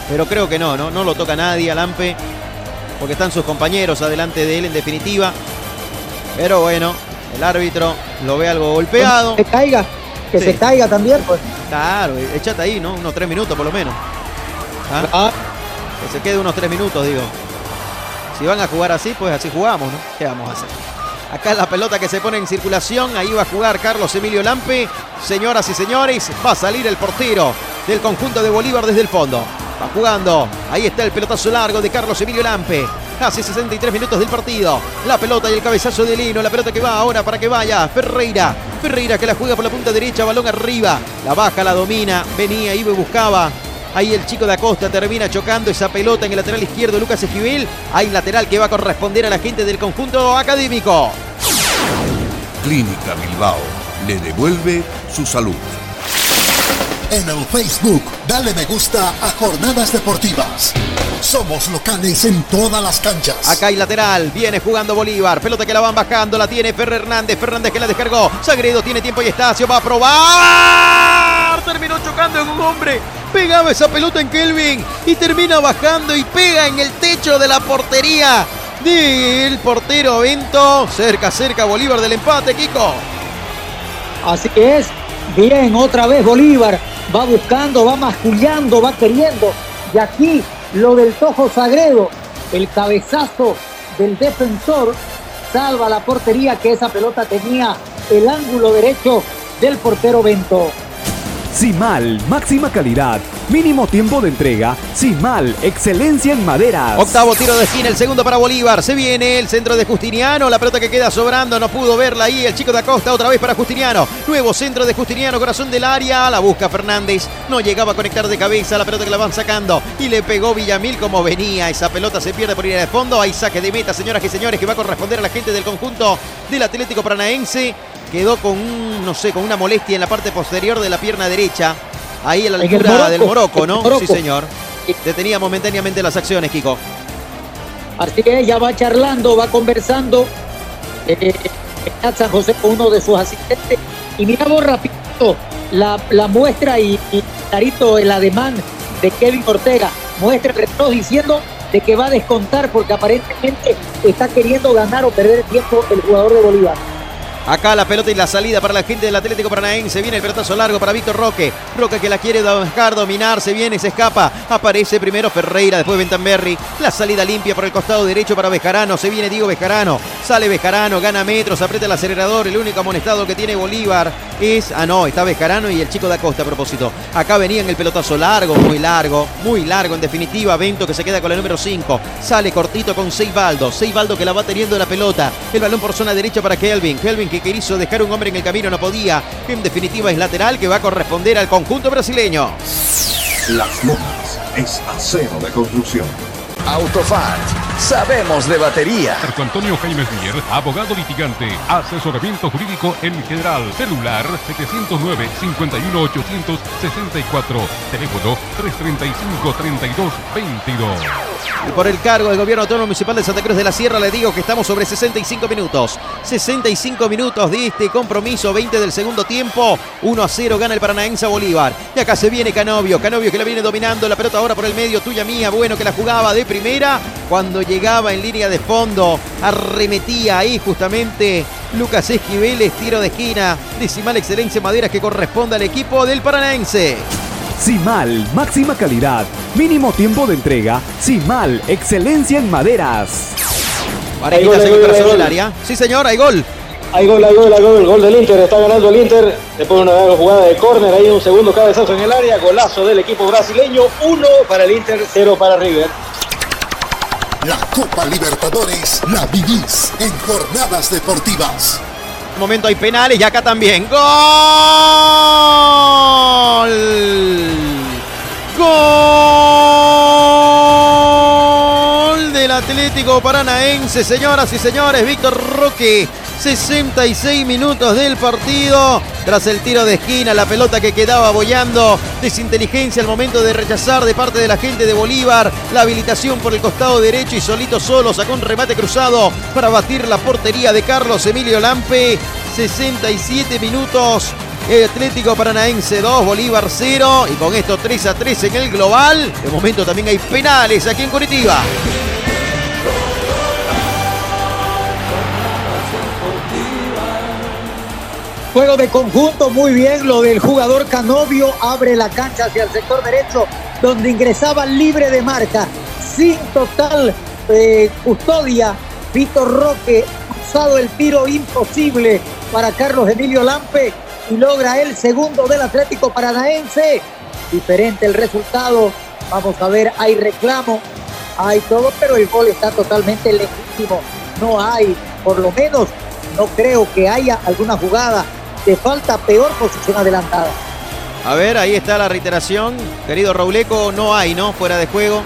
Pero creo que no, no, no lo toca nadie a Lampe. Porque están sus compañeros adelante de él en definitiva. Pero bueno, el árbitro lo ve algo golpeado. Que se caiga. Que Sí. se caiga también, pues. Claro, échate ahí, ¿no? Unos tres minutos por lo menos. ¿Ah? Que se quede unos tres minutos, digo. Si van a jugar así, pues así jugamos, ¿no? ¿Qué vamos a hacer? Acá la pelota que se pone en circulación. Ahí va a jugar Carlos Emilio Lampe. Señoras y señores, va a salir el portero del conjunto de Bolívar desde el fondo. Va jugando. Ahí está el pelotazo largo de Carlos Emilio Lampe. Hace 63 minutos del partido. La pelota y el cabezazo de Lino. La pelota que va ahora para que vaya. Ferreira. Ferreira que la juega por la punta derecha. Balón arriba. La baja, la domina. Venía, iba y buscaba. Ahí el chico de Acosta termina chocando esa pelota en el lateral izquierdo. Lucas Esquivel. Hay lateral que va a corresponder a la gente del conjunto académico. Clínica Bilbao le devuelve su salud. En el Facebook, dale me gusta a Jornadas Deportivas. Somos locales en todas las canchas. Acá hay lateral, viene jugando Bolívar, pelota que la van bajando, la tiene Ferrer Hernández, Fernández que la descargó, Sagredo tiene tiempo y Estacio, va a probar, terminó chocando en un hombre, pegaba esa pelota en Kelvin y termina bajando y pega en el techo de la portería del portero Bento, cerca, cerca Bolívar del empate, Kiko. Así es. Bien, otra vez Bolívar. Va buscando, va mascullando, va queriendo. Y aquí lo del Tojo Sagredo. El cabezazo del defensor salva la portería que esa pelota tenía el ángulo derecho del portero Bento. Simal, máxima calidad, mínimo tiempo de entrega. Simal, excelencia en maderas. Octavo tiro de esquina, el segundo para Bolívar. Se viene el centro de Justiniano. La pelota que queda sobrando, no pudo verla ahí. El chico de Acosta otra vez para Justiniano. Nuevo centro de Justiniano, corazón del área. La busca Fernández. No llegaba a conectar de cabeza. La pelota que la van sacando. Y le pegó Villamil como venía. Esa pelota se pierde por ir al fondo. Hay saque de meta, señoras y señores, que va a corresponder a la gente del conjunto del Atlético Paranaense. Quedó con no sé, con una molestia en la parte posterior de la pierna derecha. Ahí a la altura Morocco, del Morocco, ¿no? Morocco. Sí, señor. Detenía momentáneamente las acciones, Kiko. Así que ella va charlando, va conversando. Eh, San José con uno de sus asistentes. Y mira vos rapidito la, la muestra y, y clarito el ademán de Kevin Ortega. Muestra el reloj diciendo de que va a descontar porque aparentemente está queriendo ganar o perder tiempo el jugador de Bolívar. Acá la pelota y la salida para la gente del Atlético Paranaense. Viene el pelotazo largo para Víctor Roque. Roque que la quiere buscar, dominar. Se viene, se escapa. Aparece primero Ferreira, después Bentamberri. La salida limpia por el costado derecho para Bejarano. Se viene Diego Bejarano. Sale Bejarano, gana metros, aprieta el acelerador. El único amonestado que tiene Bolívar es. Ah, no, está Bejarano y el chico da Costa a propósito. Acá venía en el pelotazo largo, muy largo, muy largo. En definitiva, Vento que se queda con la número 5. Sale cortito con Seibaldo. Seibaldo que la va teniendo la pelota. El balón por zona derecha para Kelvin. Kelvin que quiso dejar un hombre en el camino, no podía. En definitiva, es lateral que va a corresponder al conjunto brasileño. Las es acero de construcción. Autofat, sabemos de batería. Marco Antonio Jaime Mier, abogado litigante, asesoramiento jurídico en general, celular 709 51 864, teléfono 335 32 22. Y por el cargo del gobierno autónomo municipal de Santa Cruz de la Sierra le digo que estamos sobre 65 minutos. 65 minutos de este compromiso, 20 del segundo tiempo. 1 a 0 gana el Paranaense Bolívar. Y acá se viene Canovio. Canovio que la viene dominando. La pelota ahora por el medio, tuya mía. Bueno que la jugaba de primera. Cuando llegaba en línea de fondo, arremetía ahí justamente Lucas Esquiveles. Tiro de esquina. Decimal excelencia en maderas que corresponde al equipo del Paranaense. Simal, máxima calidad, mínimo tiempo de entrega. Simal, excelencia en maderas. Parejitas en el corazón del área. Sí, señor, hay gol. Hay gol, hay gol, hay gol, el gol del Inter, está ganando el Inter, después de una jugada de córner, ahí un segundo cabezazo en el área, golazo del equipo brasileño, uno para el Inter, cero para River. La Copa Libertadores la vivís en jornadas deportivas. Un momento hay penales y acá también. ¡Gol! ¡Gol! Del Atlético Paranaense, señoras y señores. Víctor Roque 66 minutos del partido. Tras el tiro de esquina, la pelota que quedaba boyando. Desinteligencia al momento de rechazar de parte de la gente de Bolívar. La habilitación por el costado derecho y solito solo sacó un remate cruzado para batir la portería de Carlos Emilio Lampe. 67 minutos. El Atlético Paranaense 2, Bolívar 0. Y con esto 3 a 3 en el global. De momento también hay penales aquí en Curitiba. Juego de conjunto, muy bien. Lo del jugador Canovio abre la cancha hacia el sector derecho, donde ingresaba libre de marca, sin total eh, custodia. Víctor Roque, usado el tiro imposible para Carlos Emilio Lampe y logra el segundo del Atlético Paranaense. Diferente el resultado. Vamos a ver, hay reclamo, hay todo, pero el gol está totalmente legítimo. No hay, por lo menos, no creo que haya alguna jugada de falta peor posición adelantada. A ver, ahí está la reiteración. Querido Rauleco, no hay, ¿no? Fuera de juego.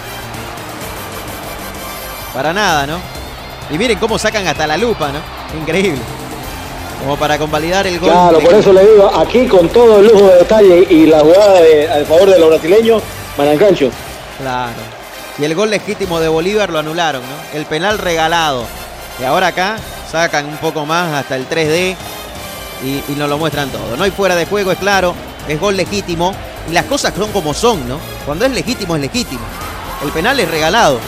Para nada, ¿no? Y miren cómo sacan hasta la lupa, ¿no? Increíble. Como para convalidar el gol. Claro, por eso le digo, aquí con todo el lujo de detalle y la jugada de, a favor de los brasileños, Manancancho. Claro. Y el gol legítimo de Bolívar lo anularon, ¿no? El penal regalado. Y ahora acá sacan un poco más hasta el 3D y, y nos lo muestran todo. No hay fuera de juego, es claro. Es gol legítimo. Y las cosas son como son, ¿no? Cuando es legítimo, es legítimo. El penal es regalado.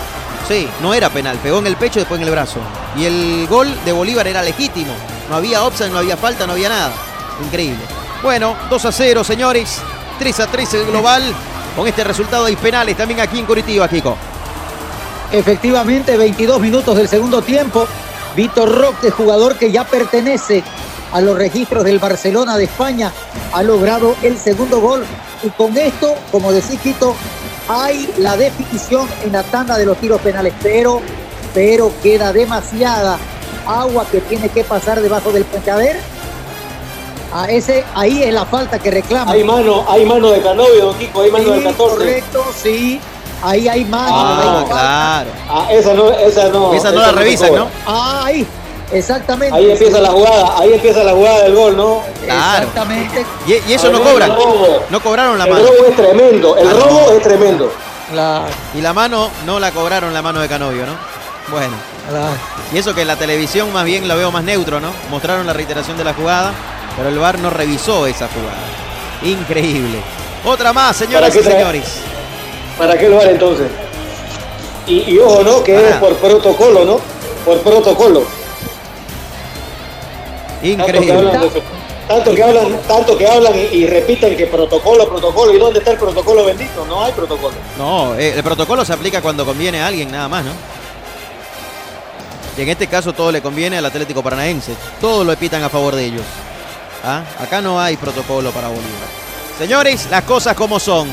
Sí, no era penal. Pegó en el pecho después en el brazo. Y el gol de Bolívar era legítimo. No había offside, no había falta, no había nada. Increíble. Bueno, 2 a 0, señores. 3 a 3 el global. Con este resultado hay penales también aquí en Curitiba, Kiko. Efectivamente, 22 minutos del segundo tiempo. Víctor Roque, jugador que ya pertenece a los registros del Barcelona de España, ha logrado el segundo gol. Y con esto, como decía Quito, hay la definición en la tanda de los tiros penales, pero, pero queda demasiada agua que tiene que pasar debajo del puente. A ver, a ese, ahí es la falta que reclama. Hay mano, hay mano de Canovio, don Kiko, hay mano Sí, del 14. Correcto, sí. Ahí hay mano. Ah, hay claro. Ah, esa no, esa no. Esa no la se revisan. ¿no? Ah, ahí, exactamente. Ahí empieza la jugada, ahí empieza la jugada del gol, ¿no? Claro. Exactamente. Y, y eso no cobran. el robo. No cobraron la El mano. robo es tremendo, el Ah, no. robo es tremendo. Claro, Y la mano no la cobraron la mano de Canovio, ¿no? Bueno. claro. Y eso que en la televisión más bien la veo más neutro, ¿no? Mostraron la reiteración de la jugada, pero el VAR no revisó esa jugada. Increíble. Otra más, señoras ¿Para y señores. ¿Para qué el VAR entonces? Y, y ojo, ¿no? Que es por protocolo, ¿no? Por protocolo. Tanto que Increíble. hablan, de eso. tanto que hablan, tanto que hablan y, y repiten que protocolo, protocolo. ¿Y dónde está el protocolo bendito? No hay protocolo. No, eh, el protocolo se aplica cuando conviene a alguien, nada más, ¿no? Y en este caso todo le conviene al Atlético Paranaense. Todo lo pitan a favor de ellos. ¿Ah? Acá no hay protocolo para Bolívar. Señores, las cosas como son.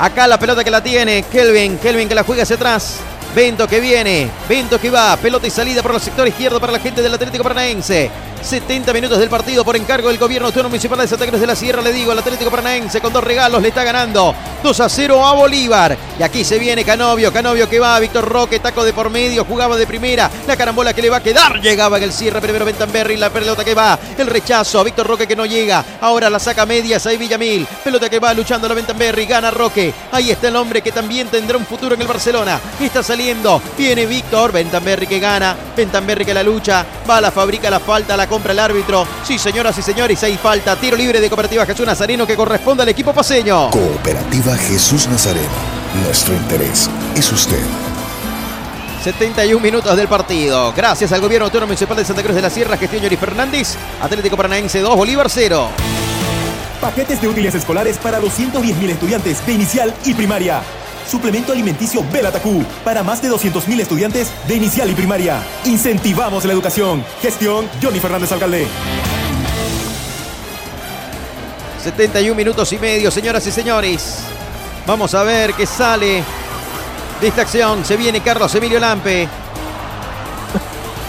Acá la pelota que la tiene Kelvin. Kelvin que la juega hacia atrás. Vento que viene, Vento que va, pelota y salida por el sector izquierdo para la gente del Atlético Paranaense. 70 minutos del partido por encargo del gobierno autónomo municipal de Santa Cruz de la Sierra. Le digo al Atlético Paranaense con dos regalos le está ganando 2 a 0 a Bolívar. Y aquí se viene Canovio. Canovio que va, Víctor Roque, taco de por medio, jugaba de primera. La carambola que le va a quedar. Llegaba en el cierre primero Bentamberri. La pelota que va, el rechazo. Víctor Roque que no llega. Ahora la saca medias ahí Villamil. Pelota que va luchando la Bentamberri. Gana Roque. Ahí está el hombre que también tendrá un futuro en el Barcelona. Está saliendo. Viene Víctor. Bentamberri que gana. Bentamberri que la lucha. Va la fábrica, la falta, la compra el árbitro. Sí, señoras y señores, hay falta. Tiro libre de Cooperativa Jesús Nazareno que corresponde al equipo paseño. Cooperativa Jesús Nazareno. Nuestro interés es usted. 71 minutos del partido. Gracias al gobierno autónomo municipal de Santa Cruz de la Sierra, gestión Yori Fernández. Atlético Paranaense 2, Bolívar 0. Paquetes de útiles escolares para 210.000 estudiantes de inicial y primaria. Suplemento alimenticio Belatacú para más de 200.000 estudiantes de inicial y primaria. Incentivamos la educación. Gestión Johnny Fernández Alcalde. 71 minutos y medio, señoras y señores. Vamos a ver qué sale de esta acción. Se viene Carlos Emilio Lampe.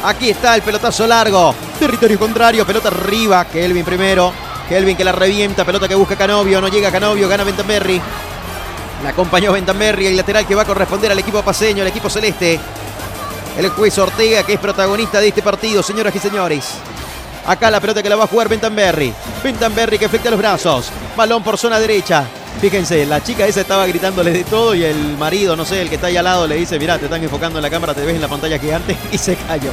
Aquí está el pelotazo largo. Territorio contrario, pelota arriba. Kelvin primero. Kelvin que la revienta, pelota que busca Canovio. No llega Canovio, gana Bentamberri. La acompañó Bentamberri, el lateral que va a corresponder al equipo paseño, el equipo celeste. El juez Ortega, que es protagonista de este partido, señoras y señores. Acá la pelota que la va a jugar Bentamberri. Bentamberri que flecha los brazos. Balón por zona derecha. Fíjense, la chica esa estaba gritándole de todo y el marido, no sé, el que está ahí al lado le dice, mirá, te están enfocando en la cámara, te ves en la pantalla gigante y se cayó.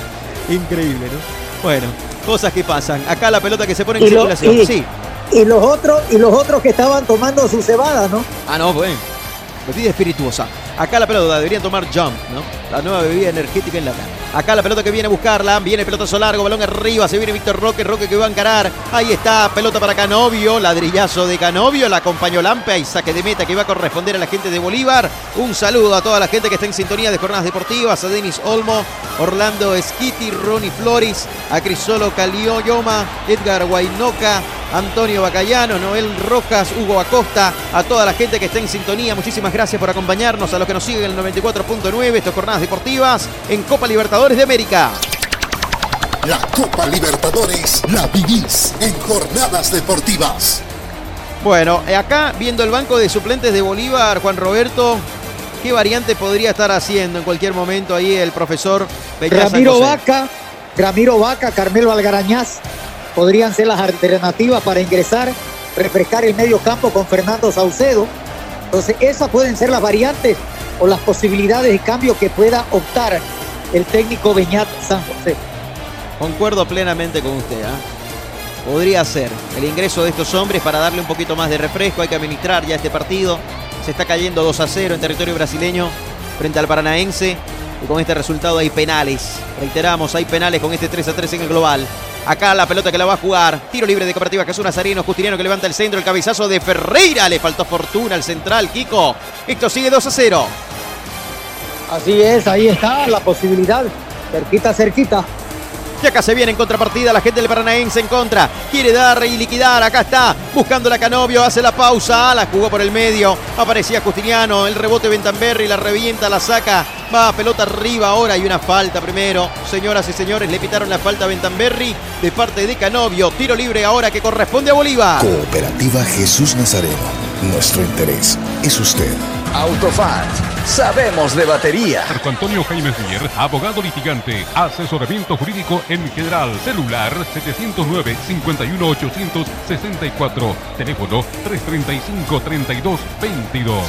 Increíble, ¿no? Bueno, cosas que pasan. Acá la pelota que se pone en circulación. sí. Y los otros, y los otros que estaban tomando su cebada, ¿no? Ah, no, bueno. Bebida espirituosa. Acá la pelota deberían tomar Jump, ¿no? La nueva bebida energética en la cara. Acá la pelota que viene a buscarla. Viene pelotazo largo, balón arriba. Se viene Víctor Roque. Roque que va a encarar. Ahí está, pelota para Canovio. Ladrillazo de Canovio. La acompañó Lampe. Y saque de meta que va a corresponder a la gente de Bolívar. Un saludo a toda la gente que está en sintonía de jornadas deportivas. A Denis Olmo, Orlando Esquiti, Ronnie Flores, a Crisolo Calioyoma, Edgar Guainoca, Antonio Bacayano, Noel Rojas, Hugo Acosta, a toda la gente que está en sintonía. Muchísimas gracias por acompañarnos, a los que nos siguen en el 94.9, estas jornadas deportivas en Copa Libertadores de América. La Copa Libertadores la vivís en jornadas deportivas. Bueno, eh, acá viendo el banco de suplentes de Bolívar, Juan Roberto, ¿qué variante podría estar haciendo en cualquier momento ahí el profesor Ramiro Vaca, Ramiro Vaca, Carmelo Algarañaz, podrían ser las alternativas para ingresar, refrescar el medio campo con Fernando Saucedo. Entonces, esas pueden ser las variantes o las posibilidades de cambio que pueda optar el técnico Beñat San José. Concuerdo plenamente con usted. ¿ah? Podría ser el ingreso de estos hombres para darle un poquito más de refresco. Hay que administrar ya este partido. Se está cayendo 2 a 0 en territorio brasileño frente al Paranaense. Y con este resultado hay penales. Reiteramos, hay penales con este 3 a 3 en el global. Acá la pelota que la va a jugar. Tiro libre de Cooperativa Jesús Nazareno. Justiniano que levanta el centro. El cabezazo de Ferreira. Le faltó fortuna al central, Kiko. Esto sigue 2 a 0. Así es, ahí está la posibilidad. Cerquita, cerquita. Y acá se viene en contrapartida la gente del Paranaense en contra. Quiere dar y liquidar. Acá está buscando la Canovio. Hace la pausa. La jugó por el medio. Aparecía Justiniano. El rebote Bentamberri. La revienta, la saca. Va pelota arriba ahora. Y una falta primero. Señoras y señores, le pitaron la falta a Bentamberri de parte de Canovio. Tiro libre ahora que corresponde a Bolívar. Cooperativa Jesús Nazareno. Nuestro interés es usted. Autofat. Sabemos de batería. Marco Antonio Jaime Mier, abogado litigante, asesoramiento jurídico en general, celular 709 51 864, teléfono 335 32 22.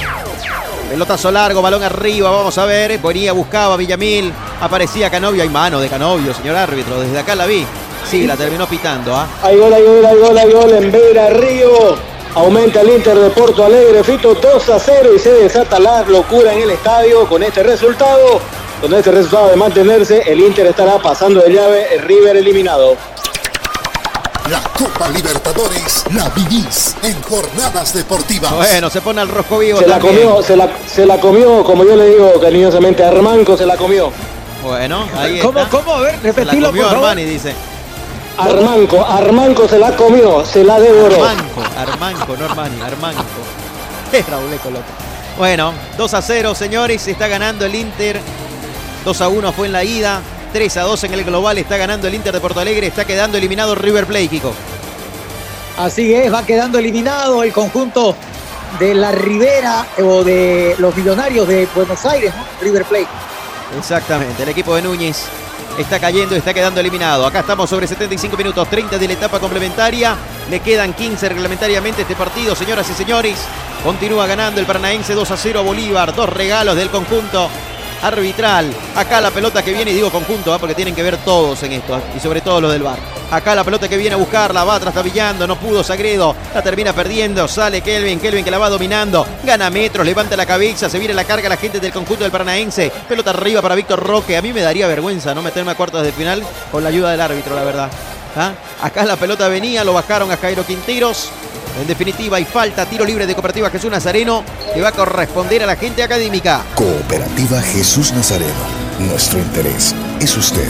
Pelotazo largo, balón arriba, vamos a ver. Venía, buscaba Villamil. Aparecía Canovio. Hay mano de Canovio, señor árbitro. Desde acá la vi. Sí, la terminó pitando. ¿ah? Hay gol, hay gol, hay gol, hay gol en Vera Río. Aumenta el Inter de Porto Alegre, Fito 2 a 0 y se desata la locura en el estadio con este resultado. Con este resultado de mantenerse, el Inter estará pasando de llave, el River eliminado. La Copa Libertadores la vivís en jornadas deportivas. Bueno, se pone al rojo vivo. Se la comió, se la, se la comió, como yo le digo cariñosamente a Armanco, se la comió. Bueno, ahí ¿Cómo, está. cómo? A ver, Se la repetilo, comió por favor. Armani, dice. Armanco, Armanco se la comió, se la devoró. Armanco, Armanco, no Armani, Armanco. Es Rauleco loco. Bueno, 2 a 0, señores, está ganando el Inter. 2 a 1 fue en la ida. 3 a 2 en el global está ganando el Inter de Porto Alegre. Está quedando eliminado River Plate, Kiko. Así es, va quedando eliminado el conjunto de la Ribera eh, o de los millonarios de Buenos Aires, ¿no? River Plate. Exactamente, el equipo de Núñez está cayendo, está quedando eliminado. Acá estamos sobre 75 minutos, 30 de la etapa complementaria. Le quedan 15 reglamentariamente este partido, señoras y señores. Continúa ganando el Paranaense 2 a 0 a Bolívar. Dos regalos del conjunto arbitral. Acá la pelota que viene, y digo conjunto, ¿ah? porque tienen que ver todos en esto, ¿ah? y sobre todo los del bar. Acá la pelota que viene a buscarla, va trastabillando, no pudo Sagredo, la termina perdiendo, sale Kelvin, Kelvin que la va dominando, gana metros, levanta la cabeza, se viene la carga la gente del conjunto del Paranaense, pelota arriba para Víctor Roque, a mí me daría vergüenza no meterme a cuartos de final con la ayuda del árbitro, la verdad. ¿Ah? Acá la pelota venía, lo bajaron a Jairo Quinteros. En definitiva, hay falta, tiro libre de Cooperativa Jesús Nazareno, que va a corresponder a la gente académica. Cooperativa Jesús Nazareno. Nuestro interés es usted.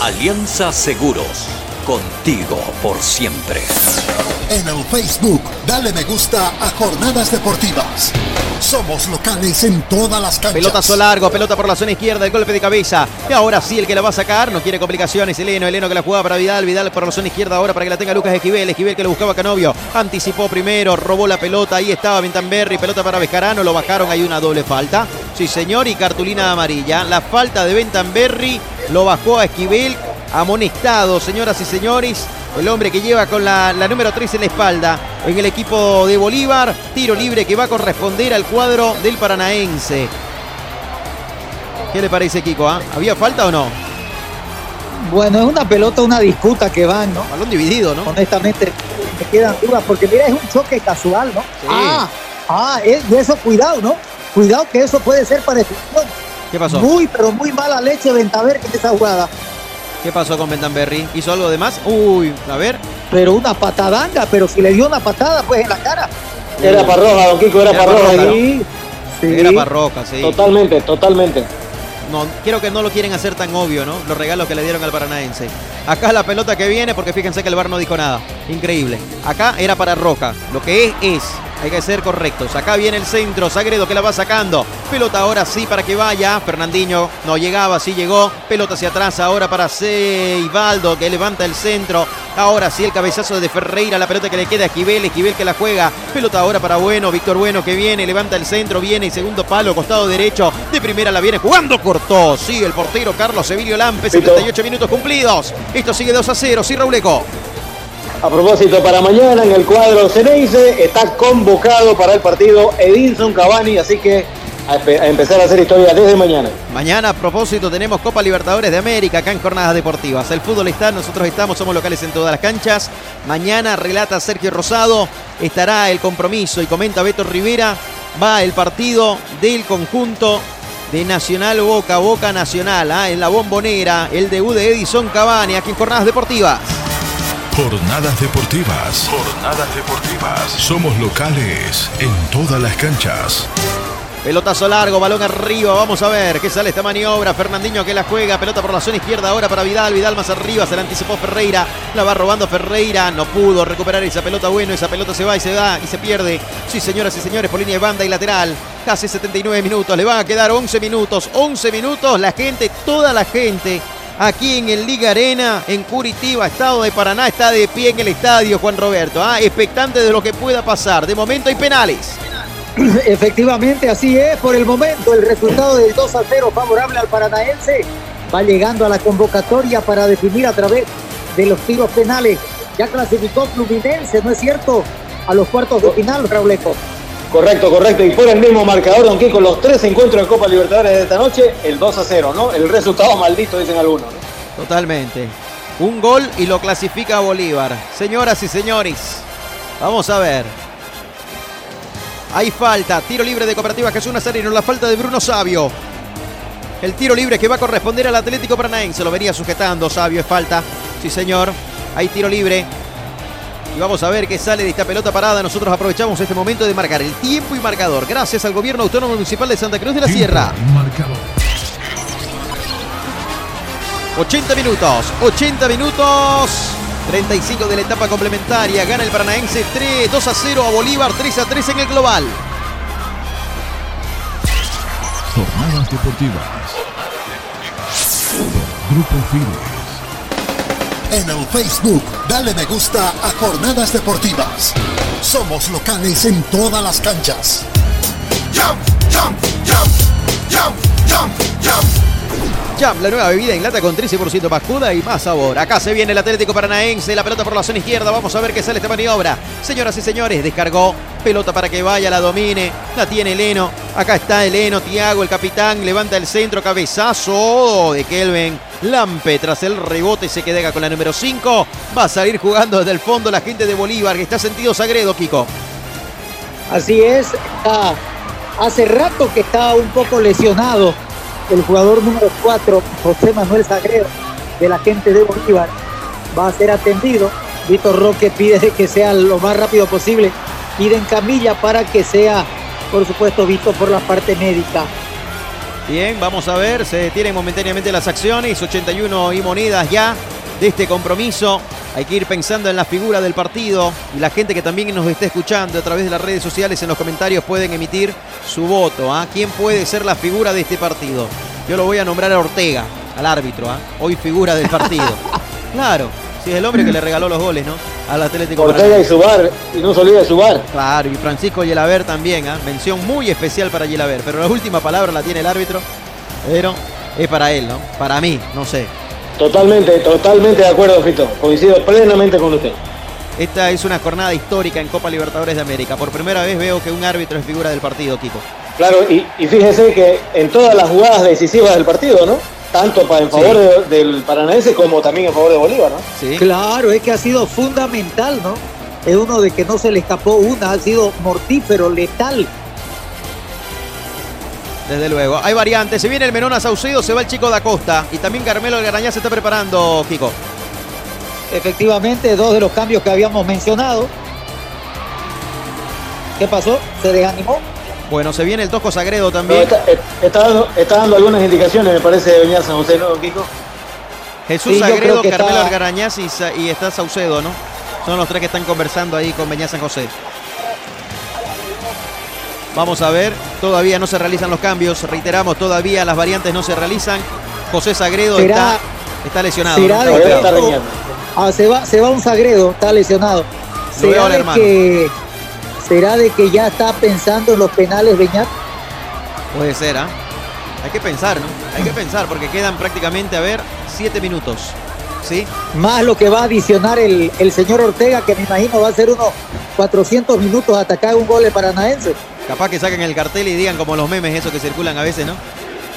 Alianza Seguros. Contigo por siempre. En el Facebook, dale me gusta a Jornadas Deportivas. Somos locales en todas las canchas. Pelotazo largo, pelota por la zona izquierda, el golpe de cabeza. Y ahora sí, el que la va a sacar, no quiere complicaciones. Eleno, Eleno que la jugaba para Vidal, Vidal por la zona izquierda ahora para que la tenga Lucas Esquivel. Esquivel que lo buscaba Canovio. Anticipó primero, robó la pelota. Ahí estaba Bentamberri, pelota para Bejarano, lo bajaron. Hay una doble falta. Sí, señor, y cartulina amarilla. La falta de Bentamberri lo bajó a Esquivel. Amonestado, señoras y señores. El hombre que lleva con la, la número 3 en la espalda en el equipo de Bolívar. Tiro libre que va a corresponder al cuadro del Paranaense. ¿Qué le parece, Kiko? ah? ¿Había falta o no? Bueno, es una pelota, una disputa que van, ¿no? Balón dividido, ¿no? Honestamente, me quedan dudas, porque mira, es un choque casual, ¿no? Ah, ah, y eso, cuidado, ¿no? Cuidado que eso puede ser para expulsión. ¿Qué pasó? Muy, pero muy mala leche Ventaver en esa jugada. ¿Qué pasó con Bentamberri? ¿Hizo algo de más? Uy, a ver. Pero una patadanga, pero si le dio una patada, pues en la cara. Era para Roja, don Kiko, era, Era para Roja. Roja, ahí. Era para Roca, sí. Totalmente, totalmente. No, creo que no lo quieren hacer tan obvio, ¿no? Los regalos que le dieron al Paranaense. Acá la pelota que viene, porque fíjense que el bar no dijo nada. Increíble. Acá era para Roca. Lo que es, es. Hay que ser correctos. Acá viene el centro. Sagredo que la va sacando. Pelota ahora sí para que vaya. Fernandinho no llegaba, sí llegó. Pelota hacia atrás ahora para Seibaldo que levanta el centro. Ahora sí el cabezazo de Ferreira. La pelota que le queda a Esquivel. Esquivel que la juega. Pelota ahora para Bueno. Víctor Bueno que viene. Levanta el centro. Viene y segundo palo. Costado derecho. De primera la viene jugando. Cortó. Sí, el portero Carlos Sevilio Lampe. 78 minutos cumplidos. Esto sigue 2 a 0. Sí, Rauleco. A propósito, para mañana en el cuadro Ceneice está convocado para el partido Edinson Cavani, así que a, empezar a hacer historia desde mañana. Mañana a propósito tenemos Copa Libertadores de América acá en Jornadas Deportivas. El fútbol está, nosotros estamos, somos locales en todas las canchas. Mañana relata Sergio Rosado, estará el compromiso y comenta Beto Rivera, va el partido del conjunto de Nacional Boca, Boca Nacional, ah, en la bombonera, el debut de Edison Cavani aquí en Jornadas Deportivas. Jornadas deportivas. Jornadas deportivas. Somos locales en todas las canchas. Pelotazo largo, balón arriba, vamos a ver qué sale esta maniobra. Fernandinho que la juega, pelota por la zona izquierda ahora para Vidal, Vidal más arriba, se la anticipó Ferreira, la va robando Ferreira, no pudo recuperar esa pelota, bueno, esa pelota se va y se da y se pierde. Sí, señoras y señores, por línea de banda y lateral, casi 79 minutos, le van a quedar 11 minutos, 11 minutos, la gente, toda la gente. Aquí en el Liga Arena, en Curitiba, Estado de Paraná, está de pie en el estadio Juan Roberto. ¿ah? Expectante de lo que pueda pasar. De momento hay penales. Efectivamente, así es. Por el momento, el resultado del 2 a 0 favorable al Paranaense va llegando a la convocatoria para definir a través de los tiros penales. Ya clasificó Fluminense, ¿no es cierto? A los cuartos de final, Rauleco. Correcto, correcto. Y por el mismo marcador, don Kiko, los tres encuentros de Copa Libertadores de esta noche, el 2 a 0, ¿no? El resultado maldito, dicen algunos. ¿no? Totalmente. Un gol y lo clasifica Bolívar. Señoras y señores, vamos a ver. Hay falta. Tiro libre de Cooperativa Jesús Nazareno. La falta de Bruno Sabio. El tiro libre que va a corresponder al Atlético Paranaense. Lo venía sujetando Sabio. Es falta. Sí, señor. Hay tiro libre. Y vamos a ver qué sale de esta pelota parada. Nosotros aprovechamos este momento de marcar el tiempo y marcador. Gracias al Gobierno Autónomo Municipal de Santa Cruz de la Sierra. Marcador. 80 minutos, 80 minutos. 35 de la etapa complementaria. Gana el Paranaense 3, 2 a 0 a Bolívar, 3 a 3 en el global. Jornadas deportivas. Grupo Fides. En el Facebook, dale me gusta a Jornadas Deportivas. Somos locales en todas las canchas. Jump, jump, jump, jump, jump. Jam, la nueva bebida en lata con 13% más cruda y más sabor. Acá se viene el Atlético Paranaense, la pelota por la zona izquierda. Vamos a ver qué sale esta maniobra. Señoras y señores, descargó. Pelota para que vaya, la domine. La tiene Eleno. Acá está Eleno, Tiago, el capitán. Levanta el centro, cabezazo de Kelvin. Lampe tras el rebote se queda con la número 5. Va a salir jugando desde el fondo la gente de Bolívar, que está sentido Sagredo, Kiko. Así es, está- hace rato que está un poco lesionado el jugador número 4, José Manuel Sagredo, de la gente de Bolívar, va a ser atendido. Víctor Roque pide de que sea lo más rápido posible, pide en camilla para que sea, por supuesto, visto por la parte médica. Bien, vamos a ver, se detienen momentáneamente las acciones, 81 y monedas ya de este compromiso. Hay que ir pensando en la figura del partido y la gente que también nos está escuchando a través de las redes sociales en los comentarios pueden emitir su voto. ¿ah? ¿Quién puede ser la figura de este partido? Yo lo voy a nombrar a Ortega, al árbitro, ¿ah? hoy figura del partido. claro, si es el hombre que le regaló los goles, ¿no? Al Atlético Ortega y Paranaense. su bar, y no se olvide de su bar. Claro, y Francisco Yelaber también, ¿ah? mención muy especial para Yelaber, pero la última palabra la tiene el árbitro, pero es para él, ¿no? Para mí, no sé. Totalmente, totalmente de acuerdo, Fito. Coincido plenamente con usted. Esta es una jornada histórica en Copa Libertadores de América. Por primera vez veo que un árbitro es figura del partido, Kiko. Claro, y, y fíjese que en todas las jugadas decisivas del partido, ¿no? Tanto para en favor de- del Paranaense como también en favor de Bolívar, ¿no? Claro, es que ha sido fundamental, ¿no? Es uno de que no se le escapó una, ha sido mortífero, letal. Desde luego. Hay variantes. Se viene el Menón a Saucedo, se va el chico da Costa. Y también Carmelo Algarañá se está preparando, Kiko. Efectivamente, dos de los cambios que habíamos mencionado. ¿Qué pasó? ¿Se desanimó? Bueno, se viene el Tosco Sagredo también. está, eh, está dando, está dando algunas indicaciones, me parece, de Beñat San José, ¿no, Kiko? Jesús Sí, Sagredo, Carmelo está- Algarañaz y, está Saucedo, ¿no? Son los tres que están conversando ahí con Beñá San José. Vamos a ver, todavía no se realizan los cambios, reiteramos, todavía las variantes no se realizan. José Sagredo Será- está, está lesionado. será ¿no? de Está que- golpeado. Ah, se va, se va un Sagredo, está lesionado. ¿Será de que será de que ya está pensando en los penales Beñat? Puede ser, ¿ah? Hay que pensar, ¿no? Hay que pensar porque quedan prácticamente, a ver, siete minutos. ¿Sí? Más lo que va a adicionar el, el señor Ortega, que me imagino va a ser unos 400 minutos hasta que haga un gol de Paranaense. Capaz que saquen el cartel y digan como los memes esos que circulan a veces, ¿no?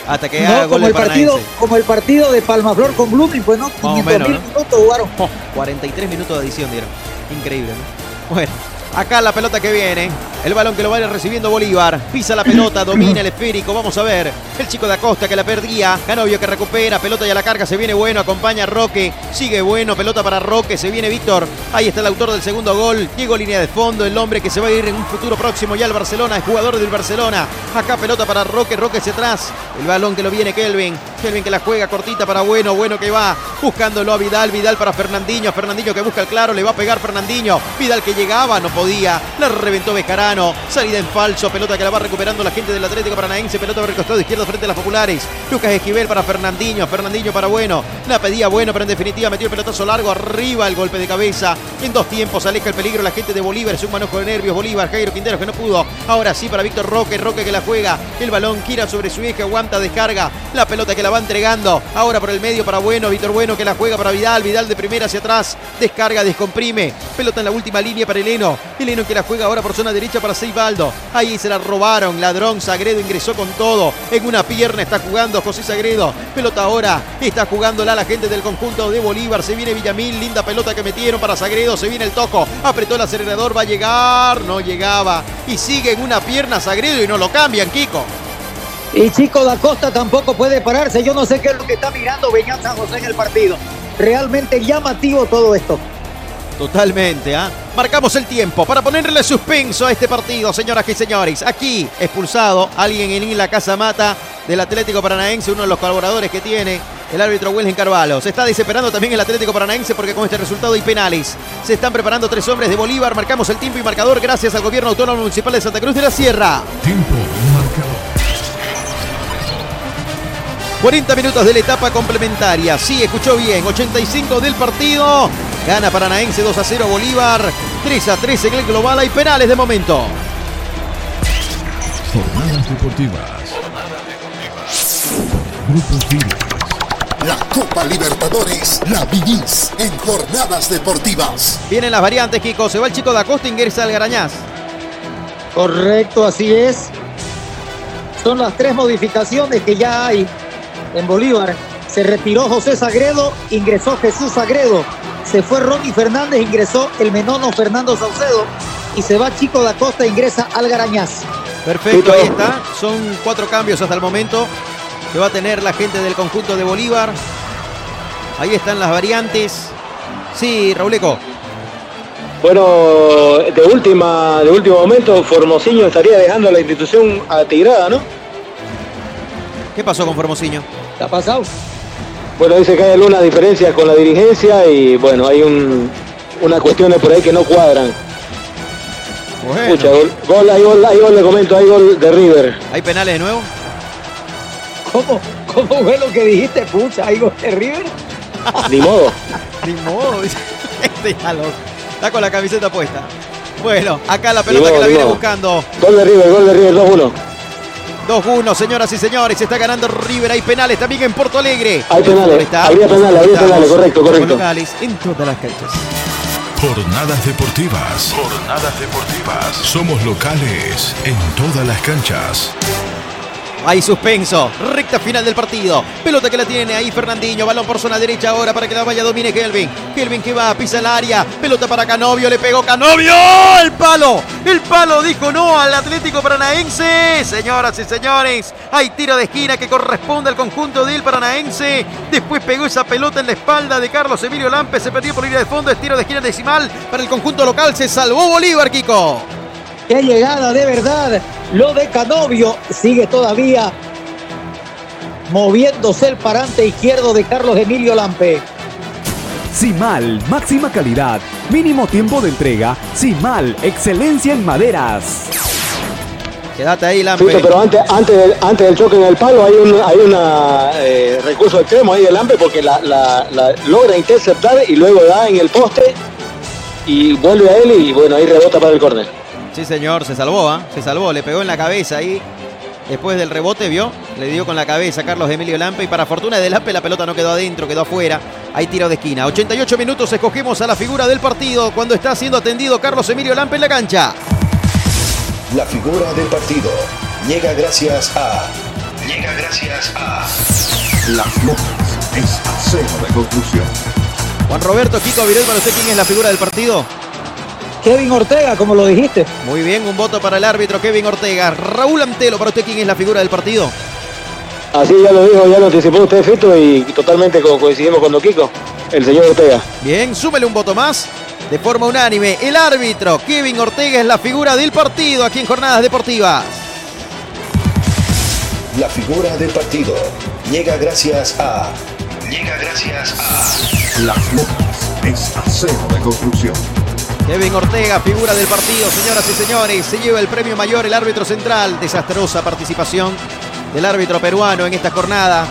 Hasta que No, haga gol como, el partido, como el partido de Palmaflor con Blooming, pues no, Más o 500 menos, mil ¿no? minutos jugaron. 43 minutos de adición dieron. Increíble, ¿no? Bueno, acá la pelota que viene. El balón que lo va a ir recibiendo Bolívar. Pisa la pelota, domina el esférico. Vamos a ver. El chico de Acosta que la perdía. Canovio que recupera. Pelota y a la carga. Se viene bueno. Acompaña a Roque. Sigue bueno. Pelota para Roque. Se viene Víctor. Ahí está el autor del segundo gol. Diego línea de fondo. El hombre que se va a ir en un futuro próximo ya al Barcelona. Es jugador del Barcelona. Acá pelota para Roque. Roque hacia atrás. El balón que lo viene Kelvin. Kelvin que la juega cortita para Bueno. Bueno que va buscándolo a Vidal. Vidal para Fernandinho. Fernandinho que busca el claro. Le va a pegar Fernandinho. Vidal que llegaba. No podía. La reventó Bejarano. Salida en falso. Pelota que la va recuperando la gente del Atlético Paranaense. Pelota por el costado izquierdo frente a las populares. Lucas Esquivel para Fernandinho. Fernandinho para Bueno. La pedía Bueno, pero en definitiva metió el pelotazo largo. Arriba el golpe de cabeza. En dos tiempos aleja el peligro la gente de Bolívar. Es un manojo de nervios. Bolívar. Jairo Quinteros que no pudo. Ahora sí para Víctor Roque. Roque que la juega. El balón gira sobre su eje. Aguanta, descarga. La pelota que la va entregando. Ahora por el medio para Bueno. Víctor Bueno que la juega para Vidal. Vidal de primera hacia atrás. Descarga, descomprime. Pelota en la última línea para Eleno. Eleno que la juega ahora por zona derecha para Seibaldo. Ahí se la robaron. Ladrón. Sagredo ingresó con todo. En una pierna está jugando José Sagredo. Pelota ahora. Está jugándola la gente del conjunto de Bolívar. Se viene Villamil. Linda pelota que metieron para Sagredo. Se viene el toco. Apretó el acelerador. Va a llegar. No llegaba. Y sigue en una pierna Sagredo y no lo cambian, Kiko. Y Chico da Costa tampoco puede pararse. Yo no sé qué es lo que está mirando Beñat San José en el partido. Realmente llamativo todo esto. Totalmente, ¿ah? Marcamos el tiempo para ponerle suspenso a este partido, señoras y señores. Aquí, expulsado, alguien en la Casa Mata del Atlético Paranaense, uno de los colaboradores que tiene el árbitro Wilhelm Carvalho. Se está desesperando también el Atlético Paranaense porque con este resultado hay penales. Se están preparando tres hombres de Bolívar. Marcamos el tiempo y marcador gracias al gobierno autónomo municipal de Santa Cruz de la Sierra. Tiempo 40 minutos de la etapa complementaria. Sí, escuchó bien. 85 del partido. Gana Paranaense 2 a 0 Bolívar. 3 a 3 en el global. Hay penales de momento. Jornadas deportivas. Grupo Tigres. La Copa Libertadores la vivís en jornadas deportivas. Vienen las variantes, Kiko. Se va el chico de Acosta, ingresa al Garañaz. Correcto, así es. Son las tres modificaciones que ya hay en Bolívar. Se retiró José Sagredo, ingresó Jesús Sagredo. Se fue Ronnie Fernández, ingresó el menono Fernando Saucedo. Y se va Chico da Costa, ingresa al Garañaz. Perfecto, ahí está. Son cuatro cambios hasta el momento que va a tener la gente del conjunto de Bolívar. Ahí están las variantes. Sí, Rauleco. Bueno, de última, de último momento, Formosinho estaría dejando la institución atigrada, ¿no? ¿Qué pasó con Formosinho? ¿Qué ha pasado? Bueno, dice que hay algunas diferencias con la dirigencia y bueno, hay un, unas cuestiones por ahí que no cuadran. Bueno. Escucha, gol, gol, hay gol, hay gol, le comento, hay gol de River. ¿Hay penales de nuevo? ¿Cómo, ¿Cómo fue lo que dijiste, pucha? ¿Hay gol de River? Ni modo. Ni modo. Este ya lo- Está con la camiseta puesta. Bueno, acá la pelota modo, que la viene modo. buscando. Gol de River, gol de River, 2-1. 2-1, señoras y señores. Se está ganando River. Hay penales también en Porto Alegre. Hay penales, Está. habría penales, habría penales, correcto, correcto. Locales en todas las canchas. Jornadas deportivas. Jornadas deportivas. Somos locales en todas las canchas. Hay suspenso. Recta final del partido. Pelota que la tiene ahí Fernandinho. Balón por zona derecha ahora para que la vaya domine Kelvin. Kelvin que va, pisa el área. Pelota para Canovio. Le pegó Canovio. El palo. El palo dijo no al Atlético Paranaense. Señoras y señores. Hay tiro de esquina que corresponde al conjunto del Paranaense. Después pegó esa pelota en la espalda de Carlos Emilio Lampe. Se perdió por línea de fondo. Es tiro de esquina decimal para el conjunto local. Se salvó Bolívar, Kiko. ¡Qué llegada de verdad! Lo de Canovio sigue todavía moviéndose el parante izquierdo de Carlos Emilio Lampe. Simal, máxima calidad, mínimo tiempo de entrega. Simal, excelencia en maderas. Quédate ahí, Lampe. Pero antes, antes, del, antes del choque en el palo hay un hay una eh, recurso extremo ahí del Lampe porque la, la- la logra interceptar y luego da en el poste y vuelve a él y bueno, ahí rebota para el córner. Sí, señor, se salvó, ¿ah? Se salvó, le pegó en la cabeza ahí. Después del rebote, vio, le dio con la cabeza a Carlos Emilio Lampe y para fortuna de Lampe la pelota no quedó adentro, quedó afuera. Hay tiro de esquina. 88 minutos escogemos a la figura del partido cuando está siendo atendido Carlos Emilio Lampe en la cancha. La figura del partido llega gracias a. Llega gracias a. Las Lomas es acero de conclusión. Juan Roberto Kiko Virel, para usted, ¿quién es la figura del partido? Kevin Ortega, como lo dijiste. Muy bien, un voto para el árbitro Kevin Ortega. Raúl Antelo, para usted, ¿quién es la figura del partido? Así ya lo dijo, ya lo anticipó usted, Fito, y totalmente co- coincidimos con Don Kiko, el señor Ortega. Bien, súmele un voto más. De forma unánime, el árbitro Kevin Ortega es la figura del partido aquí en Jornadas Deportivas. La figura del partido llega gracias a. Llega gracias a. Las Lomas es acero de conclusión. Kevin Ortega, figura del partido, señoras y señores. Se lleva el premio mayor el árbitro central. Desastrosa participación del árbitro peruano en esta jornada.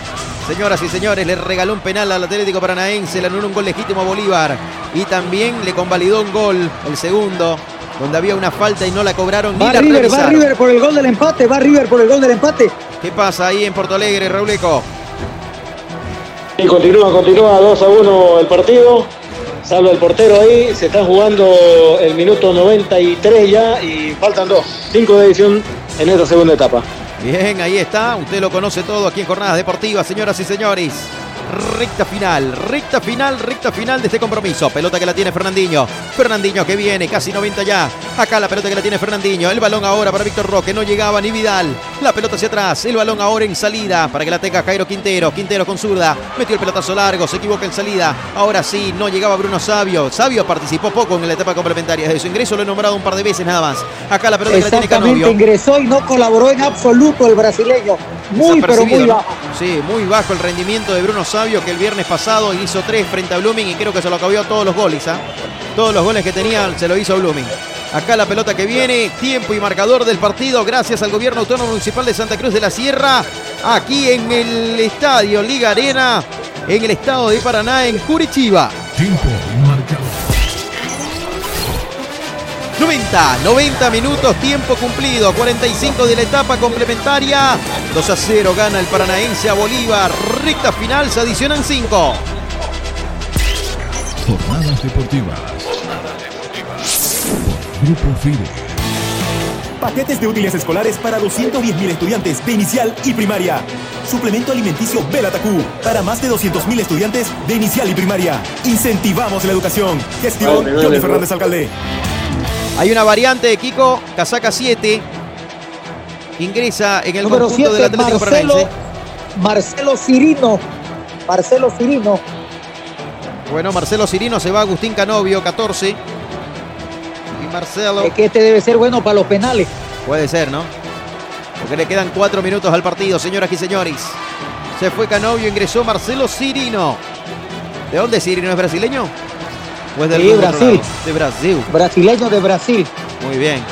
Señoras y señores, le regaló un penal al Atlético Paranaense, le anuló un gol legítimo a Bolívar y también le convalidó un gol, el segundo, donde había una falta y no la cobraron ni Va la River, va. River por el gol del empate, va River por el gol del empate. ¿Qué pasa ahí en Porto Alegre, Rauleco? Y continúa, continúa 2 a 1 el partido. Salva el portero ahí, se está jugando el minuto 93 ya y faltan dos. 5 de edición en esta segunda etapa. Bien, ahí está. Usted lo conoce todo aquí en Jornadas Deportivas, señoras y señores. Recta final, recta final, recta final de este compromiso. Pelota que la tiene Fernandinho. Fernandinho que viene, casi 90 ya. Acá la pelota que la tiene Fernandinho. El balón ahora para Víctor Roque. No llegaba ni Vidal. La pelota hacia atrás. El balón ahora en salida para que la tenga Jairo Quintero. Quintero con zurda. Metió el pelotazo largo. Se equivoca en salida. Ahora sí, no llegaba Bruno Sabio. Sabio participó poco en la etapa complementaria de su ingreso. Lo he nombrado un par de veces nada más. Acá la pelota que la tiene Canovio. ingresó y no colaboró en absoluto el brasileño. Muy, pero muy bajo. Sí, muy bajo el rendimiento de Bruno Sabio, que el viernes pasado hizo tres frente a Blooming y creo que se lo acabó todos los goles. ¿ah? Todos los goles que tenía se lo hizo Blooming. Acá la pelota que viene, tiempo y marcador del partido, gracias al gobierno autónomo municipal de Santa Cruz de la Sierra, aquí en el estadio Liga Arena, en el estado de Paraná, en Curitiba. Tiempo marcado. 90, 90 minutos, tiempo cumplido, 45 de la etapa complementaria. 2 a 0 gana el paranaense a Bolívar. Recta final, se adicionan 5. Jornadas deportivas. Por Grupo Fide. Paquetes de útiles escolares para 210.000 estudiantes de inicial y primaria. Suplemento alimenticio Belatacú para más de 200.000 estudiantes de inicial y primaria. Incentivamos la educación. Gestión Johnny. Fernández Alcalde. Hay una variante de Kiko, casaca 7. Ingresa en el Número conjunto del 7, Atlético Marcelo, Paranaense. Marcelo Cirino. Marcelo Cirino. Bueno, Marcelo Cirino se va a Agustín Canovio, 14. Y Marcelo. Es que este debe ser bueno para los penales. Puede ser, ¿no? Porque le quedan cuatro minutos al partido, señoras y señores. Se fue Canovio, ingresó Marcelo Cirino. ¿De dónde Cirino? ¿Es brasileño? ¿O es del Sí, otro Brasil. De Brasil. Brasileño de Brasil. Muy bien.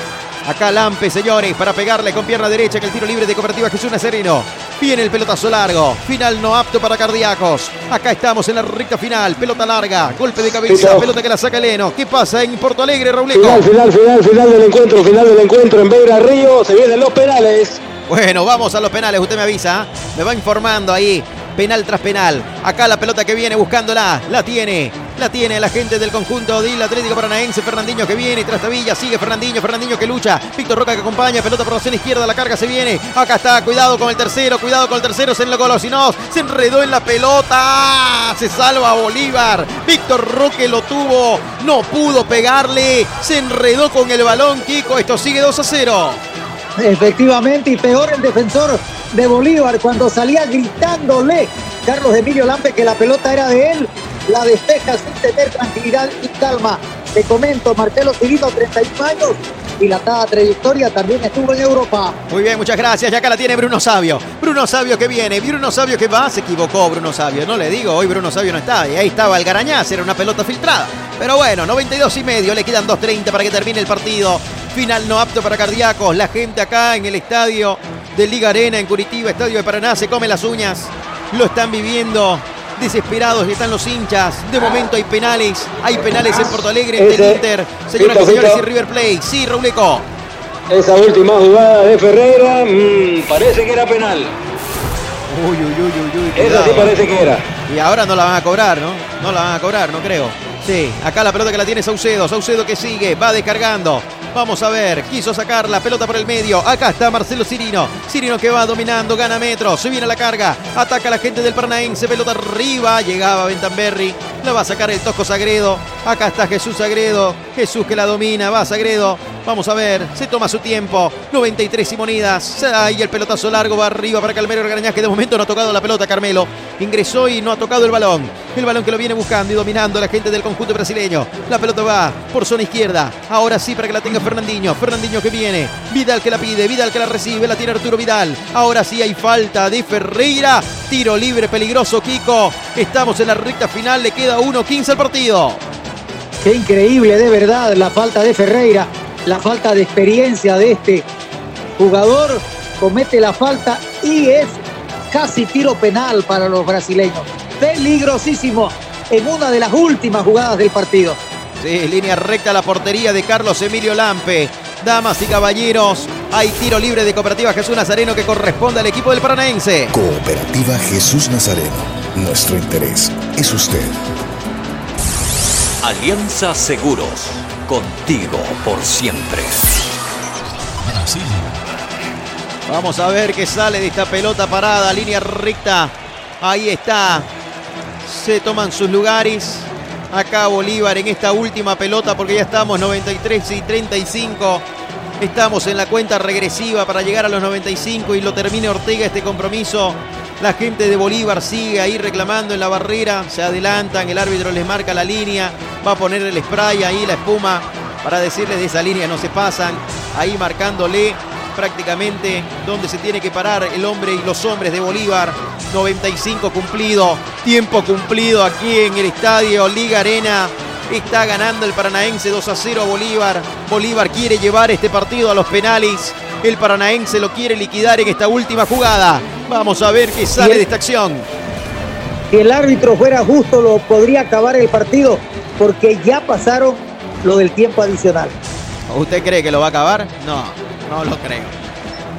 Acá Lampe, señores, para pegarle con pierna derecha que el tiro libre de Cooperativa Jesús Nazareno. Viene el pelotazo largo. Final no apto para cardíacos. Acá estamos en la recta final. Pelota larga. Golpe de cabeza. Pito. Pelota que la saca Leno. ¿Qué pasa en Porto Alegre, Rauleco? Final, final, final, final del encuentro, final del encuentro en Beira Río. Se vienen los penales. Bueno, vamos a los penales, usted me avisa, ¿eh? me va informando ahí, penal tras penal. Acá la pelota que viene buscándola, la tiene, la tiene la gente del conjunto del Atlético Paranaense, Fernandinho que viene, tras Travilla, sigue Fernandinho, Fernandinho que lucha, Víctor Roca que acompaña, pelota por la zona izquierda, la carga se viene, acá está, cuidado con el tercero, cuidado con el tercero, se enlocó si no, se enredó en la pelota, se salva Bolívar, Víctor Roque lo tuvo, no pudo pegarle, se enredó con el balón, Kiko, esto sigue 2 a 0. Efectivamente, y peor el defensor de Bolívar cuando salía gritándole Carlos Emilio Lampe que la pelota era de él, la despeja sin tener tranquilidad y calma. Te comento, Marcelo Cirino, 31 años, dilatada trayectoria, también estuvo en Europa. Muy bien, muchas gracias. Y acá la tiene Bruno Sabio. Bruno Sabio que viene, Bruno Sabio que va. Se equivocó Bruno Sabio. No le digo, hoy Bruno Sabio no está. Y ahí estaba el Garañaz, era una pelota filtrada. Pero bueno, 92 y medio, le quedan 2.30 para que termine el partido. Final no apto para cardíacos. La gente acá en el estadio de Liga Arena en Curitiba, estadio de Paraná, se come las uñas. Lo están viviendo. Desesperados están los hinchas. De momento hay penales. Hay penales en Porto Alegre entre el Inter. Señoras y señores, y. River Plate. Sí, Rauleco. Esa última jugada de Ferreira, mm, parece que era penal. Uy, uy, uy, uy, uy. Esa sí parece que era. Y ahora no la van a cobrar, ¿no? No la van a cobrar, no creo. Sí, acá la pelota que la tiene Saucedo. Saucedo que sigue, va descargando. Vamos a ver, quiso sacar la pelota por el medio. Acá está Marcelo Cirino. Cirino que va dominando, gana metros. Se viene a la carga. Ataca a la gente del Paranaense. Pelota arriba. Llegaba Bentamberri. La va a sacar el Tosco Sagredo. Acá está Jesús Sagredo. Jesús que la domina. Va Sagredo. Vamos a ver. Se toma su tiempo. 93 Simonidas. Ahí el pelotazo largo va arriba para Calmero Garañaz que de momento no ha tocado la pelota Carmelo. Ingresó y no ha tocado el balón. El balón que lo viene buscando y dominando la gente del conjunto brasileño. La pelota va por zona izquierda. Ahora sí para que la tenga Fernandinho. Fernandinho que viene. Vidal que la pide. Vidal que la recibe. La tiene Arturo Vidal. Ahora sí hay falta de Ferreira. Tiro libre peligroso Kiko. Estamos en la recta final. Le queda 1-15 al partido. Qué increíble de verdad la falta de Ferreira, la falta de experiencia de este jugador. Comete la falta y es casi tiro penal para los brasileños. Peligrosísimo en una de las últimas jugadas del partido. Sí, línea recta a la portería de Carlos Emilio Lampe. Damas y caballeros, hay tiro libre de Cooperativa Jesús Nazareno que corresponde al equipo del Paranaense. Cooperativa Jesús Nazareno. Nuestro interés es usted. Alianza Seguros. Contigo por siempre. Brasil. Vamos a ver qué sale de esta pelota parada, línea recta. Ahí está. Se toman sus lugares. acá Bolívar en esta última pelota porque ya estamos 93 y 35. Estamos en la cuenta regresiva para llegar a los 95 y lo termine Ortega este compromiso. La gente de Bolívar sigue ahí reclamando en la barrera, se adelantan, el árbitro les marca la línea, va a poner el spray ahí, la espuma, para decirles de esa línea no se pasan, ahí marcándole prácticamente donde se tiene que parar el hombre y los hombres de Bolívar. 95 cumplido, tiempo cumplido aquí en el estadio Liga Arena. Está ganando el Paranaense 2 a 0 a Bolívar. Bolívar quiere llevar este partido a los penales. El Paranaense lo quiere liquidar en esta última jugada. Vamos a ver qué sale de esta acción. Si el árbitro fuera justo, lo podría acabar el partido, porque ya pasaron lo del tiempo adicional. ¿Usted cree que lo va a acabar? No, no lo creo.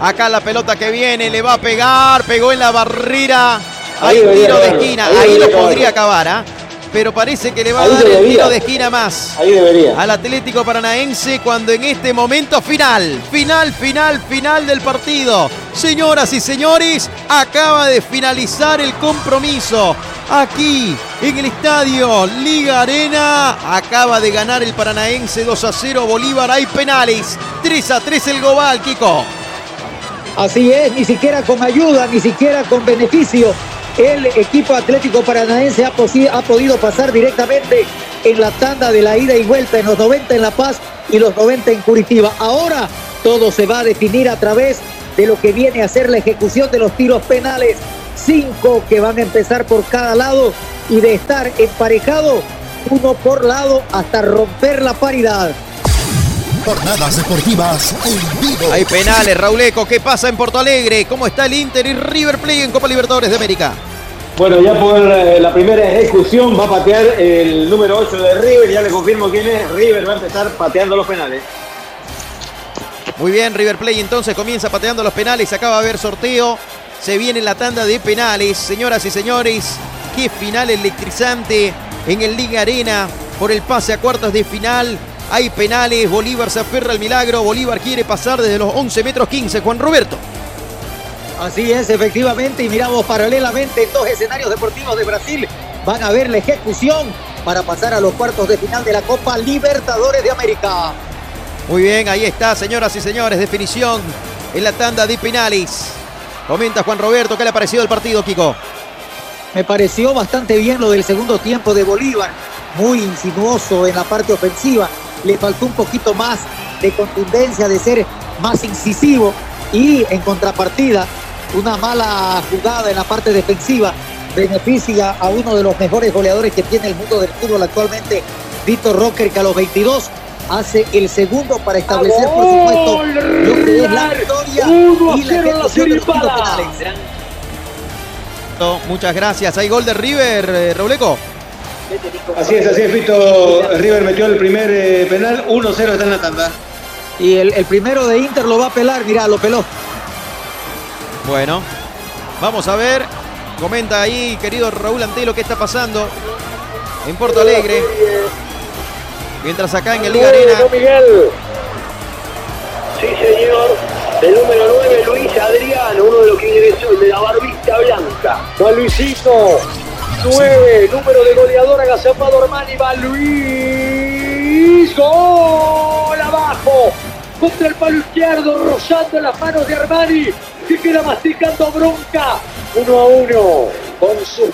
Acá la pelota que viene, le va a pegar, pegó en la barrera. Hay Ahí debería tiro de esquina, ahí ahí lo podría acabar, ¿ah? Pero parece que le va a dar el debería. tiro de esquina más. Ahí debería. Al Atlético Paranaense cuando en este momento final, final, final, final del partido. Señoras y señores, acaba de finalizar el compromiso. Aquí, en el estadio Liga Arena, acaba de ganar el Paranaense 2 a 0 Bolívar. Hay penales. 3 a 3 el global, Kiko. Así es, ni siquiera con ayuda, ni siquiera con beneficio. El equipo Atlético Paranaense ha, podido pasar directamente en la tanda de la ida y vuelta en los 90 en La Paz y los 90 en Curitiba. Ahora todo se va a definir a través de lo que viene a ser la ejecución de los tiros penales. Cinco que van a empezar por cada lado y de estar emparejado, uno por lado hasta romper la paridad. Jornadas deportivas en vivo. Hay penales, Rauleco. ¿Qué pasa en Porto Alegre? ¿Cómo está el Inter y River Plate en Copa Libertadores de América? Bueno, ya por eh, la primera ejecución va a patear el número 8 de River. Ya le confirmo quién es. River va a empezar pateando los penales. Muy bien, River Plate entonces comienza pateando los penales. Acaba de haber sorteo. Se viene la tanda de penales. Señoras y señores, qué final electrizante en el Liga Arena por el pase a cuartos de final. Hay penales. Bolívar se aferra al milagro. Bolívar quiere pasar desde los 11 metros 15. Juan Roberto. Así es, efectivamente, y miramos paralelamente en dos escenarios deportivos de Brasil. Van a ver la ejecución para pasar a los cuartos de final de la Copa Libertadores de América. Muy bien, ahí está, señoras y señores. Definición en la tanda de penales. Comenta Juan Roberto, ¿qué le ha parecido el partido, Kiko? Me pareció bastante bien lo del segundo tiempo de Bolívar, muy insinuoso en la parte ofensiva. Le faltó un poquito más de contundencia, de ser más incisivo y en contrapartida, una mala jugada en la parte defensiva beneficia a uno de los mejores goleadores que tiene el mundo del fútbol actualmente, Víctor Rocker, que a los 22 hace el segundo para establecer, por supuesto, lo que es la victoria y la ejecución de los penales. Muchas gracias. Hay gol de River, eh, Robleco. Así es, así es, Fito. River metió el primer eh, penal. 1-0 está en la tanda. Y el, el primero de Inter lo va a pelar, mirá, lo peló. Bueno, vamos a ver. Comenta ahí, querido Raúl Antelo, qué está pasando en Porto Alegre. Mientras acá en el Liga Arena. Miguel. Sí, señor. El número 9, Luis Adriano, uno de los que viene de la barbita blanca. Va Luisito. 9, número de goleador agazapado Armani. Va Luis. Gol abajo. Contra el palo izquierdo, rozando las manos de Armani. Que queda masticando bronca. Uno a uno. Con su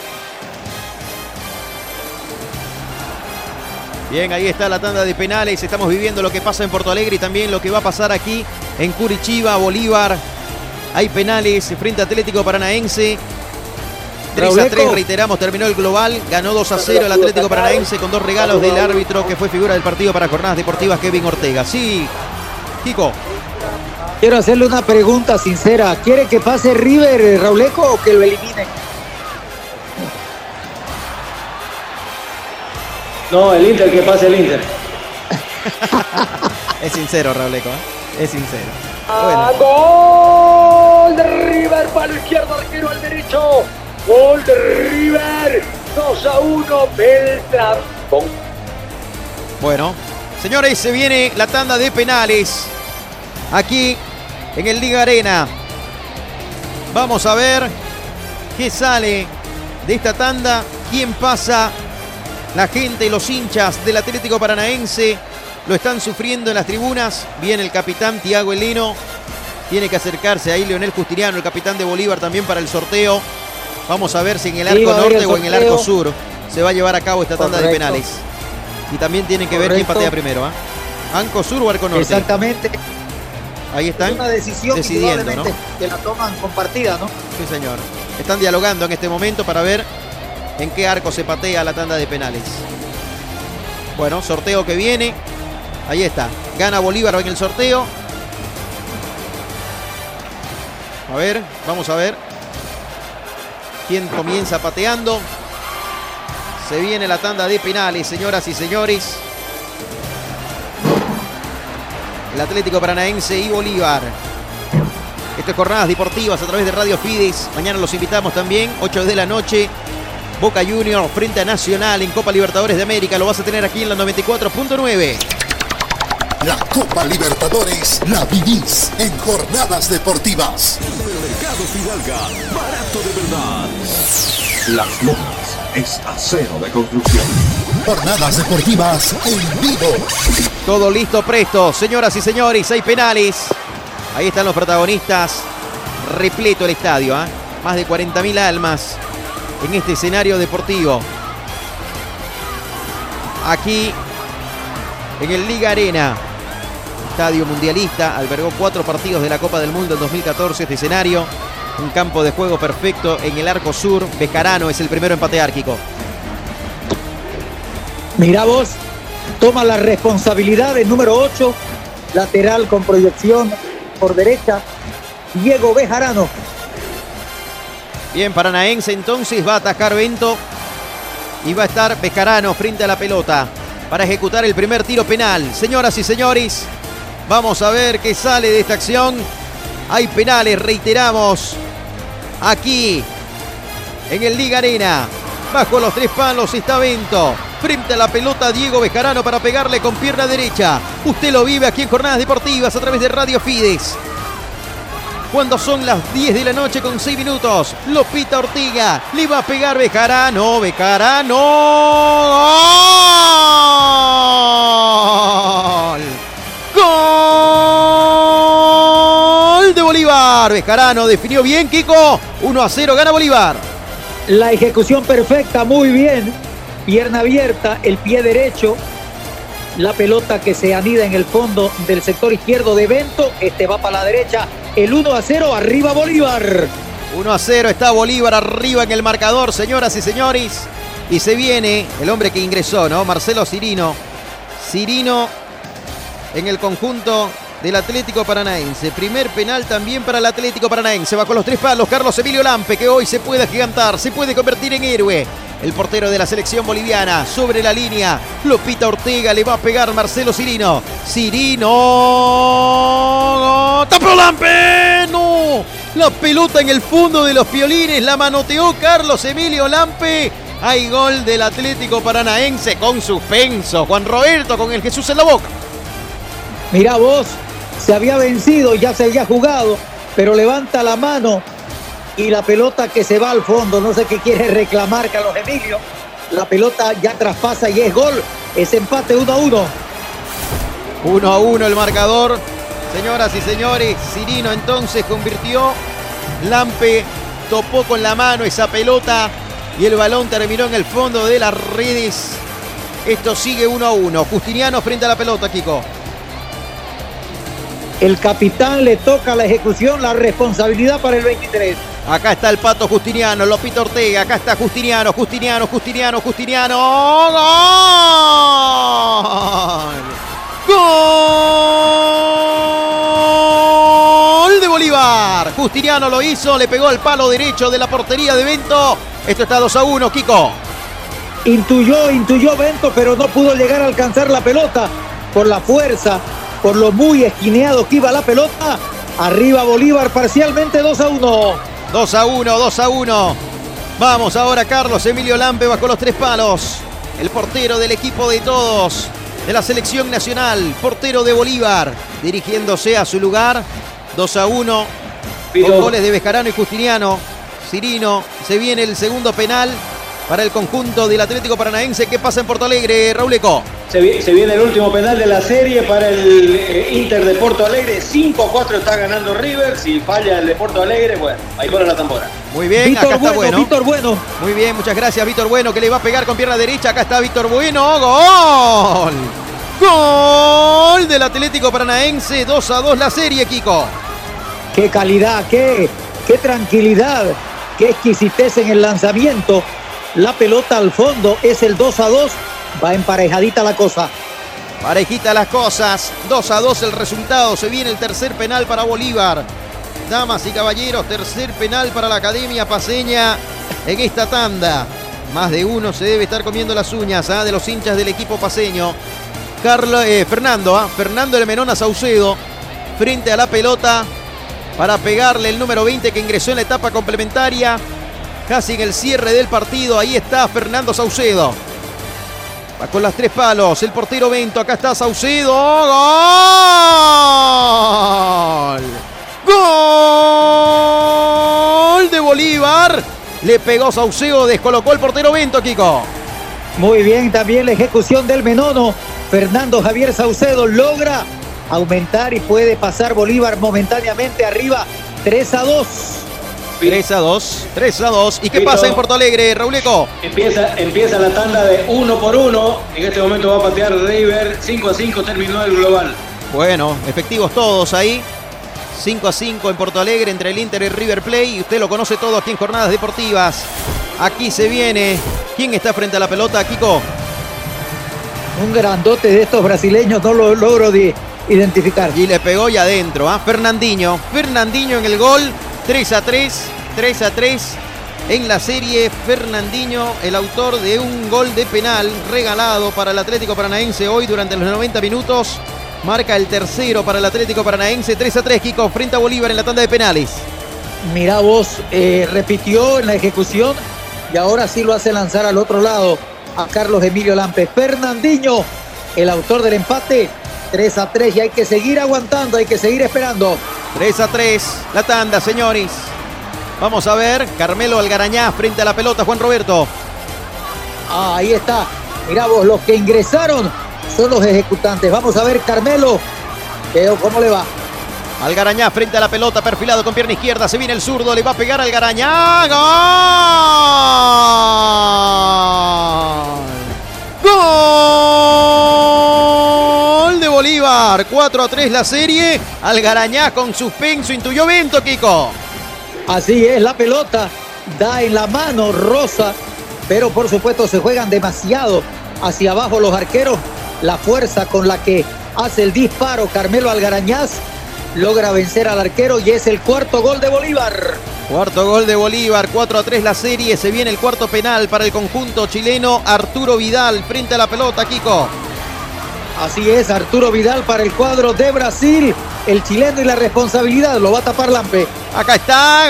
Bien, ahí está la tanda de penales. Estamos viviendo lo que pasa en Porto Alegre y también lo que va a pasar aquí en Curitiba, Bolívar. Hay penales frente a Atlético Paranaense. 3 a Rauleco. 3, reiteramos, terminó el global. Ganó 2 a 0 el Atlético Paranaense con dos regalos del árbitro que fue figura del partido para jornadas deportivas, Kevin Ortega. Sí, Kiko. Quiero hacerle una pregunta sincera. ¿Quiere que pase River, eh, Rauleco, o que lo eliminen? No, el Inter, que pase el Inter. Es sincero, Rauleco. ¿eh? Es sincero. Ah, Gol de River, palo izquierdo, arquero al derecho. Gol de River, 2 a 1, Beltrán. Bueno, señores, se viene la tanda de penales aquí en el Liga Arena. Vamos a ver qué sale de esta tanda, quién pasa La gente, los hinchas del Atlético Paranaense lo están sufriendo en las tribunas. Viene el capitán Tiago Elino. Tiene que acercarse ahí Leonel Justiniano, el capitán de Bolívar, también para el sorteo. Vamos a ver si en el arco el norte o en el arco sur se va a llevar a cabo esta tanda de penales. Y también tienen que ver quién patea primero. ¿ah? ¿Arco sur o arco norte? Exactamente. Ahí están Es una decisión decidiendo, ¿no? que la toman compartida, ¿no? Sí, señor. Están dialogando en este momento para ver en qué arco se patea la tanda de penales. Bueno, sorteo que viene. Ahí está. Gana Bolívar en el sorteo. A ver, vamos a ver. ¿Quién comienza pateando? Se viene la tanda de penales, señoras y señores. El Atlético Paranaense y Bolívar. Esto es Jornadas Deportivas a través de Radio Fides. Mañana los invitamos también, 8 de la noche. Boca Junior frente a Nacional en Copa Libertadores de América. Lo vas a tener aquí en la 94.9. La Copa Libertadores la vivís en jornadas deportivas. Mercado Fidalga, barato de verdad. Las Lomas es acero de construcción. Jornadas deportivas en vivo. Todo listo, presto. Señoras y señores, hay penales. Ahí están los protagonistas. Repleto el estadio. ¿ah? Más de 40.000 almas en este escenario deportivo. Aquí en el Liga Arena. Estadio mundialista. Albergó cuatro partidos de la Copa del Mundo en 2014. Este escenario. Un campo de juego perfecto en el arco sur. Bejarano es el primero en patear, Kiko. Mirá vos, toma la responsabilidad del número 8, lateral con proyección por derecha, Diego Bejarano. Bien, Paranaense entonces va a atacar Bento y va a estar Bejarano frente a la pelota para ejecutar el primer tiro penal. Señoras y señores, vamos a ver qué sale de esta acción. Hay penales, reiteramos, aquí en el Liga Arena. Bajo los tres palos está Bento. Frente a la pelota Diego Bejarano para pegarle con pierna derecha. Usted lo vive aquí en Jornadas Deportivas a través de Radio Fides. Cuando son las 10 de la noche con 6 minutos, Lopita Ortiga le va a pegar Bejarano, Bejarano. ¡Gol! ¡Gol de Bolívar! Bejarano definió bien, Kiko. 1 a 0, gana Bolívar. La ejecución perfecta, muy bien. Pierna abierta, el pie derecho. La pelota que se anida en el fondo del sector izquierdo de Bento. Este va para la derecha. El 1 a 0, arriba Bolívar. 1 a 0 está Bolívar arriba en el marcador, señoras y señores. Y se viene el hombre que ingresó, ¿no? Marcelo Cirino. Cirino en el conjunto del Atlético Paranaense. Primer penal también para el Atlético Paranaense. Va con los tres palos Carlos Emilio Lampe, que hoy se puede agigantar, se puede convertir en héroe. El portero de la selección boliviana sobre la línea. Lopita Ortega le va a pegar Marcelo Cirino. Cirino. ¡Tapó Lampe! ¡No! La pelota en el fondo de los piolines. La manoteó Carlos Emilio Lampe. Hay gol del Atlético Paranaense con suspenso. Juan Roberto con el Jesús en la boca. Mirá vos, se había vencido, ya se había jugado, pero levanta la mano y la pelota que se va al fondo, no sé qué quiere reclamar Carlos Emilio. La pelota ya traspasa y es gol. Es empate 1 a 1. 1 a 1 el marcador. Señoras y señores, Cirino entonces convirtió. Lampe topó con la mano esa pelota y el balón terminó en el fondo de las redes. Esto sigue 1 a 1. Justiniano frente a la pelota, Kiko. El capitán le toca la ejecución, la responsabilidad para el 23. Acá está el pato Justiniano, Lopito Ortega. Acá está Justiniano, Justiniano, Justiniano, Justiniano. ¡Gol! ¡Gol de Bolívar! Justiniano lo hizo, le pegó al palo derecho de la portería de Bento. Esto está 2 a 1, Kiko. Intuyó, intuyó Bento, pero no pudo llegar a alcanzar la pelota por la fuerza, por lo muy esquineado que iba la pelota. Arriba Bolívar parcialmente 2 a 1. 2 a 1, 2 a 1. Vamos ahora Carlos Emilio Lampe bajo los tres palos. El portero del equipo de todos, de la selección nacional, portero de Bolívar, dirigiéndose a su lugar. 2 a 1. Con goles de Bejarano y Justiniano. Cirino, se viene el segundo penal. Para el conjunto del Atlético Paranaense. ¿Qué pasa en Porto Alegre, Rauleco? Se, se viene el último penal de la serie para el eh, Inter de Porto Alegre. 5-4 está ganando River. Si falla el de Porto Alegre, bueno, ahí pone la tambora. Muy bien, Víctor acá está Bueno, bueno. Víctor Bueno. Muy bien, muchas gracias, Víctor Bueno, que le va a pegar con pierna derecha. Acá está Víctor Bueno. ¡Gol! ¡Gol del Atlético Paranaense! 2 a 2 la serie, Kiko. Qué calidad, qué, qué tranquilidad, qué exquisitez en el lanzamiento. La pelota al fondo es el 2 a 2. Va emparejadita la cosa. Parejita las cosas. 2 a 2 el resultado. Se viene el tercer penal para Bolívar. Damas y caballeros, tercer penal para la Academia Paseña en esta tanda. Más de uno se debe estar comiendo las uñas ¿ah? de los hinchas del equipo paseño. Carlo, eh, Fernando, ¿ah? Fernando Saucedo frente a la pelota para pegarle el número 20 que ingresó en la etapa complementaria. Casi en el cierre del partido. Ahí está Fernando Saucedo. Va con las tres palos. El portero Bento. Acá está Saucedo. ¡Gol! ¡Gol de Bolívar! Le pegó Saucedo. Descolocó el portero Bento, Kiko. Muy bien, también la ejecución del Menono. Fernando Javier Saucedo logra aumentar y puede pasar Bolívar momentáneamente arriba 3 a 2. 3 a 2. 3 a 2. ¿Y qué Vito. pasa en Porto Alegre, Rauleco? Empieza, empieza la tanda de uno por uno. En este momento va a patear River. 5 a 5 terminó el global. Bueno, efectivos todos ahí. 5 a 5 en Porto Alegre entre el Inter y River Play. Y usted lo conoce todo aquí en Jornadas Deportivas. Aquí se viene. ¿Quién está frente a la pelota, Kiko? Un grandote de estos brasileños, no lo logro de identificar. Y le pegó y adentro, ¿ah? Fernandinho. Fernandinho en el gol. 3 a 3. 3 a 3. En la serie, Fernandinho, el autor de un gol de penal regalado para el Atlético Paranaense hoy durante los 90 minutos. Marca el tercero para el Atlético Paranaense. 3 a 3, Kiko, frente a Bolívar en la tanda de penales. Mirá vos, eh, repitió en la ejecución y ahora sí lo hace lanzar al otro lado a Carlos Emilio Lampe. Fernandinho, el autor del empate, 3 a 3 y hay que seguir aguantando, hay que seguir esperando. 3 a 3, la tanda, señores. Vamos a ver, Carmelo Algarañá frente a la pelota, Juan Roberto. Ah, ahí está. Mirá vos, los que ingresaron son los ejecutantes. Vamos a ver, Carmelo, cómo le va. Algarañá frente a la pelota, perfilado con pierna izquierda. Se viene el zurdo, le va a pegar Algarañá. ¡Gol! ¡Gol Bolívar! 4 a 3 la serie. Algarañá con suspenso, intuyó Vento, Kiko. Así es, la pelota da en la mano Rosa, pero por supuesto se juegan demasiado hacia abajo los arqueros. La fuerza con la que hace el disparo Carmelo Algarañaz logra vencer al arquero y es el cuarto gol de Bolívar. Cuarto gol de Bolívar, 4 a 3 la serie. Se viene el cuarto penal para el conjunto chileno. Arturo Vidal frente a la pelota, Kiko. Así es, Arturo Vidal para el cuadro de Brasil. El chileno y la responsabilidad lo va a tapar Lampe. Acá está,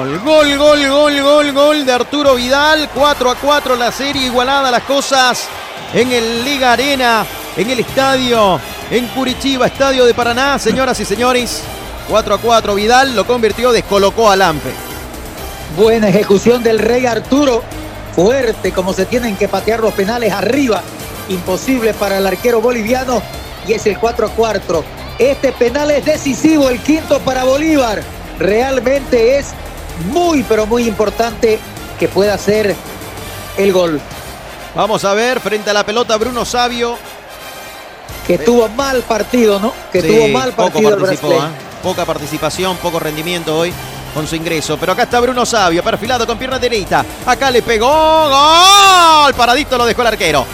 gol. Gol, gol, gol, gol, gol de Arturo Vidal. 4 a 4 la serie, igualada las cosas en el Liga Arena, en el estadio, en Curitiba, estadio de Paraná. Señoras y señores, 4 a 4 Vidal lo convirtió, descolocó a Lampe. Buena ejecución del Rey Arturo. Fuerte como se tienen que patear los penales arriba. Imposible para el arquero boliviano. Y es el 4 a 4. Este penal es decisivo, el quinto para Bolívar. Realmente es muy, pero muy importante que pueda ser el gol. Vamos a ver, frente a la pelota, Bruno Sabio. Que tuvo mal partido, ¿no? Que Sí, tuvo mal poco partido participó, brasileño. ¿eh? Poca participación, poco rendimiento hoy con su ingreso. Pero acá está Bruno Sabio, perfilado con pierna derecha. Acá le pegó. ¡Gol! Paradito lo dejó el arquero.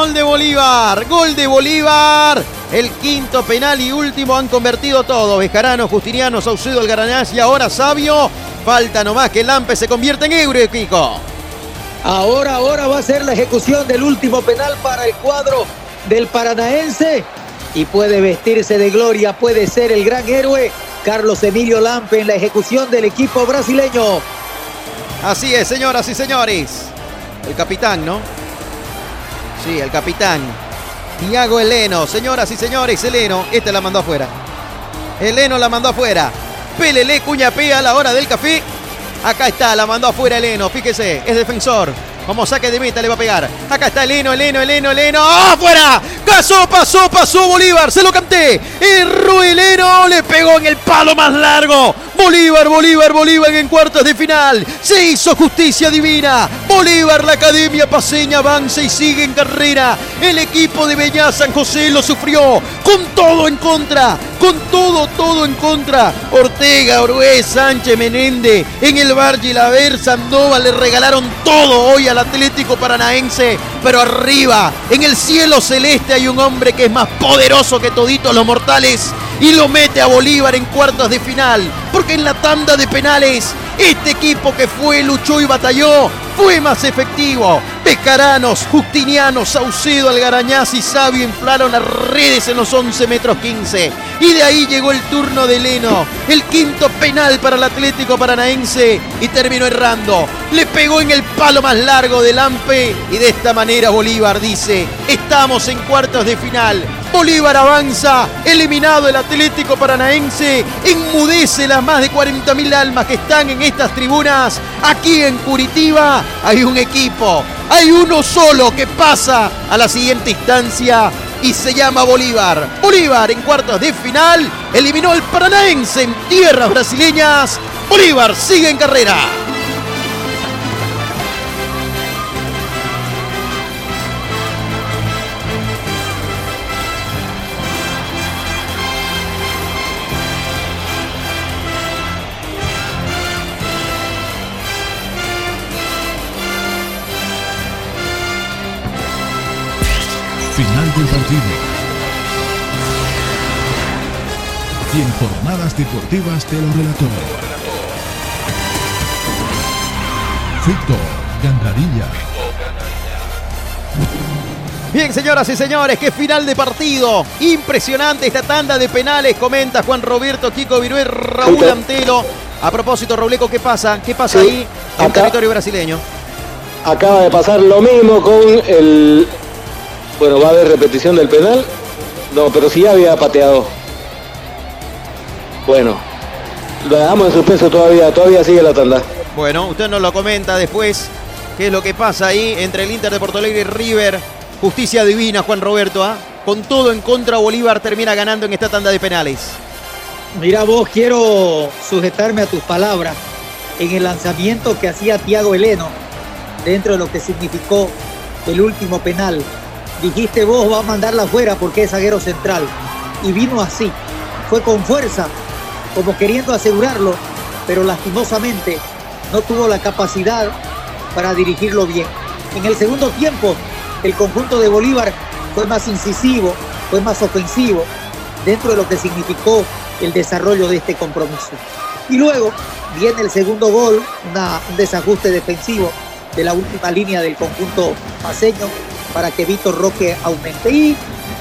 ¡Gol de Bolívar! ¡Gol de Bolívar! El quinto penal y último han convertido todo. Bejarano, Justiniano, Saucedo, Algaranás y ahora Sabio. Falta nomás que Lampe se convierta en euro, Kiko. Ahora, ahora va a ser la ejecución del último penal para el cuadro del Paranaense y puede vestirse de gloria, puede ser el gran héroe Carlos Emilio Lampe en la ejecución del equipo brasileño. Así es, señoras y señores. El capitán, ¿no? Sí, el capitán. Tiago Heleno. Señoras y señores, Heleno. Este la mandó afuera. Heleno la mandó afuera. Pelele Cuñapé a la hora del café. Acá está, la mandó afuera Eleno. Fíjese, es defensor. Como saque de meta le va a pegar. Acá está Eleno, Eleno, Eleno, Eleno. ¡Afuera! Pasó, pasó, pasó Bolívar. Se lo canté. Erró Eleno. Le pegó en el palo más largo. Bolívar, Bolívar, Bolívar en cuartos de final. Se hizo justicia divina. Bolívar, la Academia Paseña avanza y sigue en carrera. El equipo de Beñá San José lo sufrió. Con todo en contra. Con todo, todo en contra. Ortega, Orué, Sánchez, Menéndez. En el Valle y la Ver, Sandoval le regalaron todo hoy al Atlético Paranaense. Pero arriba, en el cielo celeste, hay un hombre que es más poderoso que toditos los mortales. Y lo mete a Bolívar en cuartos de final. Porque en la tanda de penales, este equipo que fue, luchó y batalló, fue más efectivo. Pescaranos, Justinianos, Saucedo, Algarañaz y Sabio inflaron las redes en los 11 metros 15. Y de ahí llegó el turno de Leno. El quinto penal para el Atlético Paranaense. Y terminó errando. Le pegó en el palo más largo del Ampe. Y de esta manera Bolívar dice, estamos en cuartos de final. Bolívar avanza, eliminado el Atlético Paranaense, enmudece las más de 40.000 almas que están en estas tribunas. Aquí en Curitiba hay un equipo, hay uno solo que pasa a la siguiente instancia y se llama Bolívar. Bolívar en cuartos de final eliminó al Paranaense en tierras brasileñas. Bolívar sigue en carrera. Partido. Y en jornadas deportivas te lo relató. Gandarilla. Bien, señoras y señores, qué final de partido. Impresionante esta tanda de penales, comenta Juan Roberto, Kiko Virué, Raúl Antelo. A propósito, Robleco, ¿qué pasa? ¿Qué pasa Sí, ahí en acá- territorio brasileño? Acaba de pasar lo mismo con el. Bueno, va a haber repetición del penal. No, pero sí había pateado. Bueno, lo dejamos en suspenso todavía, todavía sigue la tanda. Bueno, usted nos lo comenta después. ¿Qué es lo que pasa ahí entre el Inter de Porto Alegre y River? Justicia divina, Juan Roberto. ¿ah? Con todo en contra, Bolívar termina ganando en esta tanda de penales. Mira vos, quiero sujetarme a tus palabras en el lanzamiento que hacía Tiago Heleno dentro de lo que significó el último penal. Dijiste vos va a mandarla afuera porque es zaguero central. Y vino así. Fue con fuerza, como queriendo asegurarlo, pero lastimosamente no tuvo la capacidad para dirigirlo bien. En el segundo tiempo, el conjunto de Bolívar fue más incisivo, fue más ofensivo dentro de lo que significó el desarrollo de este compromiso. Y luego viene el segundo gol, un desajuste defensivo de la última línea del conjunto paseño para que Víctor Roque aumente. Y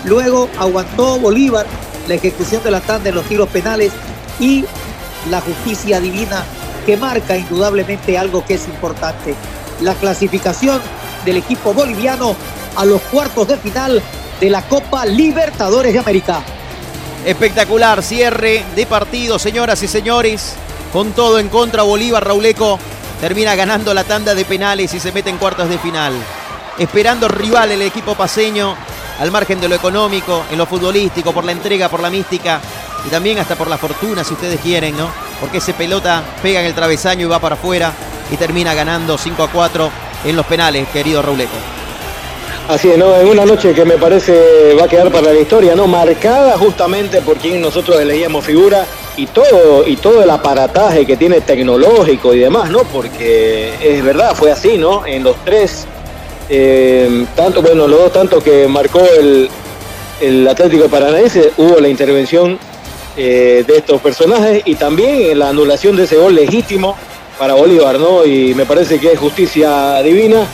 luego aguantó Bolívar la ejecución de la tanda en los tiros penales y la justicia divina que marca indudablemente algo que es importante. La clasificación del equipo boliviano a los cuartos de final de la Copa Libertadores de América. Espectacular cierre de partido, señoras y señores. Con todo en contra, Bolívar Rauleco termina ganando la tanda de penales y se mete en cuartos de final. Esperando rival el equipo paseño, al margen de lo económico, en lo futbolístico, por la entrega, por la mística y también hasta por la fortuna, si ustedes quieren, ¿no? Porque ese pelota pega en el travesaño y va para afuera y termina ganando 5 a 4 en los penales, querido Rauleco. Así es, ¿no? En una noche que me parece va a quedar para la historia, ¿no? Marcada justamente por quien nosotros elegíamos figura y todo, y todo el aparataje que tiene tecnológico y demás, ¿no? Porque es verdad, fue así, ¿no? En los tres, eh, tanto, bueno, los dos tantos que marcó el, el Atlético Paranaense, hubo la intervención eh, de estos personajes y también la anulación de ese gol legítimo para Bolívar, ¿no? Y me parece que es justicia divina.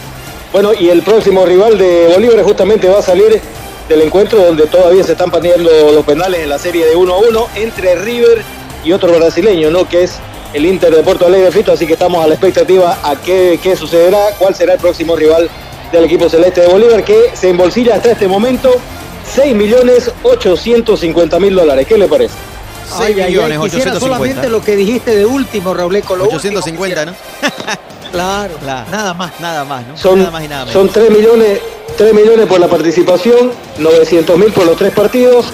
Bueno, y el próximo rival de Bolívar justamente va a salir del encuentro donde todavía se están pateando los penales en la serie de 1 a 1 entre River y otro brasileño, ¿no? Que es el Inter de Porto Alegre Fito, así que estamos a la expectativa a qué, qué sucederá, cuál será el próximo rival del equipo celeste de Bolívar, que se embolsilla hasta este momento 6 millones 850 mil dólares. ¿Qué le parece? 6 Ay, millones ay, quisiera 850. solamente lo que dijiste de último, Robleco. Lo 850, ¿no? Claro, nada más. Nada más, ¿no? Son, nada más y nada menos. son 3 millones, 3 millones por la participación, 900 mil por los tres partidos,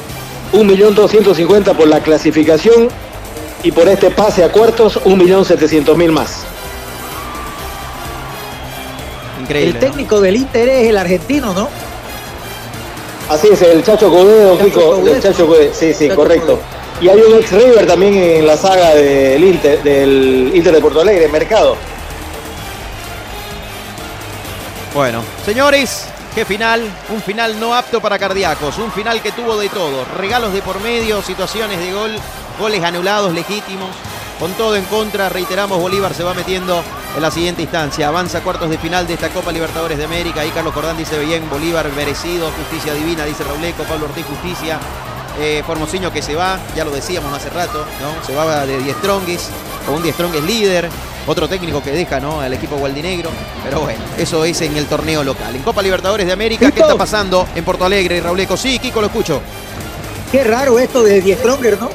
1.250.000 por la clasificación y por este pase a cuartos, 1.700.000 más. Increíble. El técnico del Inter es el argentino, ¿no? Así es, el Chacho Chacho Kiko, el Chacho sí, sí, Chacho correcto. Y hay un ex River también en la saga del Inter, del Inter de Porto Alegre, Mercado. Bueno, señores, qué final. Un final no apto para cardíacos. Un final que tuvo de todo. Regalos de por medio, situaciones de gol, goles anulados legítimos. Con todo en contra, reiteramos, Bolívar se va metiendo en la siguiente instancia. Avanza cuartos de final de esta Copa Libertadores de América. Ahí Carlos Cordán dice bien, Bolívar merecido, justicia divina, dice Rauleco, Pablo Ortiz, justicia. Eh, Formosinho que se va, ya lo decíamos hace rato, ¿no? Se va de Diez Strongis, o un Diez Strongis líder. Otro técnico que deja, ¿no? Al equipo gualdinegro. Pero bueno, eso es en el torneo local. En Copa Libertadores de América, ¿qué está pasando en Porto Alegre, Rauleco? Sí, Kiko, lo escucho. Qué raro esto de Die Stronger, ¿no?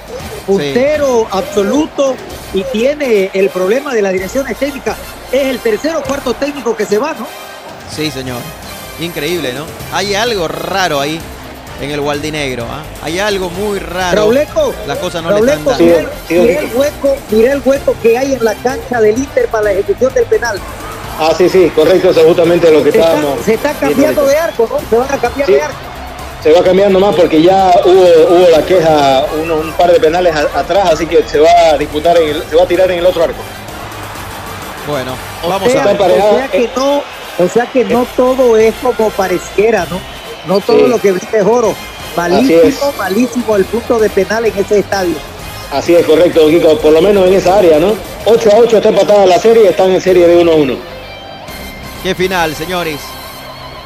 Puntero absoluto y tiene el problema de la dirección técnica. Es el tercer o cuarto técnico que se va, ¿no? Sí, señor. Increíble, ¿no? Hay algo raro ahí en el Gualdinegro. ¿ah? Hay algo muy raro. Rauleco, Las cosas no le están dando. mira, mira el hueco, mira el hueco que hay en la cancha del Inter para la ejecución del penal. Ah, sí, sí, correcto, eso es justamente lo que Se está, estábamos. se está cambiando de arco, ¿no? Se van a cambiar Sí. de arco. Se va cambiando más porque ya hubo, hubo la queja, uno- un par de penales a- atrás, así que se va a disputar, en el- se va a tirar en el otro arco. Bueno, O vamos sea, a ver. o sea que no, o sea que no todo es como pareciera, ¿no? No todo Sí. lo que viste es oro. Malísimo, es. malísimo el punto de penal en ese estadio. Así es, correcto, Kiko, por lo menos en esa área, ¿no? 8 a 8 está empatada la serie, están en serie de 1 a 1. Qué final, señores.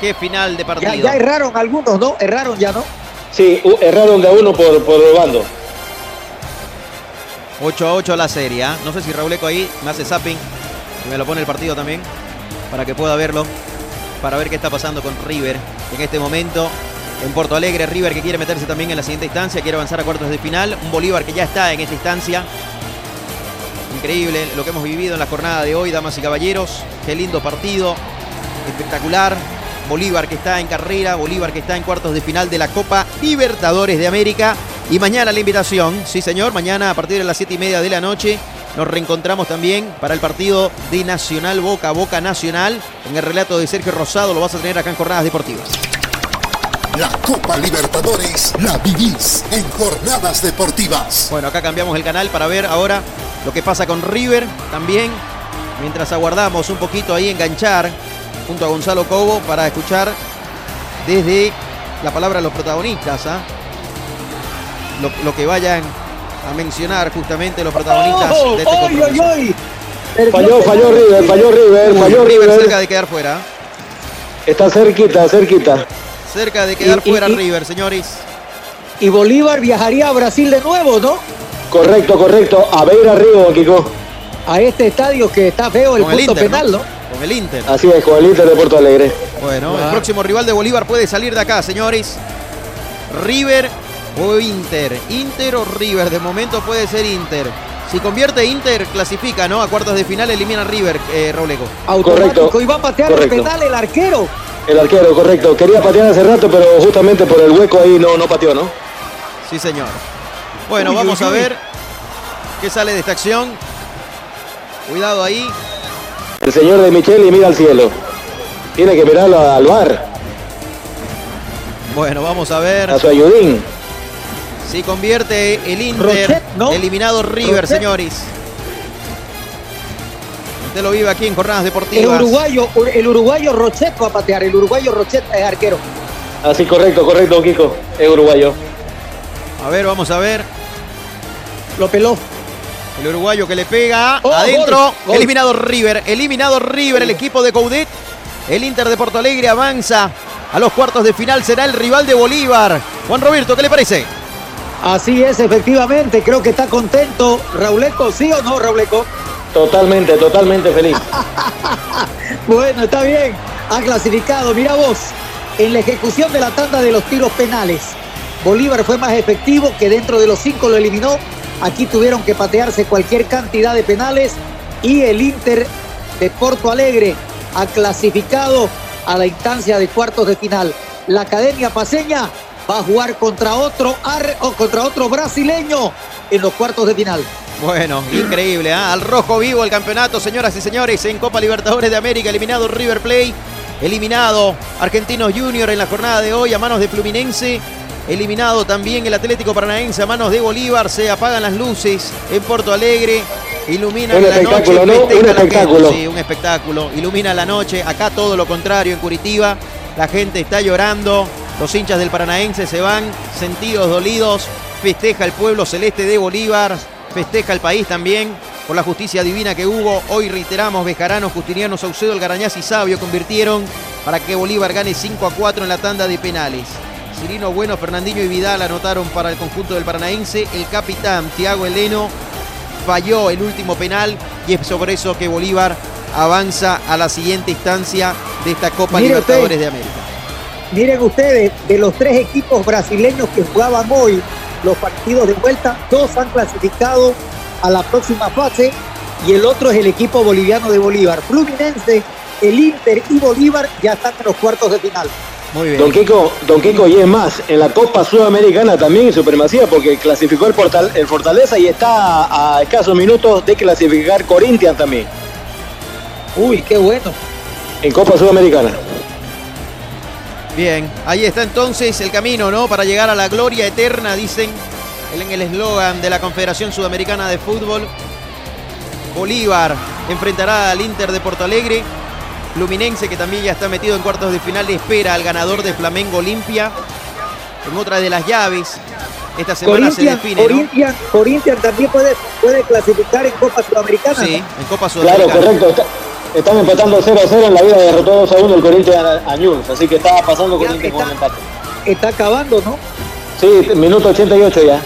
Qué final de partido. ya erraron algunos, ¿no? Erraron ya, ¿no? Sí, erraron de a uno por, por el bando. 8 a 8 la serie. ¿ah? No sé si Rauleco ahí me hace zapping y me lo pone el partido también para que pueda verlo. Para ver qué está pasando con River en este momento. En Porto Alegre, River que quiere meterse también en la siguiente instancia, quiere avanzar a cuartos de final. Un Bolívar que ya está en esta instancia. Increíble lo que hemos vivido en la jornada de hoy, damas y caballeros. Qué lindo partido, espectacular. Bolívar que está en carrera, Bolívar que está en cuartos de final de la Copa Libertadores de América. Y mañana la invitación, sí señor, mañana a partir de las 7 y media de la noche nos reencontramos también para el partido de Nacional Boca, Boca Nacional. En el relato de Sergio Rosado lo vas a tener acá en Jornadas Deportivas. La Copa Libertadores la vivís en jornadas deportivas. Bueno, acá cambiamos el canal para ver ahora lo que pasa con River también. Mientras aguardamos un poquito ahí enganchar junto a Gonzalo Cobo para escuchar desde la palabra de los protagonistas. ¿ah? Lo, lo que vayan a mencionar justamente los protagonistas de este ¡Oy, oy, compromiso. oy! Falló, falló River, falló River, falló River River. cerca de quedar fuera. Está cerquita, cerquita. Cerca de quedar Y- y- fuera y- River, señores. Y Bolívar viajaría a Brasil de nuevo, ¿no? Correcto, correcto. A ver arriba, Kiko. A este estadio que está feo el Con el punto Inter, penal, ¿no? Con el Inter. Así es, con el Inter de Porto Alegre. Bueno, el próximo rival de Bolívar puede salir de acá, señores. River o Inter. Inter o River. De momento puede ser Inter. Si convierte Inter, clasifica, ¿no? A cuartos de final elimina a River, eh, Robleco. Automático. Correcto, Y va a patear correcto. el penal el arquero. El arquero, correcto. Quería patear hace rato, pero justamente por el hueco ahí no, no pateó, ¿no? Sí, señor. Bueno, Uy, vamos uy, a uy. ver qué sale de esta acción. Cuidado ahí. El señor de Micheli mira al cielo. Tiene que mirarlo al bar, Bueno, vamos a ver a su ayudín. si convierte el Inter. Rochet, ¿no? Eliminado River, Rochet. señores. Usted lo vive aquí en Jornadas El Deportivas. uruguayo, el uruguayo Rochet va a patear. El uruguayo Rochet es arquero. Así, correcto, correcto, Kiko. Es uruguayo. A ver, vamos a ver. Lo peló. El uruguayo que le pega Oh, adentro. gol, gol. Eliminado River. Eliminado River, el equipo de Coudet. El Inter de Porto Alegre avanza a los cuartos de final. Será el rival de Bolívar. Juan Roberto, ¿qué le parece? Así es, efectivamente. Creo que está contento. Rauleco, ¿sí o no, Rauleco? Totalmente, totalmente feliz. Bueno, está bien. Ha clasificado. Mira vos, en la ejecución de la tanda de los tiros penales, Bolívar fue más efectivo que dentro de los cinco lo eliminó Aquí tuvieron que patearse cualquier cantidad de penales y el Inter de Porto Alegre ha clasificado a la instancia de cuartos de final. La Academia Paseña va a jugar contra otro ar o contra otro brasileño en los cuartos de final. Bueno, increíble, ¿ah? al rojo vivo el campeonato, señoras y señores, en Copa Libertadores de América, eliminado River Plate, eliminado Argentinos Junior en la jornada de hoy a manos de Fluminense, eliminado también el Atlético Paranaense a manos de Bolívar, se apagan las luces en Porto Alegre, ilumina Un la noche, Un espectáculo. gente, sí, un espectáculo, ilumina la noche, acá todo lo contrario en Curitiba, la gente está llorando, los hinchas del Paranaense se van sentidos, dolidos, festeja el pueblo celeste de Bolívar, festeja el país también por la justicia divina que hubo. Hoy reiteramos, Bejarano, Justiniano, Saucedo, Algarañaz y Sabio convirtieron para que Bolívar gane 5 a 4 en la tanda de penales. Cirino Bueno, Fernandinho y Vidal anotaron para el conjunto del Paranaense. El capitán Tiago Eleno falló el último penal y es sobre eso que Bolívar avanza a la siguiente instancia de esta Copa usted. Libertadores de América. Miren ustedes, de los tres equipos brasileños que jugaban hoy los partidos de vuelta, dos han clasificado a la próxima fase y el otro es el equipo boliviano de Bolívar. Fluminense, el Inter y Bolívar ya están en los cuartos de final. Muy Don Kiko, Don Kiko, y es más, en la Copa Sudamericana también en supremacía, porque clasificó el, Portal- el Fortaleza y está a escasos minutos de clasificar Corinthians también. Uy, qué bueno. En Copa Sudamericana. Bien, ahí está entonces el camino, ¿no? Para llegar a la gloria eterna, dicen en el eslogan de la Confederación Sudamericana de Fútbol. Bolívar enfrentará al Inter de Porto Alegre. Fluminense, que también ya está metido en cuartos de final, espera al ganador de Flamengo Olimpia. En otra de las llaves, esta semana se Corinthians, define, ¿no? Corinthians, Corinthians también puede, puede clasificar en Copa Sudamericana. Sí, ¿no? en Copa Claro, Sudamericana. correcto. está- están empatando 0 a 0 en la vida, derrotó 2 a 1 el Corinthians a, Newell's, así que está pasando Corinthians con el empate. Está acabando, ¿no? Sí, minuto 88 ya.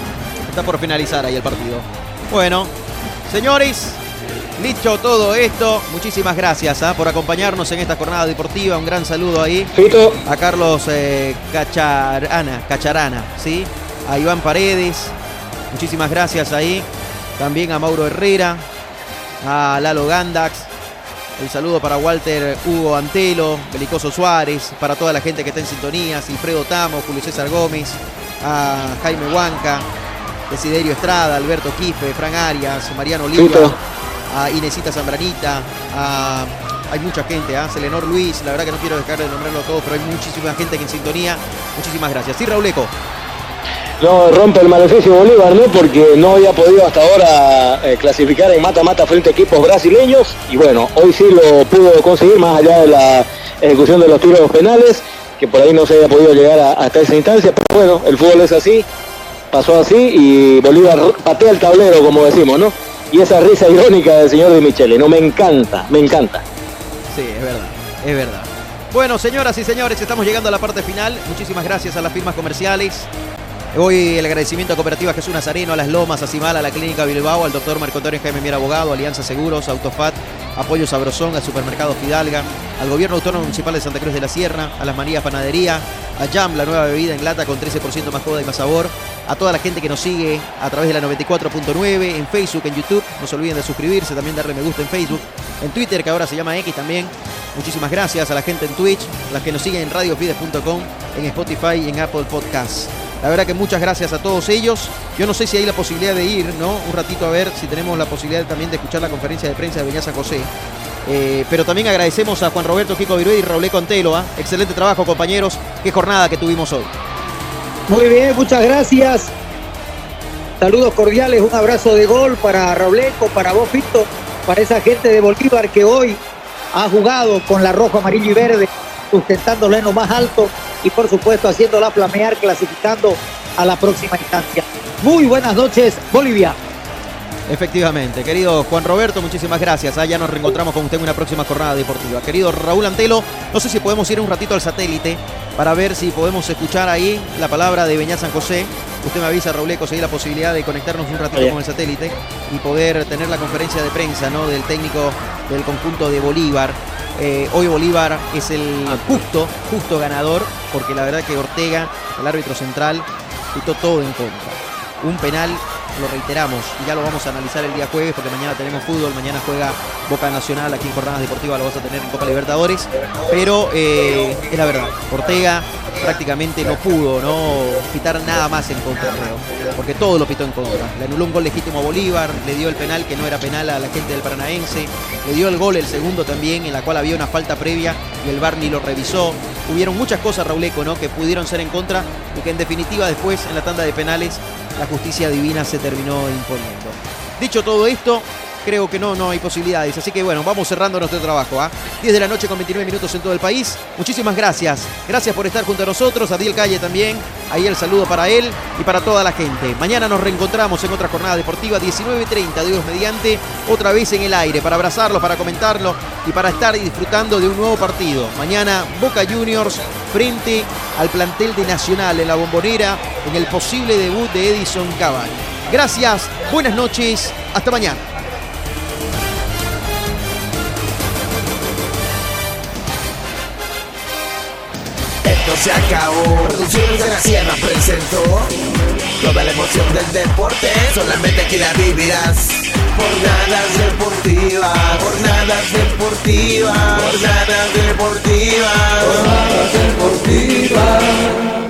Está por finalizar ahí el partido. Bueno, señores, dicho todo esto, muchísimas gracias ah, por acompañarnos en esta jornada deportiva. Un gran saludo ahí a Carlos eh, Cacharana, Cacharana, ¿sí? A Iván Paredes, muchísimas gracias ahí. También a Mauro Herrera, a Lalo Gandax. El saludo para Walter Hugo Antelo, Belicoso Suárez, para toda la gente que está en sintonía, Silfredo Tamo, Julio César Gómez, a Jaime Huanca, Desiderio Estrada, Alberto Quife, Fran Arias, Mariano Oliva. A Inesita Zambranita, a- hay mucha gente, a Selenor Luis, la verdad que no quiero dejar de nombrarlo todo, pero hay muchísima gente que en sintonía. Muchísimas gracias. Sí, Rauleco. No rompe el maleficio Bolívar, ¿no? Porque no había podido hasta ahora eh, clasificar en mata-mata frente a equipos brasileños. Y bueno, hoy sí lo pudo conseguir, más allá de la ejecución de los tiros penales, que por ahí no se había podido llegar a- hasta esa instancia. Pero bueno, el fútbol es así, pasó así y Bolívar patea el tablero, como decimos, ¿no? Y esa risa irónica del señor Di Michele, ¿no? Me encanta, me encanta. Sí, es verdad, es verdad. Bueno, señoras y señores, estamos llegando a la parte final. Muchísimas gracias a las firmas comerciales. Hoy el agradecimiento a Cooperativa Jesús Nazareno, a Las Lomas, a Cimal, a la Clínica Bilbao, al doctor Marco Antonio Jaime Mier Abogado, Alianza Seguros, Autofat, Apoyo Sabrosón, al Supermercado Fidalga, al Gobierno Autónomo Municipal de Santa Cruz de la Sierra, a Las Marías Panadería, a Jam, la nueva bebida en lata con 13% más joda y más sabor, a toda la gente que nos sigue a través de la 94.9, en Facebook, en YouTube, no se olviden de suscribirse, también darle me gusta en Facebook, en Twitter, que ahora se llama X también. Muchísimas gracias a la gente en Twitch, las que nos siguen en radiofides.com, en Spotify y en Apple Podcasts. La verdad que muchas gracias a todos ellos. Yo no sé si hay la posibilidad de ir, ¿no? Un ratito a ver si tenemos la posibilidad también de escuchar la conferencia de prensa de Beñaza José. Eh, pero también agradecemos a Juan Roberto Kiko Virué y Raúl Contelo. ¿ah? Excelente trabajo, compañeros. Qué jornada que tuvimos hoy. Muy bien, muchas gracias. Saludos cordiales, un abrazo de gol para Robleco, para vos, Fito, para esa gente de Bolívar que hoy ha jugado con la rojo, amarillo y verde, sustentándola en lo más alto y por supuesto haciéndola flamear, clasificando a la próxima instancia. Muy buenas noches, Bolivia. Efectivamente, querido Juan Roberto, muchísimas gracias. Ah, ya nos reencontramos con usted en una próxima jornada deportiva. Querido Raúl Antelo, no sé si podemos ir un ratito al satélite para ver si podemos escuchar ahí la palabra de Beñat San José. Usted me avisa, Raúl, conseguir la posibilidad de conectarnos un ratito con el satélite y poder tener la conferencia de prensa ¿no? del técnico del conjunto de Bolívar. Eh, hoy Bolívar es el justo, justo ganador, porque la verdad que Ortega, el árbitro central, quitó todo en contra. Un penal lo reiteramos y ya lo vamos a analizar el día jueves porque mañana tenemos fútbol, mañana juega Boca Nacional aquí en Jornadas Deportivas, lo vas a tener en Copa Libertadores, pero eh, es la verdad, Ortega prácticamente no pudo no pitar nada más en contra, porque todo lo pitó en contra. Le anuló un gol legítimo a Bolívar, le dio el penal que no era penal a la gente del Paranaense, le dio el gol el segundo también, en la cual había una falta previa y el VAR ni lo revisó. Hubieron muchas cosas, Rauleco, ¿no? que pudieron ser en contra y que en definitiva después en la tanda de penales la justicia divina se terminó imponiendo. Dicho todo esto, creo que no, no hay posibilidades. Así que bueno, vamos cerrando nuestro trabajo. ¿ah? 10 de la noche con 29 minutos en todo el país. Muchísimas gracias. Gracias por estar junto a nosotros. Adiel Calle también. Ahí el saludo para él y para toda la gente. Mañana nos reencontramos en otra jornada deportiva, 19.30, Dios mediante, otra vez en el aire, para abrazarlo, para comentarlo y para estar disfrutando de un nuevo partido. Mañana Boca Juniors frente al plantel de Nacional en la bombonera en el posible debut de Edison Cavani. Gracias, buenas noches, hasta mañana. se acabó. Producciones de la Sierra presentó toda la emoción del deporte. Solamente aquí la vivirás. Jornadas deportivas, jornadas deportivas, jornadas deportivas, jornadas deportivas.